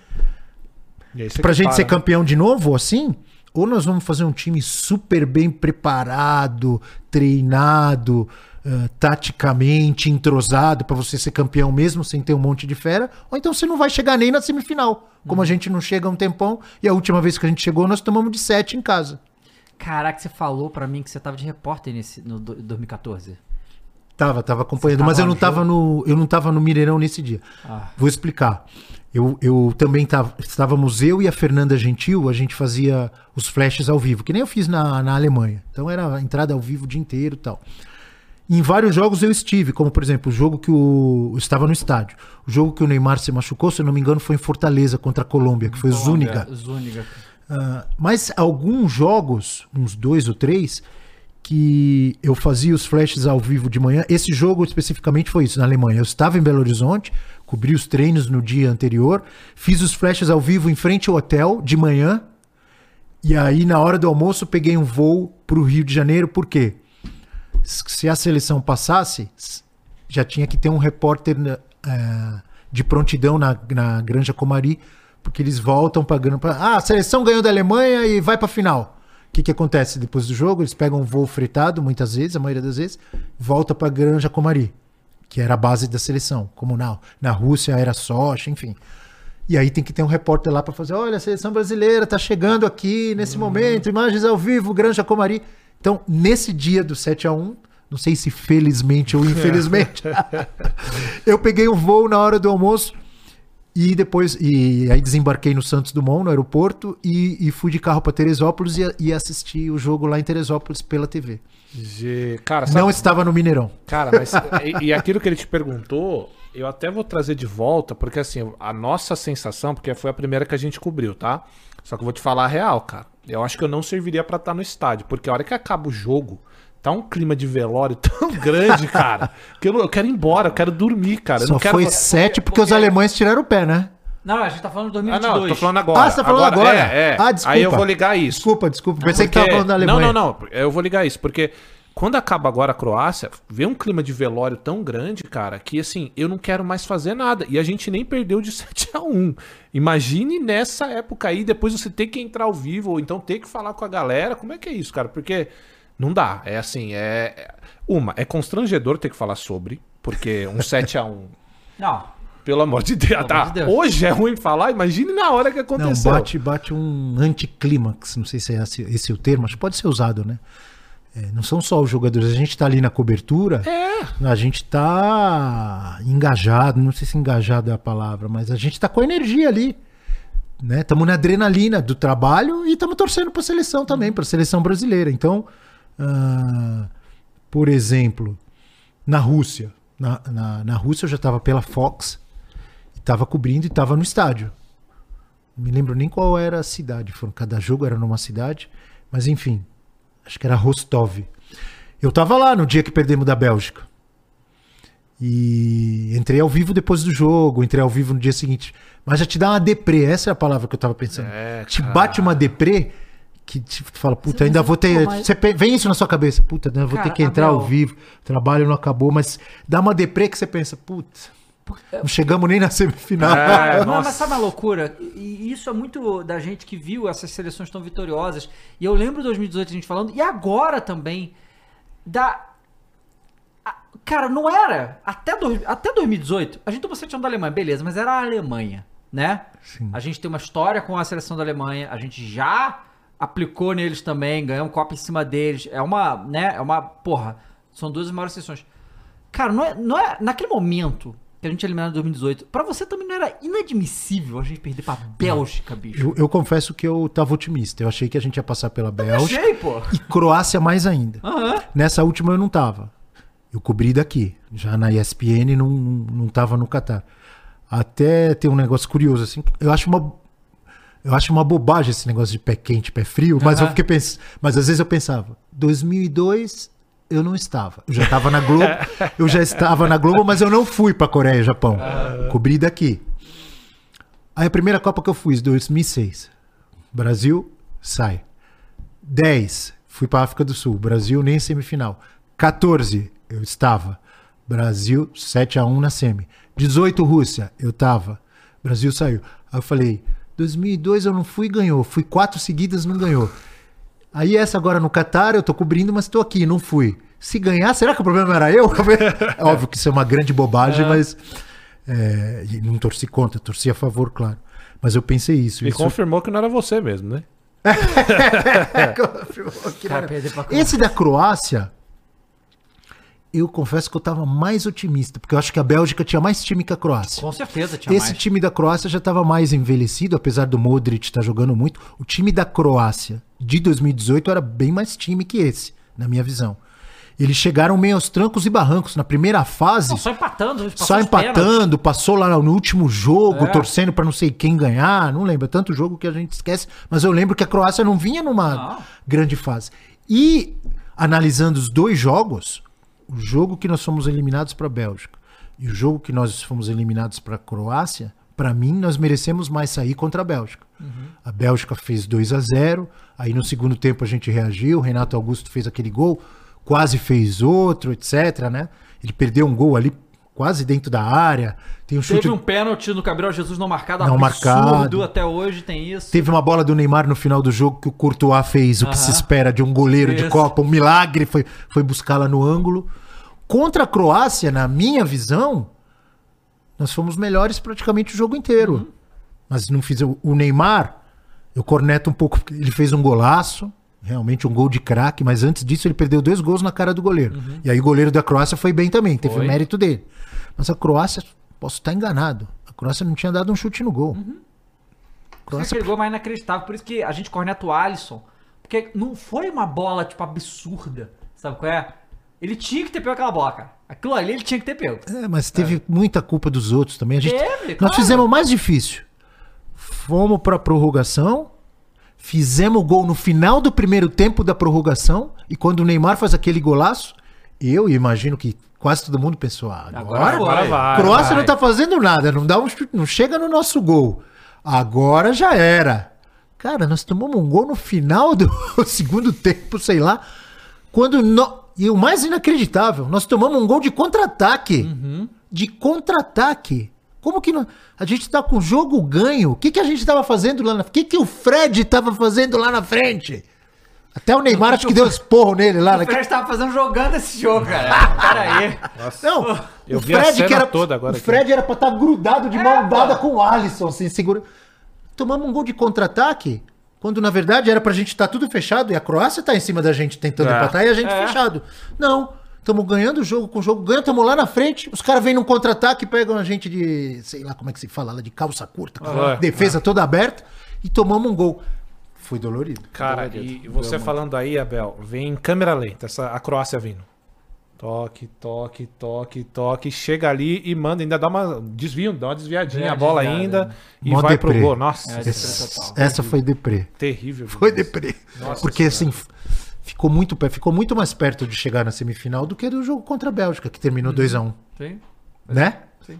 Pra gente compara. ser campeão de novo, assim, ou nós vamos fazer um time super bem preparado, treinado, eh, taticamente entrosado pra você ser campeão mesmo sem ter um monte de fera, ou então você não vai chegar nem na semifinal. Como a gente não chega há um tempão, e a última vez que a gente chegou, nós tomamos de 7 em casa. Caraca, você falou pra mim que você tava de repórter nesse, no do- 2014. Tava, tava acompanhando, Você mas tava eu não tava no, eu não tava no Mineirão nesse dia. Ah. Vou explicar. Eu, eu também tava, estávamos eu e a Fernanda Gentil, a gente fazia os flashes ao vivo, que nem eu fiz na, na Alemanha. Então era a entrada ao vivo o dia inteiro e tal. Em vários jogos eu estive, como por exemplo, o jogo que o. Eu estava no estádio. O jogo que o Neymar se machucou, se eu não me engano, foi em Fortaleza contra a Colômbia, que foi o Zúñiga. Zúñiga. Ah, mas alguns jogos, uns dois ou três, que eu fazia os flashes ao vivo de manhã. Esse jogo especificamente foi isso, na Alemanha. Eu estava em Belo Horizonte, cobri os treinos no dia anterior, fiz os flashes ao vivo em frente ao hotel de manhã. E aí, na hora do almoço, peguei um voo para o Rio de Janeiro, por quê? Se a seleção passasse, já tinha que ter um repórter eh, de prontidão na, na Granja Comari, porque eles voltam pagando para. Ah, a seleção ganhou da Alemanha e vai para a final. O que, que acontece depois do jogo? Eles pegam um voo fretado, muitas vezes, a maioria das vezes, volta para Granja Comari, que era a base da seleção comunal. Na Rússia era Sochi, enfim. E aí tem que ter um repórter lá para fazer: olha, a seleção brasileira está chegando aqui nesse momento, imagens ao vivo, Granja Comari. Então, nesse dia do 7 a 1 não sei se felizmente ou infelizmente, eu peguei um voo na hora do almoço e depois, e aí desembarquei no Santos Dumont, no aeroporto, e, e fui de carro para Teresópolis e, e assisti o jogo lá em Teresópolis pela TV. Gê, Cara, Não estava no Mineirão. Cara, mas e, e aquilo que ele te perguntou, eu até vou trazer de volta, porque assim, a nossa sensação, porque foi a primeira que a gente cobriu, tá? Só que eu vou te falar a real, cara. Eu acho que eu não serviria pra estar no estádio, porque a hora que acaba o jogo, tá um clima de velório tão grande, cara, que eu, eu quero ir embora, eu quero dormir, cara. Só não quero foi sete porque, os alemães tiraram o pé, né? Não, a gente tá falando de Ah, 2022. não, eu tô falando agora. Ah, você tá falando agora? É, é. Ah, desculpa. Aí eu vou ligar isso. Desculpa, desculpa. Pensei que Porque- tava falando da Alemanha. Não, não, não. Eu vou ligar isso, porque quando acaba agora a Croácia, vê um clima de velório tão grande, cara, que assim, eu não quero mais fazer nada. E a gente nem perdeu de 7 a 1 Imagine nessa época aí, depois você ter que entrar ao vivo, ou então ter que falar com a galera. Como é que é isso, cara? Porque não dá. É assim, é. é- Uma, é constrangedor ter que falar sobre, porque um 7 a 1 Não. Pelo amor de Deus. amor tá, de Deus. Hoje é ruim falar, imagine na hora que Não, aconteceu. bate, bate um anticlímax, não sei se é esse, esse o termo, acho que pode ser usado, né? É, não são só os jogadores, a gente tá ali na cobertura, É. a gente tá engajado, não sei se engajado é a palavra, mas a gente tá com a energia ali, né? Estamos na adrenalina do trabalho e estamos torcendo para a seleção também, para a seleção brasileira. Então, ah, por exemplo, na Rússia, na, na, na Rússia eu já estava pela Fox, estava cobrindo e estava no estádio. Não me lembro nem qual era a cidade, foram, cada jogo era numa cidade, mas enfim, acho que era Rostov. Eu estava lá no dia que perdemos da Bélgica. E entrei ao vivo depois do jogo, entrei ao vivo no dia seguinte. Mas já te dá uma deprê, essa é a palavra que eu tava pensando. É, te bate uma deprê que te fala, puta, Você ainda vou ter. mas- Você vem isso na sua cabeça, puta, né, eu vou Cara, ter que entrar ao Abel- vivo, o trabalho não acabou, mas dá uma deprê que você pensa, puta, não chegamos nem na semifinal. É, não, nossa. mas sabe uma loucura? E e isso é muito da gente que viu essas seleções tão vitoriosas. E eu lembro 2018 a gente falando, e agora também, da. Cara, não era. Até, dois- até 2018, a gente tomou 7 da Alemanha, beleza, mas era a Alemanha, né? Sim. A gente tem uma história com a seleção da Alemanha, a gente já aplicou neles também, ganhamos Copa em cima deles. É uma, né? É uma. Porra, são duas maiores seleções. Cara, não é, não é. Naquele momento que a gente eliminou em 2018, pra você também não era inadmissível a gente perder pra Bélgica, bicho. Eu, eu confesso que eu tava otimista. Eu achei que a gente ia passar pela Bélgica Achei, pô. e Croácia mais ainda. Aham. Nessa última eu não tava. Eu cobri daqui. Já na ESPN não, não, tava no Catar. Até tem um negócio curioso, assim. Eu acho uma. Eu acho uma bobagem esse negócio de pé quente, pé frio, mas eu Aham. fiquei pensando. Mas às vezes eu pensava, 2002 eu não estava. Eu já estava na Globo, eu já estava na Globo, mas eu não fui para Coreia e Japão. Cobri daqui. Aí a primeira Copa que eu fui, 2006. Brasil sai. 10, fui para África do Sul. Brasil nem semifinal. 14, eu estava. Brasil 7 a 1 na semi. 18 Rússia, eu tava. Brasil saiu. Aí eu falei, 2002 eu não fui e ganhou. Fui quatro seguidas, não ganhou. Aí essa agora no Catar, eu tô cobrindo, mas tô aqui, não fui. Se ganhar, será que o problema era eu? É Óbvio que isso é uma grande bobagem, mas é, e não torci contra, torci a favor, claro. Mas eu pensei isso. E isso confirmou que não era você mesmo, né? confirmou que não era- perder pra Croácia. Esse da Croácia, eu confesso que eu tava mais otimista, porque eu acho que a Bélgica tinha mais time que a Croácia. Com certeza tinha Esse mais. time da Croácia já estava mais envelhecido, apesar do Modric estar jogando muito. O time da Croácia de 2018 era bem mais time que esse, na minha visão. Eles chegaram meio aos trancos e barrancos. Na primeira fase, Não, só empatando. só empatando, passou lá no último jogo, É. torcendo para não sei quem ganhar. Não lembro, é tanto jogo que a gente esquece. Mas eu lembro que a Croácia não vinha numa Não. grande fase. E analisando os dois jogos, o jogo que nós fomos eliminados para a Bélgica e o jogo que nós fomos eliminados para a Croácia, para mim nós merecemos mais sair contra a Bélgica. A Bélgica fez 2 a 0, aí no segundo tempo a gente reagiu, o Renato Augusto fez aquele gol, quase fez outro, etc, né? Ele perdeu um gol ali quase dentro da área. Tem um chute Teve um pênalti no Gabriel Jesus não marcado. Não absurdo, marcado. Até hoje tem isso. Teve uma bola do Neymar no final do jogo que o Courtois fez o que se espera de um goleiro de Isso. Copa, um milagre, foi, foi buscar lá no ângulo. Contra a Croácia, na minha visão, nós fomos melhores praticamente o jogo inteiro. Uhum. Mas não fiz o Neymar, eu corneto um pouco, ele fez um golaço, realmente um gol de craque, mas antes disso ele perdeu dois gols na cara do goleiro. E aí o goleiro da Croácia foi bem também, teve Uhum. Foi. o mérito dele. Mas a Croácia, posso estar enganado, a Croácia não tinha dado um chute no gol. Uhum. A Croácia gol mais inacreditável. Por isso que a gente corneta o Alisson. Porque não foi uma bola, tipo, absurda. Sabe qual é? Ele tinha que ter pego aquela bola, cara. Aquilo ali ele tinha que ter pego. É, mas teve muita culpa dos outros também. A gente, Teve, nós claro. fizemos o mais difícil. Fomos pra prorrogação, fizemos o gol no final do primeiro tempo da prorrogação, e quando o Neymar faz aquele golaço, eu imagino que quase todo mundo pensou, ah, agora, Agora vai. Croácia vai. não tá fazendo nada, não dá um não chega no nosso gol. Agora já era. Cara, nós tomamos um gol no final do segundo tempo, sei lá. Quando no... E o mais inacreditável, nós tomamos um gol de contra-ataque. De contra-ataque. Como que não... a gente tá com o jogo ganho? O que, que a gente tava fazendo lá na O que, que o Fred tava fazendo lá na frente? Até o Neymar acho que deu esporro nele lá. O naquele- Fred tava fazendo jogando esse jogo, cara. Pera aí. Não, Eu o vi a Fred cena que era toda agora O aqui. Fred era pra estar grudado de É, mão dada com o Alisson, assim, segura. Tomamos um gol de contra-ataque, quando na verdade era pra gente estar tudo fechado e a Croácia tá em cima da gente tentando É. empatar e a gente É. fechado. Não, estamos ganhando o jogo com o jogo, ganhando, estamos lá na frente, os caras vêm num contra-ataque pegam a gente de, sei lá como é que se fala, lá de calça curta, Aham. defesa toda aberta e tomamos um gol. Foi dolorido. Cara, e você falando aí, Abel, vem em câmera lenta, essa, a Croácia vindo. Toque, toque, toque, toque, chega ali e manda, ainda dá uma desvio, dá uma desviadinha É, a bola desviada, ainda né? e Mó vai pro deprê. gol. Nossa, É, Essa, essa foi deprê. terrível. Foi deprê. Nossa Porque Senhora. assim, ficou muito, pé- ficou muito mais perto de chegar na semifinal do que do jogo contra a Bélgica, que terminou 2x1. Sim. Né? Sim.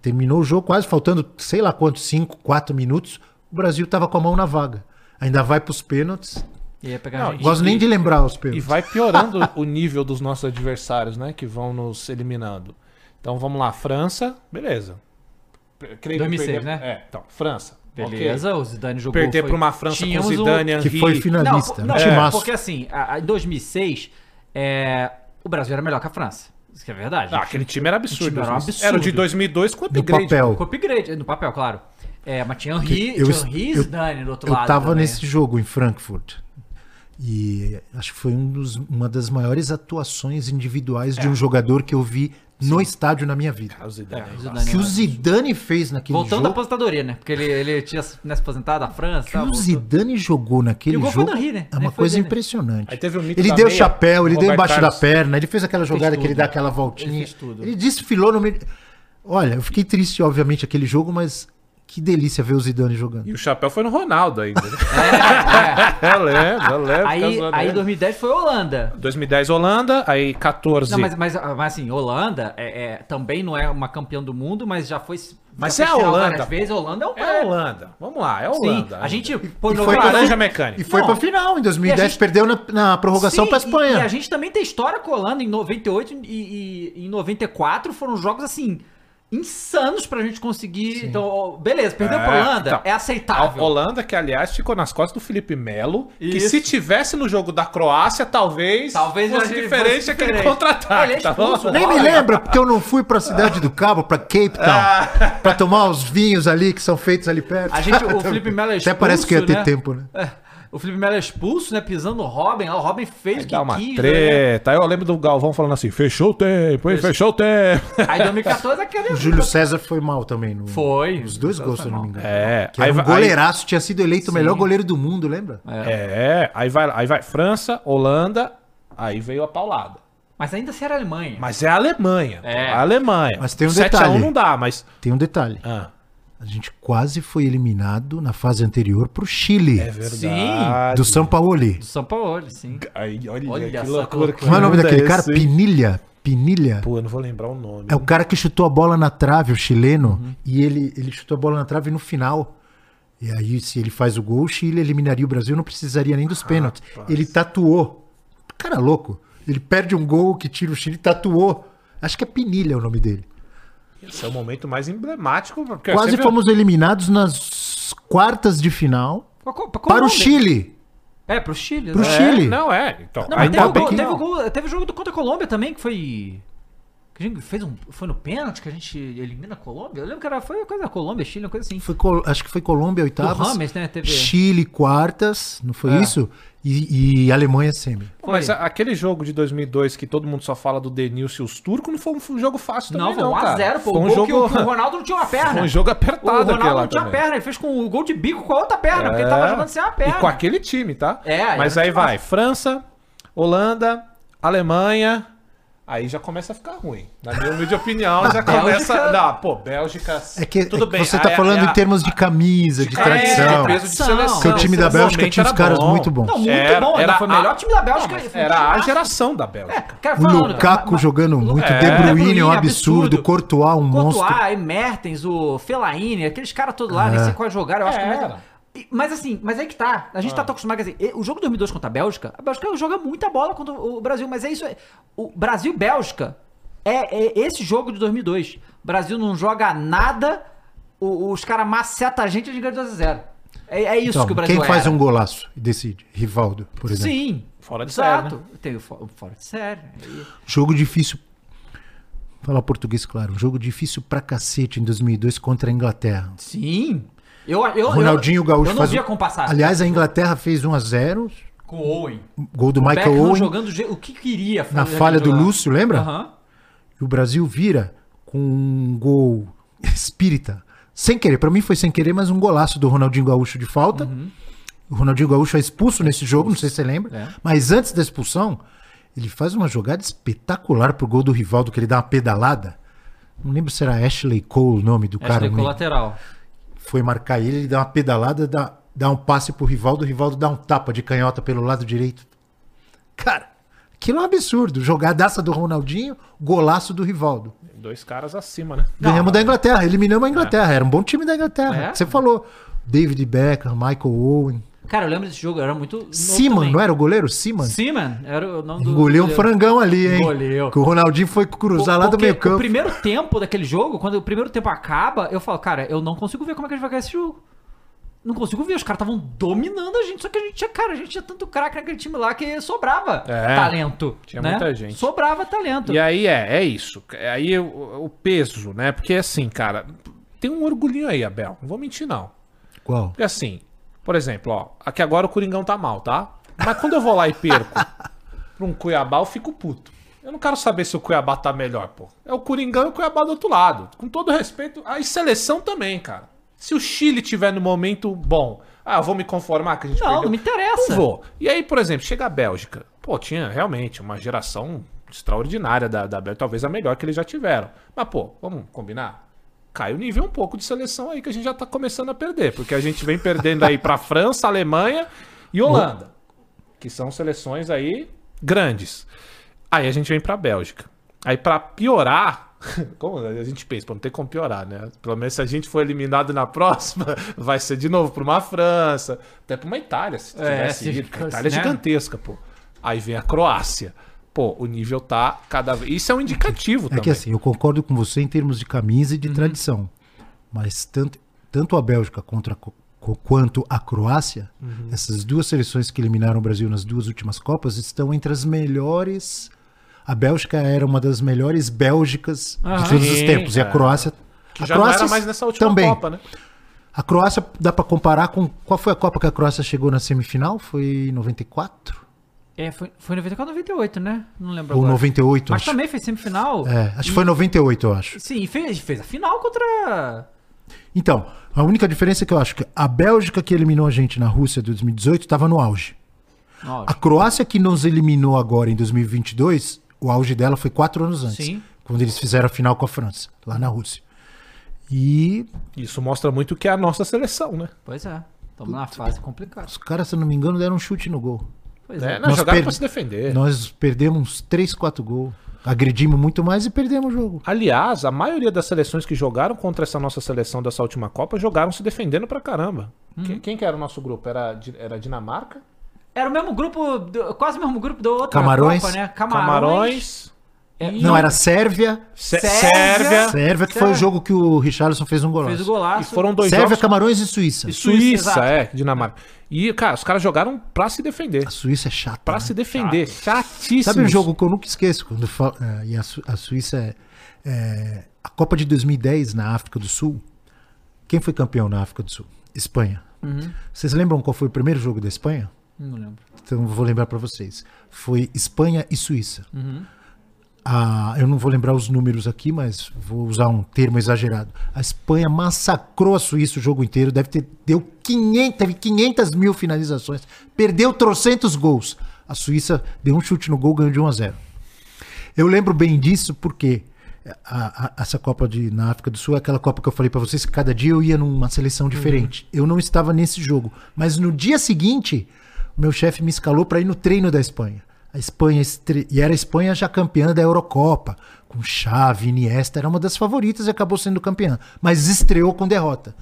Terminou o jogo quase faltando, sei lá quantos, 5, 4 minutos. O Brasil tava com a mão na vaga. Ainda vai pros pênaltis. E ia pegar Não, gente. Gosto nem de lembrar os E pênaltis. vai piorando o nível dos nossos adversários, né? Que vão nos eliminando. Então vamos lá, França, beleza. Creio que 2006, perder- né? É, então, França. Beleza, o Zidane jogou. Perder pra uma França com o- Zidane, Que Henry. foi Não, finalista. né? não, Timaço. porque assim, em 2006, é, o Brasil era melhor que a França. Isso que é verdade. Ah, aquele time era absurdo. O time era um absurdo. Era o de 2002 com o No upgrade. papel. Com upgrade, no papel, claro. É, mas tinha Henry, Eu- tinha Henry e eu- Zidane do outro Eu lado. tava também. nesse jogo em Frankfurt. E acho que foi um dos- uma das maiores atuações individuais de um jogador que eu vi no estádio na minha vida. Ah, o Zidane. É, o aí, Zidane que o Zidane fez naquele Voltando da jogo. aposentadoria, né? Porque ele, ele tinha né, se aposentado da França. que tá, o voltou. Zidane jogou naquele E o foi jogo Henry, né? é uma coisa dele. impressionante. Aí teve o mito ele da deu meia, chapéu, ele deu embaixo Carlos. da perna, ele fez aquela jogada que ele tudo. dá aquela voltinha. Ele fez tudo. Ele desfilou no meio. Olha, eu fiquei triste, obviamente, aquele jogo, mas que delícia ver o Zidane jogando. E o chapéu foi no Ronaldo ainda. né? É, é. eu lembro, eu lembro. Aí, zoando aí ele. 2010 foi Holanda. 2010 Holanda, aí 14. Não, mas, mas, mas assim, Holanda é, é- também não é uma campeã do mundo, mas já foi. Mas já é a Holanda, vezes. Holanda é o É a Holanda. Vamos lá, é a Sim, Holanda. a gente. Pô, E em foi 90 pra- Laranja E mecânica. foi Não. pra final, em 2010 E a gente- perdeu na, na prorrogação Sim, pra e- Espanha. E, a gente também tem história com a Holanda em 98 e, e em 94 foram jogos assim. Insanos pra gente conseguir. Então, ó, beleza, perdeu É, pra Holanda, então, é A aceitável. Holanda, que aliás ficou nas costas do Felipe Melo, que Isso. se tivesse no jogo da Croácia, talvez, Talvez fosse a gente diferente fosse aquele diferente. contra-ataque, Ele é tá expulso, Nem me lembra, porque eu não fui pra cidade do Cabo, pra Cape Town, Ah. pra tomar os vinhos ali que são feitos ali perto. A gente, o Felipe Melo é Até parece que ia ter expulso, né? tempo, né? O Felipe Melo é expulso, né? Pisando no Robin. O Robin fez o Aí que dá uma quis. né? treta. Aí eu lembro do Galvão falando assim: fechou o tempo, hein? Fechou o tempo. Aí 2014 aquele. O Júlio César foi mal também. No, Foi. Os dois gols, se eu não me engano. É, Que era um goleiraço, tinha sido eleito o melhor goleiro do mundo, lembra? É, aí vai, aí vai França, Holanda, aí veio a paulada. Mas ainda se era Alemanha. Mas é a Alemanha. É. A Alemanha. Mas tem um 7 a 1 detalhe. não dá, mas. Tem um detalhe. Ah, A gente quase foi eliminado na fase anterior pro Chile. é verdade. do São Paulo. Do São Paulo, sim. Aí, olha, Olha que loucura. loucura. Como é o nome daquele esse, cara? hein? Pinilha. Pinilha. Pô, eu não vou lembrar o nome. É o cara que chutou a bola na trave, o chileno, Uhum. e ele, ele chutou a bola na trave no final. E aí, se ele faz o gol, o Chile eliminaria o Brasil, não precisaria nem dos pênaltis. Ele tatuou. Cara louco. Ele perde um gol que tira o Chile e tatuou. Acho que é Pinilha o nome dele. Esse é o momento mais emblemático. Porque Quase sempre- fomos eliminados nas quartas de final Pra co- pra para o. Chile. É, pro Chile. Pro né? É, Chile. Não, é. Então, Não, teve, o bem gol- que teve, o gol- teve o jogo do contra a Colômbia também, que foi. A gente fez um. Foi no pênalti que a gente elimina a Colômbia? Eu lembro que era, foi uma coisa da Colômbia, Chile, uma coisa assim. Foi acho que foi Colômbia, oitavas. Rames, né? Chile, quartas. Não foi É. isso? E, e Alemanha, semi. Foi. Mas a- aquele jogo de 2002 que todo mundo só fala do Denilson e os turcos não foi um, foi um jogo fácil também, Não, foi não, 1x0, cara. pô. Foi um o jogo, que, o, que o Ronaldo não tinha uma perna. foi um jogo o apertado Ronaldo aquele lá não tinha também. perna, ele fez com o gol de bico com a outra perna, porque ele tava jogando sem a perna. E com aquele time, tá? É, Mas aí vai, França, Holanda, Alemanha. Aí já começa a ficar ruim. Na minha humilde opinião, já Bélgica- começa. Não, pô, Bélgica. É que, tudo é que bem. você tá aí- falando aí- em termos de camisa, de É, tradição. peso de seleção. Porque o time da Bélgica tinha uns era caras bom. muito bons. Não, muito Era- bom. era Não, foi o a- melhor time da Bélgica. Não, era a geração da É, Bélgica. O falando, Lukaku mas- jogando muito, É, De Bruyne é um absurdo, absurdo. Courtois um monstro. Courtois, Mertens, o Fellaini, aqueles caras todos lá, É. nem sei qual jogaram, eu acho que É. mais... Mas assim, mas aí que tá. A gente tá tão acostumado, quer dizer, e- o jogo 2002 contra a Bélgica, a Bélgica joga muita bola contra o Brasil, mas é isso. é- O Brasil-Bélgica é, é esse jogo de 2002. O Brasil não joga nada, o- os caras macetam a gente e a gente ganha 2x0. É, é isso Então, que o Brasil quem faz era. um golaço e decide? Rivaldo, por exemplo. Sim. Fora de série, Exato. Tem o fo- fora de série. Jogo difícil. Falar português, claro. Um jogo difícil pra cacete em 2002 contra a Inglaterra. Sim. Eu, eu, Ronaldinho Gaúcho Eu não faz. via como passar. Aliás, a Inglaterra fez 1 a 0 com o Owen. Gol do Michael Beckham Owen jogando o o que queria. na fazer falha do jogar. Lúcio, lembra? Aham. E o Brasil vira com um gol espírita. Sem querer, pra mim foi sem querer, mas um golaço do Ronaldinho Gaúcho de falta. O Ronaldinho Gaúcho é expulso nesse jogo, não sei se você lembra. É. Mas antes da expulsão, ele faz uma jogada espetacular pro gol do Rivaldo, que ele dá uma pedalada. Não lembro se era Ashley Cole o nome do cara. Ashley né? colateral. Foi marcar ele, ele dá uma pedalada, dá, dá um passe pro Rivaldo, o Rivaldo dá um tapa de canhota pelo lado direito. Cara, aquilo é um absurdo. Jogadaça do Ronaldinho, golaço do Rivaldo. Dois caras acima, né? Ganhamos da Inglaterra, eliminamos a Inglaterra. Era um bom time da Inglaterra. É? Você falou. David Beckham, Michael Owen. Cara, eu lembro desse jogo, era muito. também. não era o goleiro? Seaman? Seaman, era o nome do. Engoliu um frangão ali, hein? Engoliu. Que o Ronaldinho foi cruzar lá do meio campo. O primeiro tempo daquele jogo, quando o primeiro tempo acaba, eu falo, cara, eu não consigo ver como é que a gente vai ganhar esse jogo. Não consigo ver, os caras estavam dominando a gente, só que a gente tinha, cara, a gente tinha tanto craque naquele time lá que sobrava É, talento. tinha né? muita gente. Sobrava talento. E aí é, é isso. Aí o, o peso, né? Porque assim, cara, tem um orgulhinho aí, Abel. Não vou mentir, não. Qual? Porque assim, por exemplo, ó, aqui agora o Coringão tá mal, tá? Mas quando eu vou lá e perco pra um Cuiabá, eu fico puto. Eu não quero saber se o Cuiabá tá melhor, pô. É o Coringão e o Cuiabá do outro lado. Com todo respeito, a seleção também, cara. Se o Chile tiver no momento bom, ah, eu vou me conformar que a gente Não, perdeu. não me interessa. Não vou. E aí, por exemplo, chega a Bélgica. Pô, tinha realmente uma geração extraordinária da, da Bélgica, talvez a melhor que eles já tiveram. Mas, pô, vamos combinar? Cai o nível um pouco de seleção aí que a gente já tá começando a perder. Porque a gente vem perdendo aí pra França, Alemanha e Holanda. Que são seleções aí grandes. Aí a gente vem pra Bélgica. Aí pra piorar, como a gente pensa, pô, não tem como piorar, né? Pelo menos se a gente for eliminado na próxima, vai ser de novo pra uma França, até pra uma Itália, se É, tivesse se ido. A Itália é né? gigantesca, pô. Aí vem a Croácia. Pô, o nível tá cada vez. Isso é um indicativo É também. que assim, eu concordo com você em termos de camisa e Uhum. de tradição. Mas tanto, tanto a Bélgica contra, quanto a Croácia, Uhum. essas duas seleções que eliminaram o Brasil nas duas últimas Copas estão entre as melhores. A Bélgica era uma das melhores Bélgicas Aham. de todos os Sim, tempos. E a é. Croácia. Que a já não Croácia era mais nessa última também. Copa, né? A Croácia dá pra comparar com. Qual foi a Copa que a Croácia chegou na semifinal? Foi em 94? É, foi, foi 94 98, né? Não lembro Ou agora. 98, Mas acho. também fez semifinal. É, acho que foi 98, eu acho. Sim, e fez, fez a final contra. Então, a única diferença é que eu acho que a Bélgica que eliminou a gente na Rússia de 2018 estava no auge. A Croácia que nos eliminou agora em 2022, o auge dela foi quatro anos antes. Sim. Quando eles fizeram a final com a França, lá na Rússia. E Isso mostra muito que é a nossa seleção, né? Pois é. Estamos numa fase complicada. os caras, se eu não me engano, deram um chute no gol. Pois É, é. não, Nós jogaram per- pra se defender. Nós perdemos uns 3, 4 gols. Agredimos muito mais e perdemos o jogo. Aliás, a maioria das seleções que jogaram contra essa nossa seleção dessa última Copa jogaram se defendendo pra caramba. Quem, quem que era o nosso grupo? Era, era Dinamarca? Era o mesmo grupo, do- quase o mesmo grupo da outra Camarões. Copa, né? Camarões. É, Não, era Sérvia. Sé- Sérvia. Sérvia. Sérvia, que foi Sérvia. o jogo que o Richarlison fez um Fez o golaço. E golaço. foram dois Sérvia, jogos. Camarões e Suíça. E Suíça, é, Dinamarca. E, cara, os caras jogaram pra se defender. A Suíça é chata. Pra né? se defender. Chatíssimo. Sabe um jogo que eu nunca esqueço? Quando fala, é, e a, Su- a Suíça é, é, A Copa de 2010 na África do Sul. Quem foi campeão na África do Sul? Espanha. Uhum. Vocês lembram qual foi o primeiro jogo da Espanha? Não lembro. Então vou lembrar pra vocês. Foi Espanha e Suíça. Uhum. A- eu não vou lembrar os números aqui, mas vou usar um termo exagerado. A Espanha massacrou a Suíça o jogo inteiro. Deve ter deu 500, teve 500 mil finalizações. Perdeu trocentos gols. A Suíça deu um chute no gol, ganhou de 1 a 0. Eu lembro bem disso porque a- a- essa Copa de, na África do Sul é aquela Copa que eu falei pra vocês que cada dia eu ia numa seleção diferente. Eu não estava nesse jogo, mas no dia seguinte, meu chefe me escalou para ir no treino da Espanha. A Espanha estre... e era a Espanha já campeã da Eurocopa, com Xavi, Iniesta, era uma das favoritas e acabou sendo campeã, mas estreou com derrota.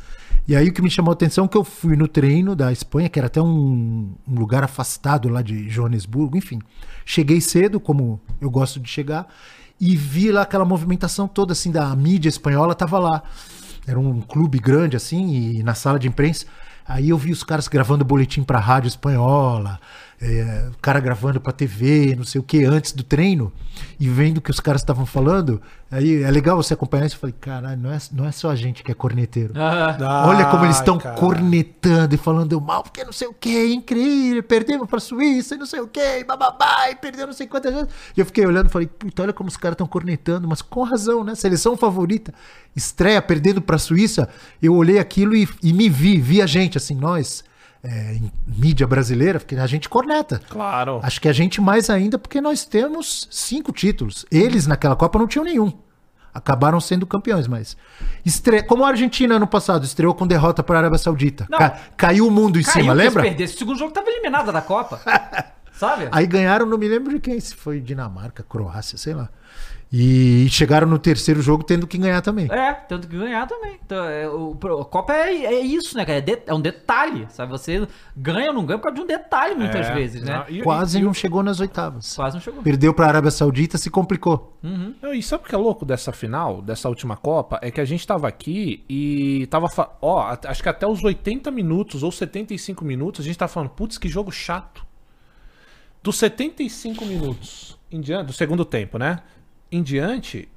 E aí o que me chamou a atenção é que eu fui no treino da Espanha, que era até um, um lugar afastado lá de Joanesburgo, enfim. Cheguei cedo, como eu gosto de chegar, e vi lá aquela movimentação toda assim da mídia espanhola tava lá. Era um clube grande assim e na sala de imprensa. Aí eu vi os caras gravando boletim pra rádio espanhola, é, o cara gravando pra TV, não sei o que, antes do treino, e vendo o que os caras estavam falando. Aí é legal você acompanhar isso. Eu falei, caralho, não é, não é só a gente que é corneteiro. Ah, Olha como eles estão cornetando e falando mal, porque não sei o que, incrível, perdemos pra Suíça e não sei o que, bababá, e perdeu não sei quantas vezes. E eu fiquei olhando e falei, puta, olha como os caras estão cornetando, mas com razão, né? Seleção favorita, estreia perdendo pra Suíça. Eu olhei aquilo e, e me vi, vi a gente, assim, nós, é, em mídia brasileira, porque a gente corneta. Claro. Acho que a gente mais ainda porque nós temos cinco títulos. Eles naquela Copa não tinham nenhum. Acabaram sendo campeões, mas. Estre... Como a Argentina ano passado estreou com derrota para a Arábia Saudita. Ca- Caiu o mundo em caiu cima, lembra? Se perdesse o segundo jogo, tava eliminada da Copa. Sabe? Aí ganharam, não me lembro de quem, se foi Dinamarca, Croácia, sei lá. E chegaram no terceiro jogo tendo que ganhar também. É, tanto que ganhar também. Então, é, o, a Copa é, é isso, né, cara? É, de- é um detalhe, sabe? Você ganha ou não ganha por causa de um detalhe, muitas É. vezes, né? Não, e- Quase e- não chegou nas oitavas. Quase não chegou. Perdeu para a Arábia Saudita, se complicou. Não, e sabe o que é louco dessa final, dessa última Copa? É que a gente tava aqui e tava. Ó, acho que até os 80 minutos ou 75 minutos a gente tava falando, putz, que jogo chato. Dos 75 minutos em diante, do segundo tempo, né? Em diante,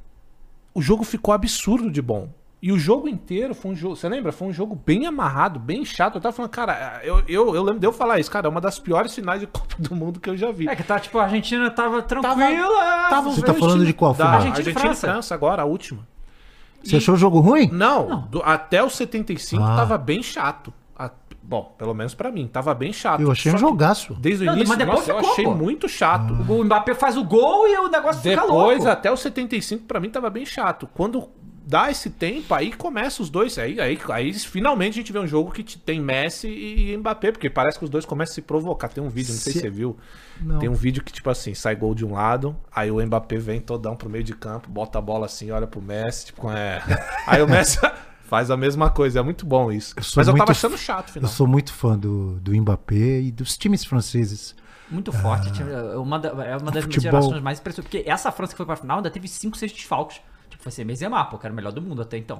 o jogo ficou absurdo de bom. E o jogo inteiro foi um jogo. Você lembra? Foi um jogo bem amarrado, bem chato. Eu tava falando, cara, eu, eu, eu lembro de eu falar isso, cara, é uma das piores finais de Copa do Mundo que eu já vi. É que tá, tipo, a Argentina tava tranquila. Tava Você tá falando de qual da final? Argentina, Argentina e e França. França. agora, a última. Você achou o jogo ruim? Não, do- até os 75 Ah. tava bem chato. Bom, pelo menos pra mim, tava bem chato. Eu achei um jogaço. Desde o Não, início, mas depois nossa, eu ficou, achei pô. muito chato. O Mbappé faz o gol e o negócio fica Depois, louco. até os 75, pra mim, tava bem chato. Quando dá esse tempo, aí começa os dois. Aí, aí, aí finalmente a gente vê um jogo que te- tem Messi e Mbappé, porque parece que os dois começam a se provocar. Tem um vídeo, não sei se Se- você viu. Não. Tem um vídeo que, tipo assim, sai gol de um lado, aí o Mbappé vem todão pro meio de campo, bota a bola assim, olha pro Messi, tipo, é. Aí o Messi faz a mesma coisa, é muito bom isso. sou Mas eu tava achando chato o Eu final. sou muito fã do, do Mbappé e dos times franceses. Muito forte. tinha- é Uma, da- é uma das Futebol. gerações mais impressionantes. Porque essa França que foi pra final ainda teve 5, 6 desfalques. Tipo, foi sem Benzema, pô, que era o melhor do mundo até então.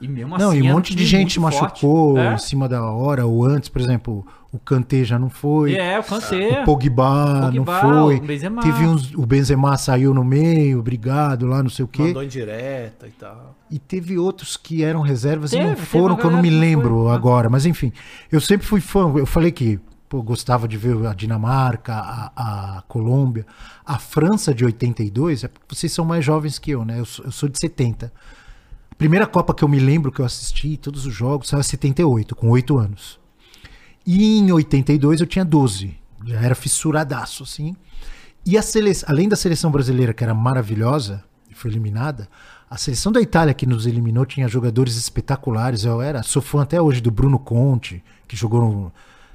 E mesmo Não, assim. e um monte de gente machucou forte. em cima da hora ou antes, por exemplo, o Kanté já não foi. É, é o Kanté. O Pogba, Pogba, não foi. o Benzema. Teve uns, o Benzema saiu no meio, obrigado, lá não sei o quê. Mandou indireta e tal. E teve outros que eram reservas e Teve, não teve foram, que eu não me não lembro foi. agora. Mas enfim, eu sempre fui fã. Eu falei que pô, gostava de ver a Dinamarca, a, a Colômbia. A França de 82, é porque vocês são mais jovens que eu, né? Eu sou, eu sou de 70. A primeira Copa que eu me lembro que eu assisti, todos os jogos, saiu em 78, com 8 anos. E em 82 eu tinha 12. Já era fissuradaço, assim. E a seleção, além da seleção brasileira, que era maravilhosa, e foi eliminada, a seleção da Itália que nos eliminou tinha jogadores espetaculares. Eu era, sou fã até hoje do Bruno Conte, que jogou no-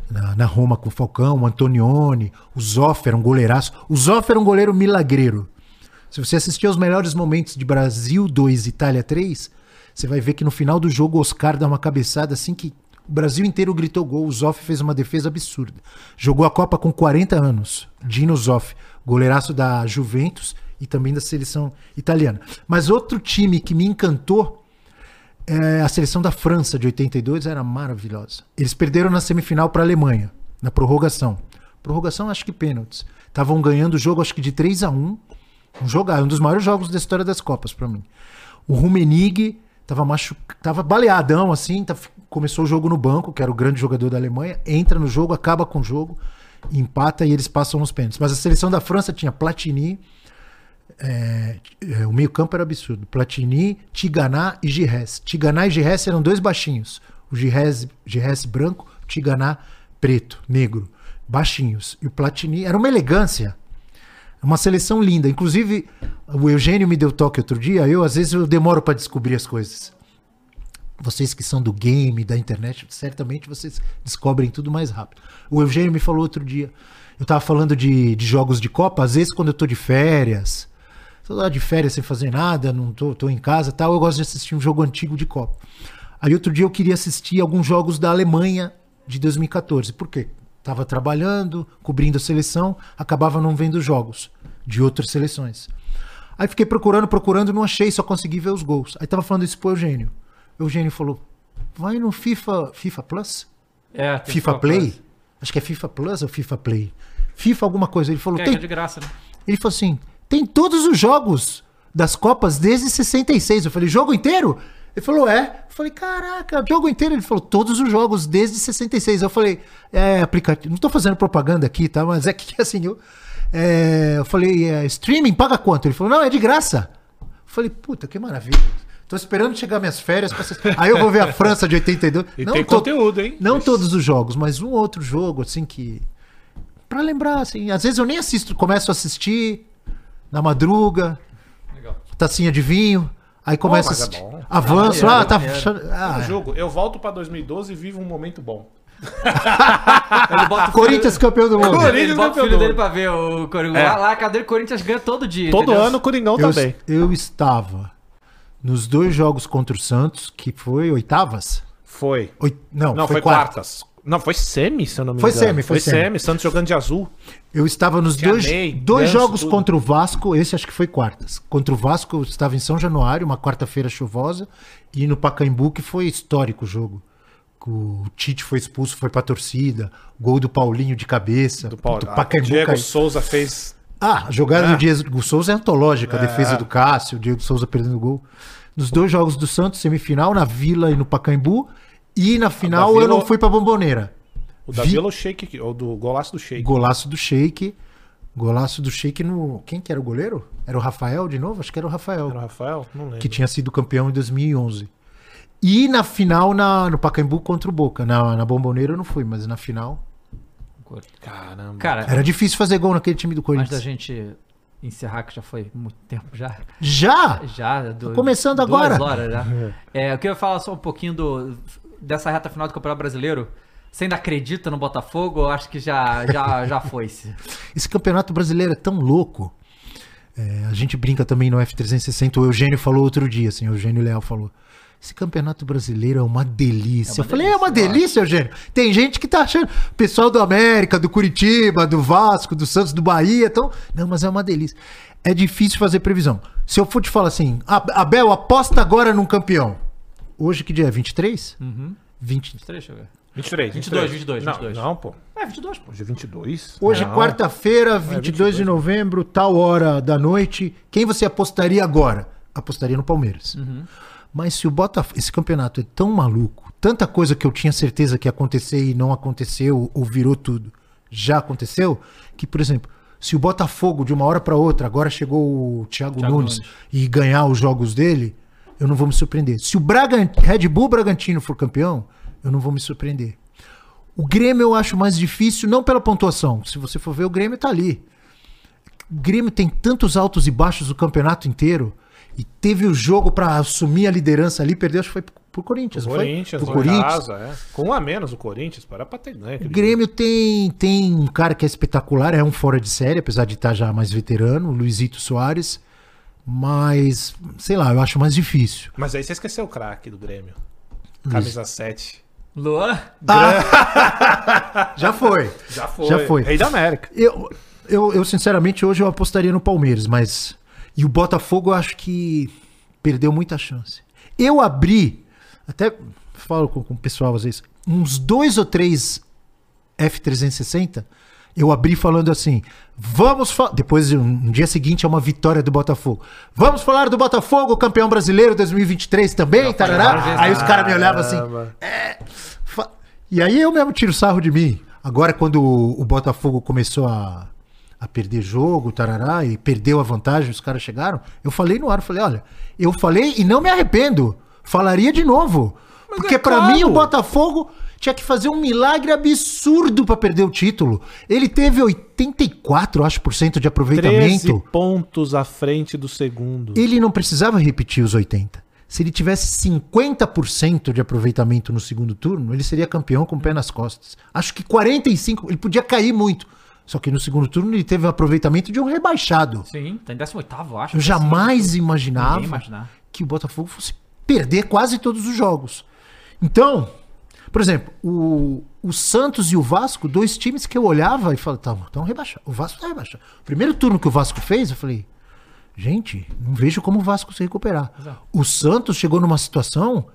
na, na Roma com o Falcão, o Antonioni, o Zoff era um goleiraço. O Zoff era um goleiro milagreiro. Se você assistir aos melhores momentos de Brasil 2 Itália 3, você vai ver que no final do jogo o Oscar dá uma cabeçada assim que o Brasil inteiro gritou gol. O Zoff fez uma defesa absurda. Jogou a Copa com 40 anos. Dino Zoff, goleiraço da Juventus e também da seleção italiana. Mas outro time que me encantou é a seleção da França de 82 era maravilhosa. Eles perderam na semifinal para a Alemanha, na prorrogação. Prorrogação, acho que pênaltis. Estavam ganhando o jogo, acho que de 3 a 1 um jogo, um dos maiores jogos da história das Copas para mim. O Rummenigge tava machu... tava baleadão assim, tá- começou o jogo no banco, que era o grande jogador da Alemanha, entra no jogo, acaba com o jogo, empata e eles passam nos pênaltis. Mas a seleção da França tinha Platini, é, é, o meio-campo era absurdo. Platini, Tiganá e Giresse. Tiganá e Giresse eram dois baixinhos. O Giresse, Giresse branco, Tiganá preto, negro. Baixinhos. E o Platini era uma elegância. Uma seleção linda. Inclusive, o Eugênio me deu toque outro dia. Eu, às vezes, eu demoro para descobrir as coisas. Vocês que são do game, da internet, certamente vocês descobrem tudo mais rápido. O Eugênio me falou outro dia. Eu tava falando de, de jogos de Copa. Às vezes, quando eu tô de férias, tô lá de férias sem fazer nada, não tô, tô em casa e tal, eu gosto de assistir um jogo antigo de Copa. Aí outro dia eu queria assistir alguns jogos da Alemanha de 2014. Por quê? Tava trabalhando, cobrindo a seleção, acabava não vendo jogos de outras seleções. Aí fiquei procurando, procurando, não achei, só consegui ver os gols. Aí tava falando isso pro Eugênio. O Eugênio falou: vai no FIFA, FIFA Plus? É, FIFA Play? Plus. Acho que é FIFA Plus ou FIFA Play. FIFA alguma coisa. Ele falou: que tem é de graça, né? ele falou assim: tem todos os jogos das Copas desde 66. Eu falei: jogo inteiro? Ele falou: é. Eu falei: caraca, jogo inteiro? Ele falou: todos os jogos desde 66. Eu falei: é, aplicativo. Não tô fazendo propaganda aqui, tá? Mas é que assim, eu, é, eu falei: é, streaming paga quanto? Ele falou: não, é de graça. Eu falei: puta, que maravilha. Tô esperando chegar minhas férias. Pra... assistir. Aí eu vou ver a França de 82. E tem conteúdo, hein? Não todos os jogos, mas um outro jogo, assim, que. Pra lembrar, assim. Às vezes eu nem assisto, começo a assistir na madruga, Legal. tacinha de vinho, aí começo mas a é bom. Avanço, Ah, ah, tá maneiro. fechando. Ah, é. jogo, eu volto pra 2012 e vivo um momento bom. O filho- Corinthians campeão do mundo. Corinthians Ele bota o filho do dele pra ver o Corinthians. É. Lá, lá a cadeira do Corinthians ganha todo dia. Todo entendeu? ano o Coringão Eu, também. eu estava nos dois jogos contra o Santos, que foi oitavas? Foi. Oi- Não, Não, foi, foi, quartas. quartas. Não, foi semi, se eu não me Foi engano. semi, foi semi. Santos jogando de azul. Eu estava nos dois, Ney, dois Ganso, jogos tudo. contra o Vasco, esse acho que foi quartas. Contra o Vasco eu estava em São Januário, uma quarta-feira chuvosa, e no Pacaembu que foi histórico o jogo. O Tite foi expulso, foi pra torcida, gol do Paulinho de cabeça. Do Paulo. Puta, o Ah, Pacaembu Diego caiu. Souza fez. Ah, a jogada Ah. do Diego Souza é antológica, a É. defesa do Cássio, o Diego Souza perdendo o gol. Nos dois jogos do Santos, semifinal, na Vila e no Pacaembu, e na final Vila- eu não fui pra Bomboneira. O da Vi- Vila Shake, ou do golaço do Shake. Golaço do Sheik. Golaço do Sheik no. Quem que era o goleiro? Era o Rafael de novo? Acho que era o Rafael. Era o Rafael? Não lembro. Que tinha sido campeão em 2011. E na final na, no Pacaembu contra o Boca. Na, na Bomboneira eu não fui, mas na final. Caramba. Cara, Era difícil fazer gol naquele time do antes Corinthians. da gente encerrar, que já foi muito tempo já. Já! Já, do, começando duas agora. horas já. É, eu queria falar só um pouquinho do, dessa reta final do Campeonato Brasileiro. Você ainda acredita no Botafogo? Eu acho que já, já, já foi-se. Esse campeonato brasileiro é tão louco. É, a gente brinca também no F360. O Eugênio falou outro dia, assim, o Eugênio Leal falou. Esse campeonato brasileiro é uma delícia. É uma eu falei, é uma delícia, delícia, Eugênio. Tem gente que tá achando. Pessoal do América, do Curitiba, do Vasco, do Santos, do Bahia. Então, não, mas é uma delícia. É difícil fazer previsão. Se eu for te falar assim, "A- Abel, aposta agora num campeão. Hoje que dia é? 23? Uhum. 20. 23, deixa eu ver. 23, 22, 22, Não, 22. não, pô. É, 22, pô. Hoje é 22? Hoje, quarta-feira, 22 de novembro, tal hora da noite. Quem você apostaria agora? Apostaria no Palmeiras. Mas se o Botafogo. Esse campeonato é tão maluco, tanta coisa que eu tinha certeza que ia acontecer e não aconteceu, ou virou tudo, já aconteceu, que, por exemplo, se o Botafogo, de uma hora para outra, agora chegou o Thiago, Thiago Nunes, Nunes. e ganhar os jogos dele, eu não vou me surpreender. Se o. Red Bull Bragantino for campeão, eu não vou me surpreender. O Grêmio eu acho mais difícil, não pela pontuação. Se você for ver, o Grêmio tá ali. O Grêmio tem tantos altos e baixos o campeonato inteiro. E teve o jogo pra assumir a liderança ali, perdeu, acho que foi pro, pro Corinthians. O não foi? Corinthians, Pro em Corinthians. casa, é. Com um a menos o Corinthians, para pra ter ganho. O Grêmio tem, tem um cara que é espetacular, é um fora de série, apesar de estar já mais veterano, o Luizito Soares. Mas, sei lá, eu acho mais difícil. Mas aí você esqueceu o craque do Grêmio. Camisa 7. Luan? Já foi. Já foi. Já foi. Rei da América. Eu, eu, eu, sinceramente, hoje eu apostaria no Palmeiras, mas. E o Botafogo eu acho que perdeu muita chance. Eu abri, até falo com, com o pessoal às vezes, uns dois ou três F360, eu abri falando assim: vamos falar. Depois, um, no dia seguinte, é uma vitória do Botafogo. Vamos falar do Botafogo, campeão brasileiro 2023 também, tarará. Aí os caras me olhavam assim. Fa- E aí eu mesmo tiro sarro de mim. Agora, quando o, Botafogo começou a, a perder jogo, tarará, e perdeu a vantagem, os caras chegaram, eu falei no ar, eu falei, olha, eu falei e não me arrependo. Falaria de novo. Porque é pra claro. mim o Botafogo tinha que fazer um milagre absurdo pra perder o título. Ele teve 84, acho, por cento de 13 aproveitamento. pontos à frente do segundo. Ele não precisava repetir os 80. Se ele tivesse 50% de aproveitamento no segundo turno, ele seria campeão com o pé nas costas. Acho que 45, ele podia cair muito. Só que no segundo turno ele teve o aproveitamento de um rebaixado. Sim, tá em 18, acho. Eu jamais Ninguém imaginava que o Botafogo fosse perder quase todos os jogos. Então, por exemplo, o, o Santos e o Vasco, dois times que eu olhava e falava, tá, estão rebaixados. O Vasco tá rebaixado. O primeiro turno que o Vasco fez, eu falei, gente, não vejo como o Vasco se recuperar. O Santos chegou numa situação,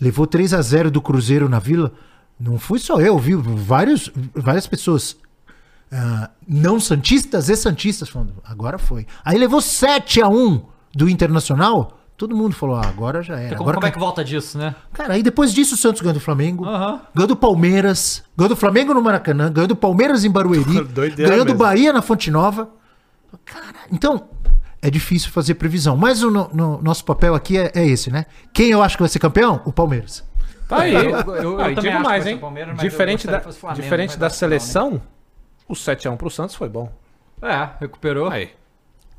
levou 3 a 0 do Cruzeiro na Vila. Não fui só eu, vi vários, várias pessoas ah, não santistas e santistas falando, agora foi. Aí levou 7 a 1 do Internacional, todo mundo falou, ah, agora já era. Como, Agora como é que volta disso, né? Cara, aí depois disso o Santos ganhou do Flamengo, Aham. ganhou do Palmeiras, ganhou do Flamengo no Maracanã, ganhou do Palmeiras em Barueri, Doideira ganhou do. Bahia na Fonte Nova. Cara, então é difícil fazer previsão. Mas o no- no- nosso papel aqui é, é esse, né? Quem eu acho que vai ser campeão? O Palmeiras. Tá aí. Eu- eu- eu Ah, e também digo acho mais, hein? eu Diferente da, Flamengo, diferente mas da não, né? seleção, o 7x1 pro Santos foi bom. É, recuperou. Aí.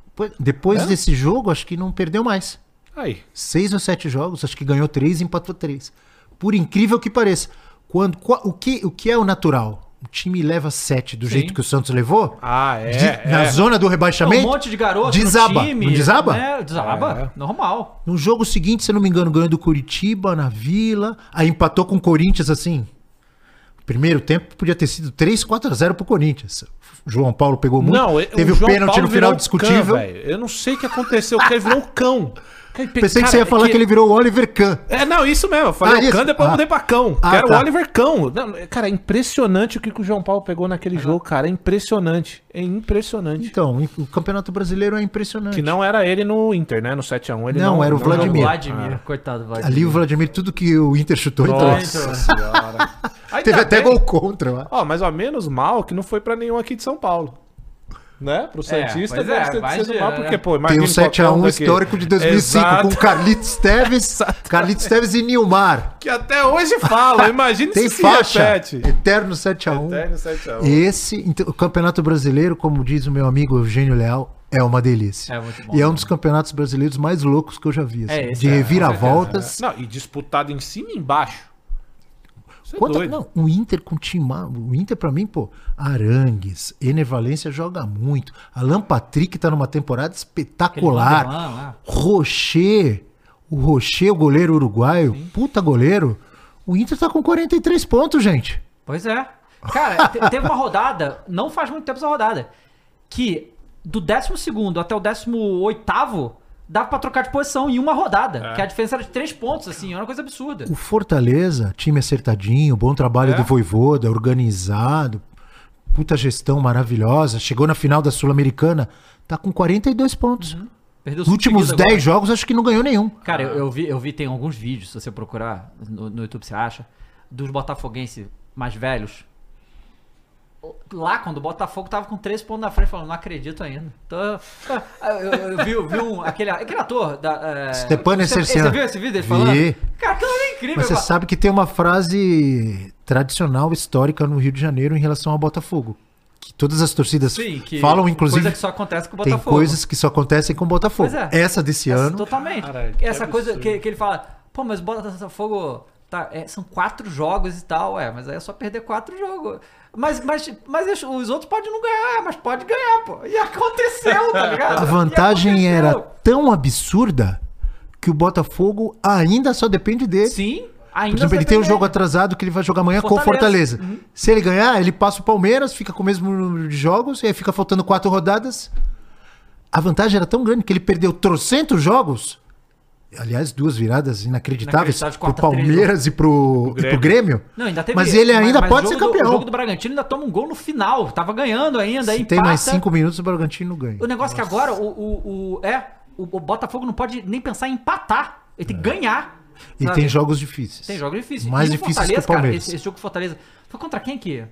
Depois- Depois É? desse jogo, acho que não perdeu mais. Aí. Seis ou sete jogos, acho que ganhou três e empatou três. Por incrível que pareça. Quando, qua- o, que, o que é o natural? O time leva sete do Sim. jeito que o Santos levou? Ah, é. de- na é. zona do rebaixamento? um monte de garoto desaba. no time. Não desaba? Né? Desaba, É. normal. No jogo seguinte, se não me engano, ganhou do Curitiba na Vila. Aí empatou com o Corinthians assim. Primeiro tempo podia ter sido 3, 4 a 0 pro Corinthians. O João Paulo pegou muito. Não, teve o o, pênalti Paulo no final discutível. Cão, eu não sei o que aconteceu. O cara virou um cão. Cara, Pensei que você ia falar que... ele virou o Oliver Kahn. É, não, isso mesmo. Eu falei Ah, o? Cão, depois eu Ah. mudei pra Cão. Ah, que era tá. o Oliver Cão. Não, cara, é impressionante o que, que o João Paulo pegou naquele jogo, cara. É impressionante. É impressionante. Então, o Campeonato Brasileiro é impressionante. Que não era ele no Inter, né? No 7x1. Ele Não, era o Jogou Vladimir. Vladimir, coitado do Vladimir. Ali o Vladimir, tudo que o Inter chutou, entrou. Nossa senhora. Teve até bem- gol contra. Ó, mas ó, menos mal que não foi pra nenhum aqui de São Paulo. Né? Pro Santista pois deve é, ter sido mal, né? porque, pô, Tem imagina o 7x1 daqui. histórico de 2005 Exato. com Carlitos Teves, Carlitos Teves e Nilmar. Que até hoje fala, imagina Tem se faixa. repete. Eterno 7x1. Eterno 7x1. Esse, então, o Campeonato Brasileiro, como diz o meu amigo Eugênio Leal, é uma delícia. É muito bom. e é um dos campeonatos brasileiros mais loucos que eu já vi. assim, É, esse de é, reviravoltas. Não, e disputado em cima e embaixo. Isso é Quanta- doido. não, o Inter com time. O Inter, pra mim, pô, Arangues, Ener Valência joga muito. Alan Patrick tá numa temporada espetacular. Lá. Rocher, O Rocher, o goleiro uruguaio, puta goleiro. O Inter tá com 43 pontos, gente. Pois é. Cara, te- teve uma rodada, não faz muito tempo essa rodada, que do 12 até o 18 dava pra trocar de posição em uma rodada. Que a diferença era de 3 pontos, assim, era uma coisa absurda. O Fortaleza, time acertadinho, bom trabalho É. do Voivoda, organizado, puta gestão maravilhosa. Chegou na final da Sul-Americana, tá com 42 pontos. Perdeu Os últimos seguido 10 agora. jogos, acho que não ganhou nenhum. Cara, eu, eu vi, eu vi, tem alguns vídeos, se você procurar no, no YouTube, você acha, dos botafoguenses mais velhos. Lá, quando o Botafogo tava com 13 pontos na frente, falando, não acredito ainda. Tô... Eu, eu vi, eu vi um, aquele, aquele ator da. É... Stepan você, viu esse vídeo dele Vi. falando? Cara, aquilo é incrível. Mas você mano. sabe que tem uma frase tradicional, histórica no Rio de Janeiro em relação ao Botafogo. Que todas as torcidas Sim, que falam, inclusive. Coisa que só acontece com o Tem Botafogo. coisas que só acontecem com o Botafogo. Pois é. Essa desse Essa- ano. Totalmente. Cara, que Essa coisa absurdo. que, que ele fala, pô, mas o Botafogo tá, é, são quatro jogos e tal, é, mas aí é só perder quatro jogos. Mas, mas, mas os outros podem não ganhar, mas pode ganhar, pô. E aconteceu, tá ligado? A vantagem era tão absurda que o Botafogo ainda só depende dele. Sim, Por ainda exemplo, ele tem um jogo atrasado que ele vai jogar amanhã com o Fortaleza. Fortaleza. Se ele ganhar, ele passa o Palmeiras, fica com o mesmo número de jogos, e aí fica faltando quatro rodadas. A vantagem era tão grande que ele perdeu trocentos jogos. Aliás, duas viradas inacreditáveis pro três, Palmeiras e pro, e pro Grêmio. Não, ainda teve, Mas ele ainda mas pode ser jogo do- campeão. o jogo do Bragantino ainda toma um gol no final. Tava ganhando ainda, Se tem empata. mais cinco minutos, o Bragantino ganha. O negócio é que agora o, o, o- é, o, o Botafogo não pode nem pensar em empatar. Ele tem que ganhar. E tem jogos difíceis. Tem jogos difíceis. Mais difíceis que o Fortaleza, cara, Palmeiras. esse, esse jogo Fortaleza foi contra quem que,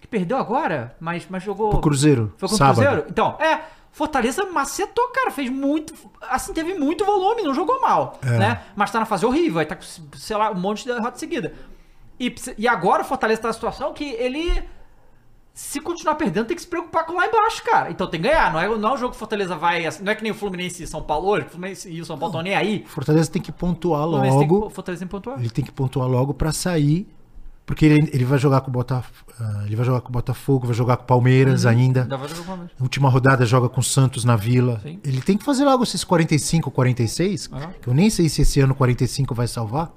que perdeu agora, mas, mas jogou. O Cruzeiro, Foi contra o Cruzeiro? Então, é. Fortaleza macetou, cara. Fez muito. Assim, teve muito volume, não jogou mal. É. Né? Mas tá na fase horrível. Aí tá com, sei lá, um monte de derrota seguida. E, e agora o Fortaleza tá na situação que ele. Se continuar perdendo, tem que se preocupar com lá embaixo, cara. Então tem que ganhar. Não é, não é um jogo que o Fortaleza vai. assim, Não é que nem o Fluminense e São Paulo hoje. O Fluminense e o São Paulo estão nem aí. Fortaleza tem que pontuar O Fluminense tem que- logo. Fortaleza tem que pontuar. Ele tem que pontuar logo pra sair. Porque ele, ele vai jogar com o Botaf... ah, ele vai jogar com o Botafogo, vai jogar com o Palmeiras ainda. Ainda Palmeiras. Última rodada joga com o Santos na Vila. Sim. Ele tem que fazer logo esses 45, 46. Ah. que Eu nem sei se esse ano 45 vai salvar.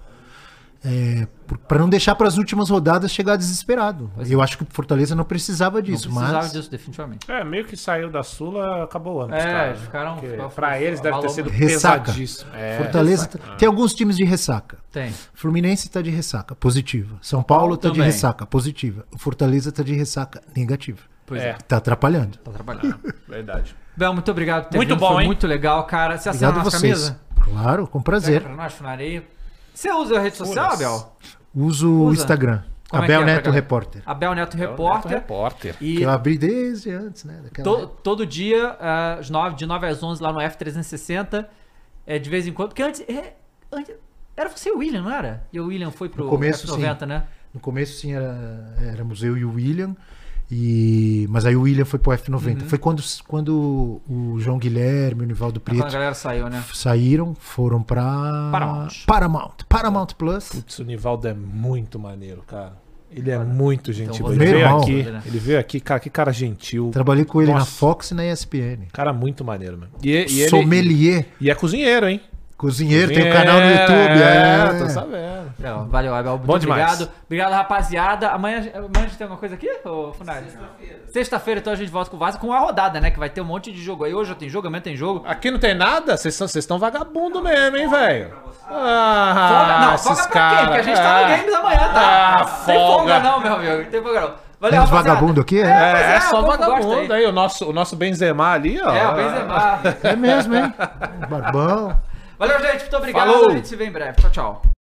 É, pra não deixar pras últimas rodadas chegar desesperado. Pois Eu acho que o Fortaleza não precisava Não disso, precisava mas disso, definitivamente. É, meio que saiu da Sula, acabou o ano. É, caras, eles ficaram- pra eles deve ter sido. Ressaca. pesadíssimo. É, Fortaleza ressaca. tem alguns times de ressaca. Tem. Fluminense tá de ressaca, positiva. São Paulo tá de ressaca, positiva. O Fortaleza tá de ressaca, negativa. Pois é. É. Tá atrapalhando. Tá trabalhando. verdade. Bel, muito obrigado por ter Muito vindo, bom, foi hein? muito legal, cara. Você assina a nossa vocês. camisa? Claro, com Pega prazer. pra nós, Funari. Você usa a rede social. Abel? Uso o Usa. Instagram. Como é Abel que é Neto? Repórter. Abel Neto Neto Repórter. repórter. E Que eu abri desde antes, né? Daquela to- época. todo dia, ah, às 9, de 9 às 11, lá no F360. É, de vez em quando. Porque antes, é, antes- Era você e o William, não era? E o William foi pro No começo, F90, né? No começo, sim, era, éramos eu e o William. E... Mas aí o William foi pro F90. Uhum. Foi quando, quando o João Guilherme, o Nivaldo Quando a Preto galera saiu, né? saíram, foram pra. Paramount. Paramount. Paramount Plus. Putz, o Nivaldo é muito maneiro, cara. Ele é muito gentil. Então, ele meu veio irmão. aqui, Né? ele veio aqui, cara, que cara gentil. Trabalhei com ele na Nossa. Fox e na ESPN. Cara muito maneiro, mano. E, e ele, Sommelier. e é cozinheiro, hein? Cozinheiro, tem um canal no YouTube. É, É, tô sabendo. Não, valeu, Abel. Muito Bom demais. obrigado. Obrigado, rapaziada. Amanhã, amanhã a gente tem alguma coisa aqui, ô Funari? Sexta-feira. Sexta-feira, então a gente volta com o Vasco com a rodada, né? Que vai ter um monte de jogo aí. Hoje já tem jogo, amanhã tem jogo. Aqui não tem nada? Vocês estão vagabundo mesmo, hein, velho? Ah, Folga, não, esses folga pra quem? Porque a gente tá no Ah. Games amanhã, tá? Ah, Não tem folga folga. não, meu amigo. Não tem folga não. Valeu, Tem vagabundo aqui? É, É, é o só vagabundo aí. O nosso, o nosso Benzema ali, ó. É, o Benzema. é mesmo, hein? Barbão. Valeu, gente. Muito obrigado. Falou. A gente se vê em breve. Tchau, tchau.